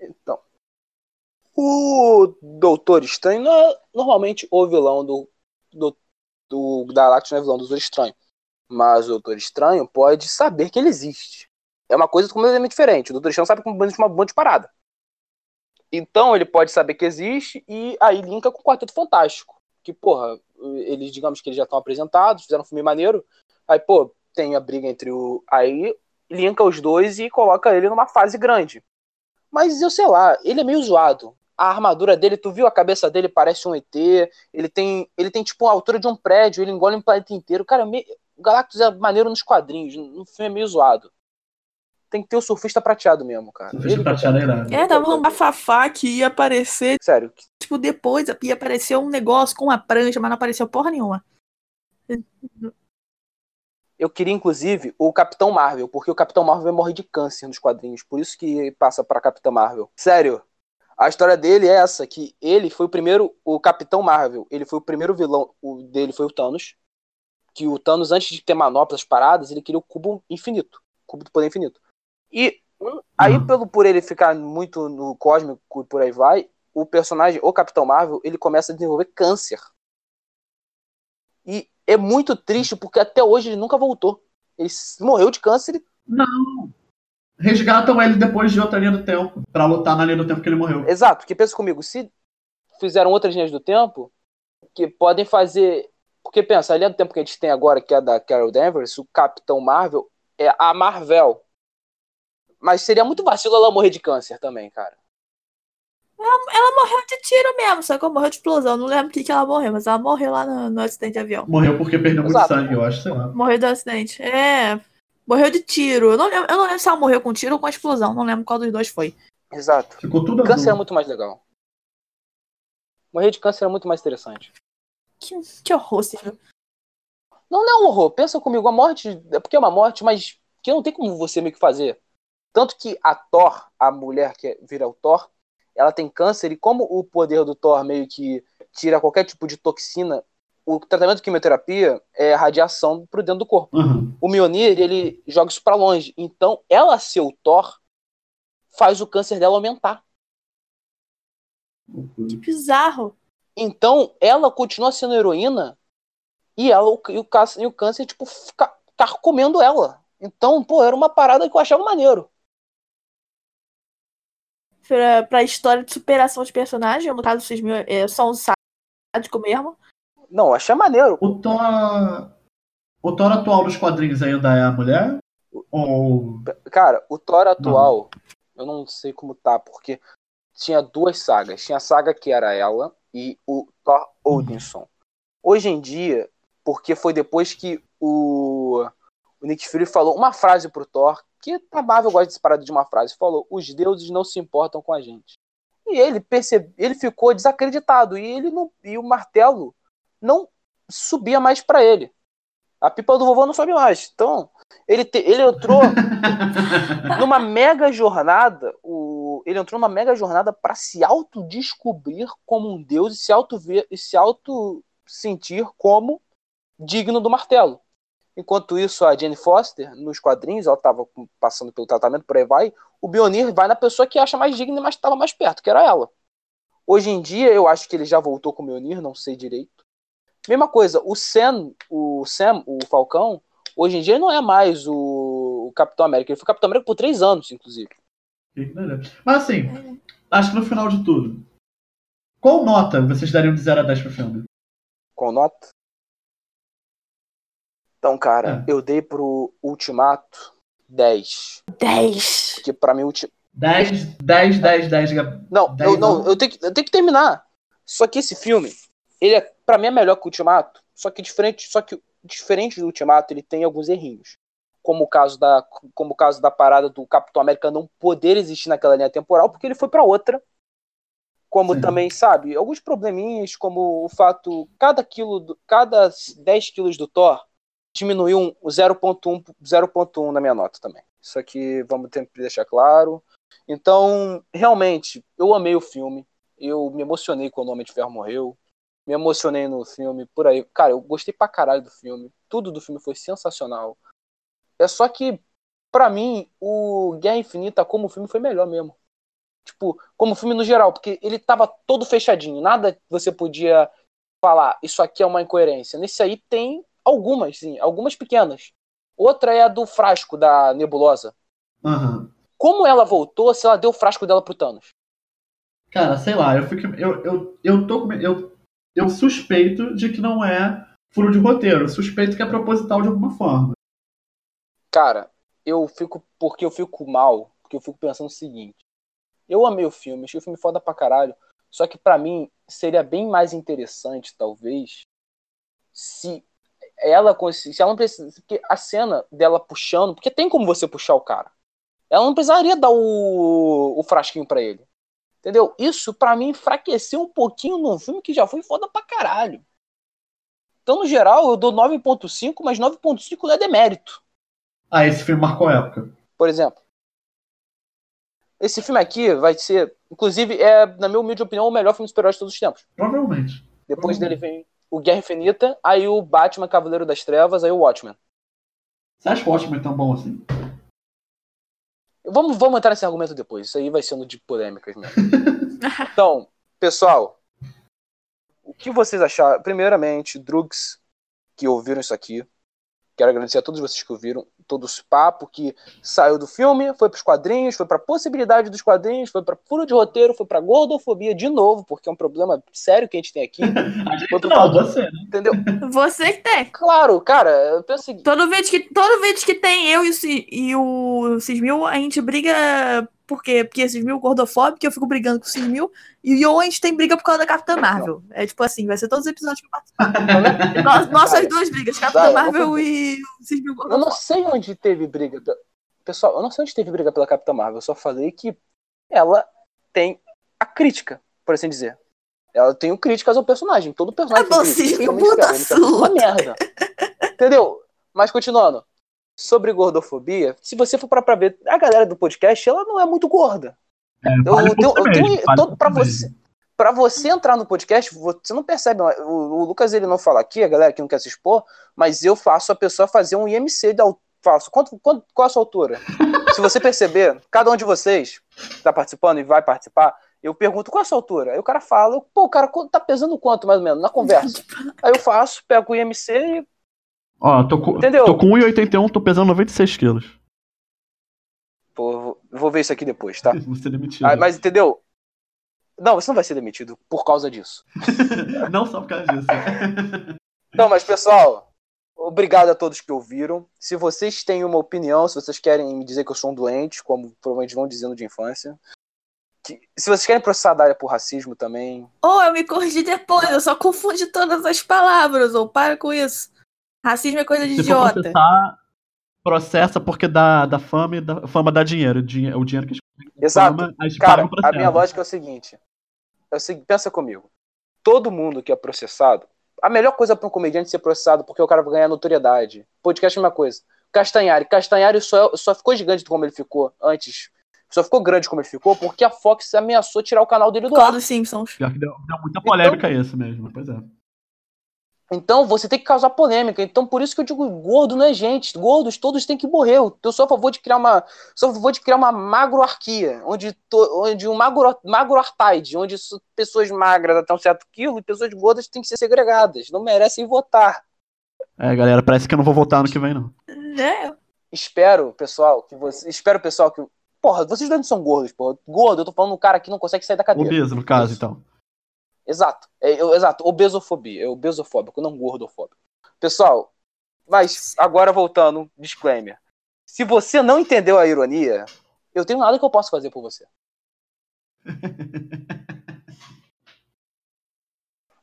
Então. O Doutor Estranho é normalmente o vilão do. do, do Galactus não é vilão do Doutor Estranho. Mas o Doutor Estranho pode saber que ele existe. É uma coisa completamente diferente. O Doutor Estranho sabe como uma monte de parada. Então ele pode saber que existe e aí linka com o Quarteto Fantástico. Que, porra, eles, digamos que eles já estão apresentados, fizeram um filme maneiro. Aí, pô, tem a briga entre o. Aí linka os dois e coloca ele numa fase grande. Mas eu sei lá, ele é meio zoado. A armadura dele, tu viu a cabeça dele parece um ET. Ele tem, ele tem tipo a altura de um prédio, ele engole um planeta inteiro. Cara, me... o Galactus é maneiro nos quadrinhos, no filme é meio zoado. Tem que ter o surfista prateado mesmo, cara. Surfista Ele- prateado é irado. É, tava um bafafá que ia aparecer, Sério, tipo, depois ia aparecer um negócio com uma prancha, mas não apareceu porra nenhuma. eu queria inclusive o Capitão Marvel, porque o Capitão Marvel morre de câncer nos quadrinhos, por isso que passa pra Capitã Marvel. Sério, a história dele é essa, que ele foi o primeiro, o Capitão Marvel, ele foi o primeiro vilão, o dele foi o Thanos, que o Thanos, antes de ter manoplas paradas, ele queria o cubo infinito, cubo do poder infinito. E um, aí, Uhum. pelo por ele ficar muito no cósmico e por aí vai, o personagem, o Capitão Marvel, ele começa a desenvolver câncer. E é muito triste, porque até hoje ele nunca voltou. Ele morreu de câncer e Não. Resgatam ele depois de outra linha do tempo. Pra lutar na linha do tempo que ele morreu. Exato, porque pensa comigo, se fizeram outras linhas do tempo, que podem fazer. Porque pensa, a linha do tempo que a gente tem agora, que é da Carol Danvers, o Capitão Marvel, é a Marvel. Mas seria muito vacilo ela morrer de câncer também, cara. Ela morreu de tiro mesmo, só que ela morreu de explosão. Não lembro o que, que ela morreu, mas ela morreu lá no, no acidente de avião. Morreu porque perdeu muito Exato. sangue, eu acho, sei lá. Morreu do acidente. É. Morreu de tiro. Eu não, lembro, eu não lembro se ela morreu com tiro ou com explosão. Não lembro qual dos dois foi. Exato. Ficou tudo Câncer é azul. muito mais legal. Morrer de câncer é muito mais interessante. Que, que horror, Silvio. Não, não é um horror. Pensa comigo, a morte é porque é uma morte, mas que não tem como você meio que fazer. Tanto que a Thor, a mulher que vira o Thor, ela tem câncer e como o poder do Thor meio que tira qualquer tipo de toxina, o tratamento de quimioterapia é radiação pro dentro do corpo. Uhum. O Mjolnir, ele joga isso pra longe. Então, ela ser o Thor faz o câncer dela aumentar. Que bizarro. Então, ela continua sendo heroína e ela e o câncer, e o câncer tipo, fica carcomendo ela. Então, pô, era uma parada que eu achava maneiro. Pra, pra história de superação de personagem, no caso, vocês me- é só um sádico mesmo. Não, eu achei maneiro. O Thor. O Thor atual dos quadrinhos ainda é a mulher? Ou. Cara, o Thor atual, eu não sei como tá, porque tinha duas sagas. Tinha a saga que era ela e o Thor Odinson. Hoje em dia, porque foi depois que o, o Nick Fury falou uma frase pro Thor, que a Marvel gosta de separar de uma frase, falou: os deuses não se importam com a gente. E ele percebe, ele ficou desacreditado e ele não, e o martelo não subia mais pra ele. A pipa do vovô não sobe mais. Então, ele, te- ele entrou numa mega jornada, o, ele entrou numa mega jornada para se autodescobrir como um deus e se auto ver e se auto sentir como digno do martelo. Enquanto isso, a Jane Foster, nos quadrinhos, ela estava passando pelo tratamento, por aí vai, o Bionir vai na pessoa que acha mais digna, mas estava mais perto, que era ela. Hoje em dia, eu acho que ele já voltou com o Bionir, não sei direito. Mesma coisa, o Sam, o Sam, o Falcão, hoje em dia não é mais o, Capitão América. Ele foi Capitão América por três anos, inclusive. Mas assim, acho que no final de tudo. Qual nota vocês dariam de 0 a 10 pro filme? Com nota. Então, cara, É. eu dei pro Ultimato 10. 10. Porque pra mim, Ulti- 10, 10, 10, 10. Não, 10 eu, não, eu tenho, que, eu tenho que terminar. Só que esse filme, ele é, pra mim é melhor que o Ultimato, só que diferente, só que diferente do Ultimato, ele tem alguns errinhos. Como o caso da, como o caso da parada do Capitão América não poder existir naquela linha temporal, porque ele foi para outra. Como Sim. também, sabe, alguns probleminhas, como o fato, cada quilo, do- cada 10 quilos do Thor diminuiu um 0.1 0.1 na minha nota também. Isso aqui vamos ter que deixar claro. Então, realmente, eu amei o filme. Eu me emocionei quando o Homem de Ferro morreu. Me emocionei no filme, por aí. Cara, eu gostei pra caralho do filme. Tudo do filme foi sensacional. É só que, pra mim, o Guerra Infinita como filme foi melhor mesmo. Tipo, como filme no geral, porque ele tava todo fechadinho. Nada você podia falar, isso aqui é uma incoerência. Nesse aí tem algumas, sim, algumas pequenas. Outra é a do frasco da nebulosa. Aham. Como ela voltou se ela deu o frasco dela pro Thanos? Cara, sei lá, eu fico. Eu, eu, eu tô com. Eu, eu suspeito de que não é furo de roteiro. Eu suspeito que é proposital de alguma forma. Cara, eu fico. Porque eu fico mal, porque eu fico pensando o seguinte. Eu amei o filme, achei o filme foda pra caralho. Só que pra mim seria bem mais interessante, talvez, se ela conseguisse. Se ela não precisa. Porque a cena dela puxando. Porque tem como você puxar o cara. Ela não precisaria dar o, o frasquinho pra ele. Entendeu? Isso pra mim enfraqueceu um pouquinho num filme que já foi foda pra caralho. Então, no geral, eu dou 9.5, mas 9.5 não é demérito. Ah, esse filme marcou época. Por exemplo, esse filme aqui vai ser, inclusive, é, na minha humilde opinião, o melhor filme de super-heróis de todos os tempos. Provavelmente. Depois Uhum. dele vem o Guerra Infinita, aí o Batman Cavaleiro das Trevas, aí o Watchmen. Você acha o Watchmen tão bom assim? Vamos, vamos entrar nesse argumento depois, isso aí vai sendo de polêmicas mesmo. então, pessoal, o que vocês acharam? Primeiramente, Drugs, que ouviram isso aqui. Quero agradecer a todos vocês que ouviram todo esse papo que saiu do filme, foi para os quadrinhos, foi para a possibilidade dos quadrinhos, foi para furo de roteiro, foi para gordofobia de novo, porque é um problema sério que a gente tem aqui, A gente não, você, né? entendeu? Você que tem. Claro, cara, eu penso seguinte, Todo vídeo que, todo vídeo que tem eu e o, e o Cismil, a gente briga. Por quê? Porque Cismil é gordofóbico, eu fico brigando com o Cismil. E o a gente tem briga por causa da Capitã Marvel. É tipo assim, vai ser todos os episódios que eu participo. Nós- Nossas duas brigas, Capitã Vai, Marvel e o Cismil eu não sei onde teve briga. pe- Pessoal, eu não sei onde teve briga pela Capitã Marvel, eu só falei que ela tem a crítica, por assim dizer. Ela tem o críticas ao personagem. Todo personagem É principalmente muda é uma merda. Entendeu? Mas continuando. Sobre gordofobia, se você for para pra ver, a galera do podcast, ela não é muito gorda. É, Eu, fale eu eu mesmo, si você, para você entrar no podcast, você não percebe. O, o Lucas ele não fala aqui, a galera que não quer se expor, mas eu faço a pessoa fazer um IMC al- faço. Quanto, quanto, qual a sua altura? se você perceber, cada um de vocês que tá participando e vai participar, eu pergunto qual é a sua altura. Aí o cara fala, pô, o cara tá pesando quanto mais ou menos na conversa. Aí eu faço, pego o IMC e Ó, tô com, Entendeu? tô com 1,81, tô pesando 96 quilos. pô, eu vou, ver isso aqui depois, tá? Vou ser demitido. Ah, mas entendeu? Não, você não vai ser demitido por causa disso. Não só por causa disso. Então, mas pessoal, obrigado a todos que ouviram. Se vocês têm uma opinião, se vocês querem me dizer que eu sou um doente, como provavelmente vão dizendo de infância, que- se vocês querem processar a Dália por racismo também, Ou eu me corrigi depois, eu só confundi todas as palavras, ou para com isso. Racismo é coisa de Se for idiota. processar, processa porque dá, dá fama e dá, fama dá dinheiro. Dinhe- O dinheiro que a gente exato. fama, a gente Cara, a minha lógica é o seguinte: é o seguinte, pensa comigo. Todo mundo que é processado, a melhor coisa para um comediante ser processado porque o cara vai ganhar notoriedade. Podcast é uma coisa. Castanhari, Castanhari só, só ficou gigante como ele ficou antes. Só ficou grande como ele ficou porque a Fox ameaçou tirar o canal dele do ar. dos Simpsons? Pior que deu, deu muita polêmica isso mesmo, pois é. Então você tem que causar polêmica. Então por isso que eu digo, gordo não é gente. Gordos todos têm que morrer. Eu sou a favor de criar uma, sou a favor de criar uma magroarquia, onde, to- onde um magro, magroartaide, onde pessoas magras até um certo quilo e pessoas gordas têm que ser segregadas. Não merecem votar. É, galera, parece que eu não vou voltar ano que vem, não. É, Espero, pessoal, que você, espero, pessoal, que porra, vocês dois não são gordos, porra. Gordo, eu tô falando um cara que não consegue sair da cadeira. Obeso, no caso, Isso. então. Exato. É, eu- exato. Obesofobia. É obesofóbico, não gordofóbico. Pessoal, mas agora voltando, disclaimer. Se você não entendeu a ironia, eu tenho nada que eu possa fazer por você.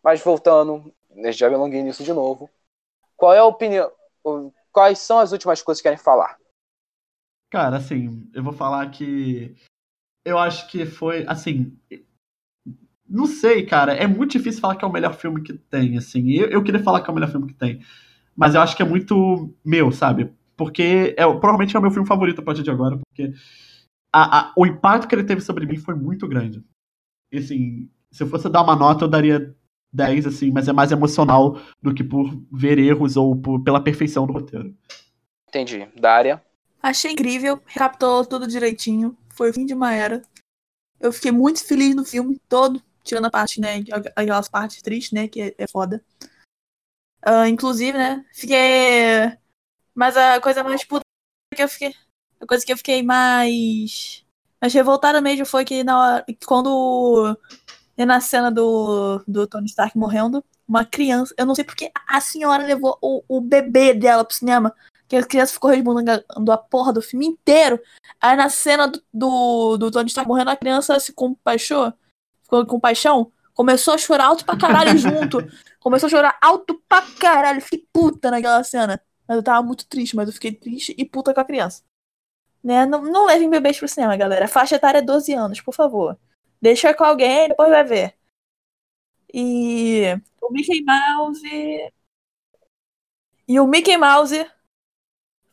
Mas voltando, já me alonguei nisso de novo. Qual é a opinião? Quais são as últimas coisas que querem falar? Cara, assim, eu vou falar que eu acho que foi, assim, não sei, cara, é muito difícil falar que é o melhor filme que tem, assim. Eu, eu queria falar que é o melhor filme que tem, mas eu acho que é muito meu, sabe? Porque é, provavelmente é o meu filme favorito a partir de agora, porque a, a, o impacto que ele teve sobre mim foi muito grande. E, assim, se eu fosse dar uma nota, eu daria 10, assim, mas é mais emocional do que por ver erros ou por, pela perfeição do roteiro. Entendi. Dária? Achei incrível, recapitulou tudo direitinho. Foi o fim de uma era. Eu fiquei muito feliz no filme todo, tirando a parte, né, aquelas partes tristes, né, que é, é foda. Uh, inclusive, né, fiquei... Mas a coisa mais puta que eu fiquei... A coisa que eu fiquei mais... Mais revoltada mesmo foi que na hora... Quando... Na cena do, do Tony Stark morrendo, uma criança... Eu não sei porque a senhora levou o, o bebê dela pro cinema que a criança ficou resmungando a porra do filme inteiro. Aí na cena do, do, do Tony Stark morrendo, a criança se compaixou, ficou com paixão, começou a chorar alto pra caralho junto. Começou a chorar alto pra caralho. Fiquei puta naquela cena. Mas eu tava muito triste, mas eu fiquei triste e puta com a criança. Né? Não, não levem bebês pro cinema, galera. A faixa etária é 12 anos, por favor. Deixa com alguém, depois vai ver. E o Mickey Mouse. E o Mickey Mouse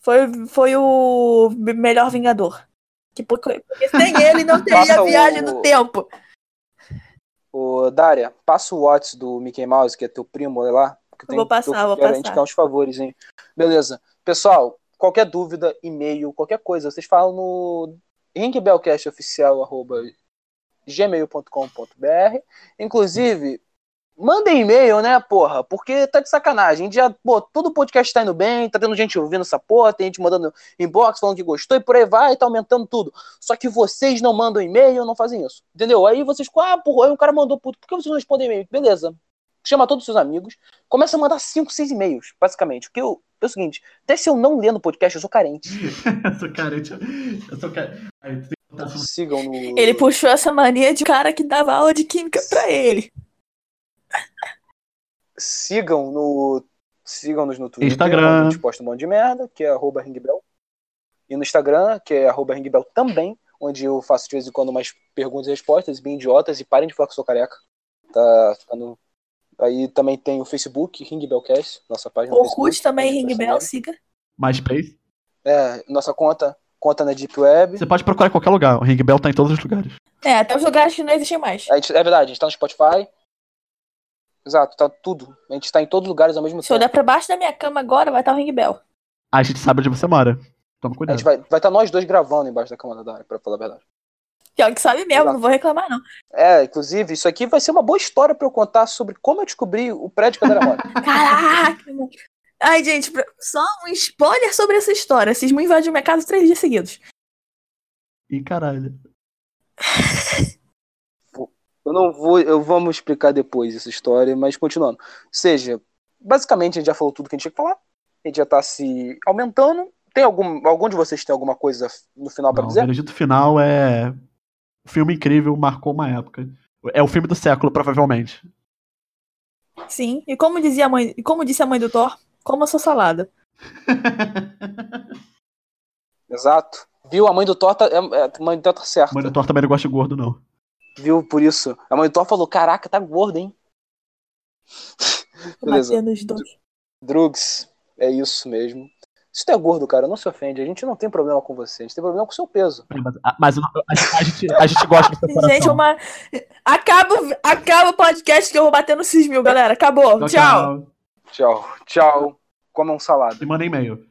foi, foi o melhor Vingador. Que porque, sem ele não teria viagem o... no tempo. O Daria, passa o Watts do Mickey Mouse, que é teu primo lá. Que tem, vou passar, vou passar. indicar uns favores, hein? Beleza. Pessoal, qualquer dúvida, e-mail, qualquer coisa, vocês falam no ringbellcastoficial.gmail.com.br Inclusive, Mandem e-mail, né, porra? Porque tá de sacanagem. Já, pô, todo podcast tá indo bem, tá tendo gente ouvindo essa porra, tem gente mandando inbox falando que gostou e por aí vai, tá aumentando tudo. Só que vocês não mandam e-mail, não fazem isso. Entendeu? Aí vocês, ah, porra, aí o cara mandou puto, por que vocês não respondem e-mail? Beleza. Chama todos os seus amigos, começa a mandar 5, 6 e-mails, basicamente. Porque eu, é o seguinte, até se eu não ler no podcast, eu sou carente. eu sou carente. Eu sou carente. Sigam no. Ele puxou essa mania de cara que dava aula de química pra ele sigam no sigam-nos no Twitter, Instagram. a gente posta um monte de merda, que é arroba ringbell. E no Instagram, que é arroba ringbell também, onde eu faço de vez em quando mais perguntas e respostas, bem idiotas, e parem de falar que eu sou careca. Tá ficando... Aí também tem o Facebook, Ringbellcast, nossa página. Orkut também, Ringbell, siga. MySpace. É, nossa conta, conta na Deep Web. Você pode procurar em qualquer lugar, o Ringbell tá em todos os lugares. É, até os lugares que não existem mais. Gente, é verdade, a gente tá no Spotify, Exato, tá tudo. A gente tá em todos os lugares ao mesmo Se tempo. Se olhar pra baixo da minha cama agora, vai estar tá o Ring Bell. A gente sabe onde você mora. Toma cuidado. A gente vai estar vai tá nós dois gravando embaixo da cama da Dara, pra falar a verdade. Pior que sabe mesmo, Exato. não vou reclamar, não. É, inclusive, isso aqui vai ser uma boa história pra eu contar sobre como eu descobri o prédio que a Dara mora. Caraca! Ai, gente, só um spoiler sobre essa história. Cismo invadiu minha casa três dias seguidos. Ih, caralho. Eu não vou, eu vamos explicar depois essa história, mas continuando. Ou seja, basicamente a gente já falou tudo que a gente tinha que falar. A gente já tá se aumentando. Tem algum, algum de vocês tem alguma coisa no final para dizer? O veredito final é um filme incrível, marcou uma época. É o filme do século, provavelmente. Sim, e como dizia a mãe, e como disse a mãe do Thor, coma sua salada. Exato. Viu? A mãe do Thor tá, é, é, mãe do Thor tá certa. A mãe do Thor também não gosta de gordo, não viu? Por isso. A mãe do Thor falou: Caraca, tá gordo, hein? Beleza. Drugs, é isso mesmo. Se tu é gordo, cara, não se ofende. A gente não tem problema com você. A gente tem problema com o seu peso. Mas, mas a, a, gente, a gente gosta do seu coração. Gente, uma... acaba, acaba o podcast que eu vou bater no 6 mil, galera. Acabou. Tchau. Tchau. Tchau. Tchau. Comam salada. E manda e-mail.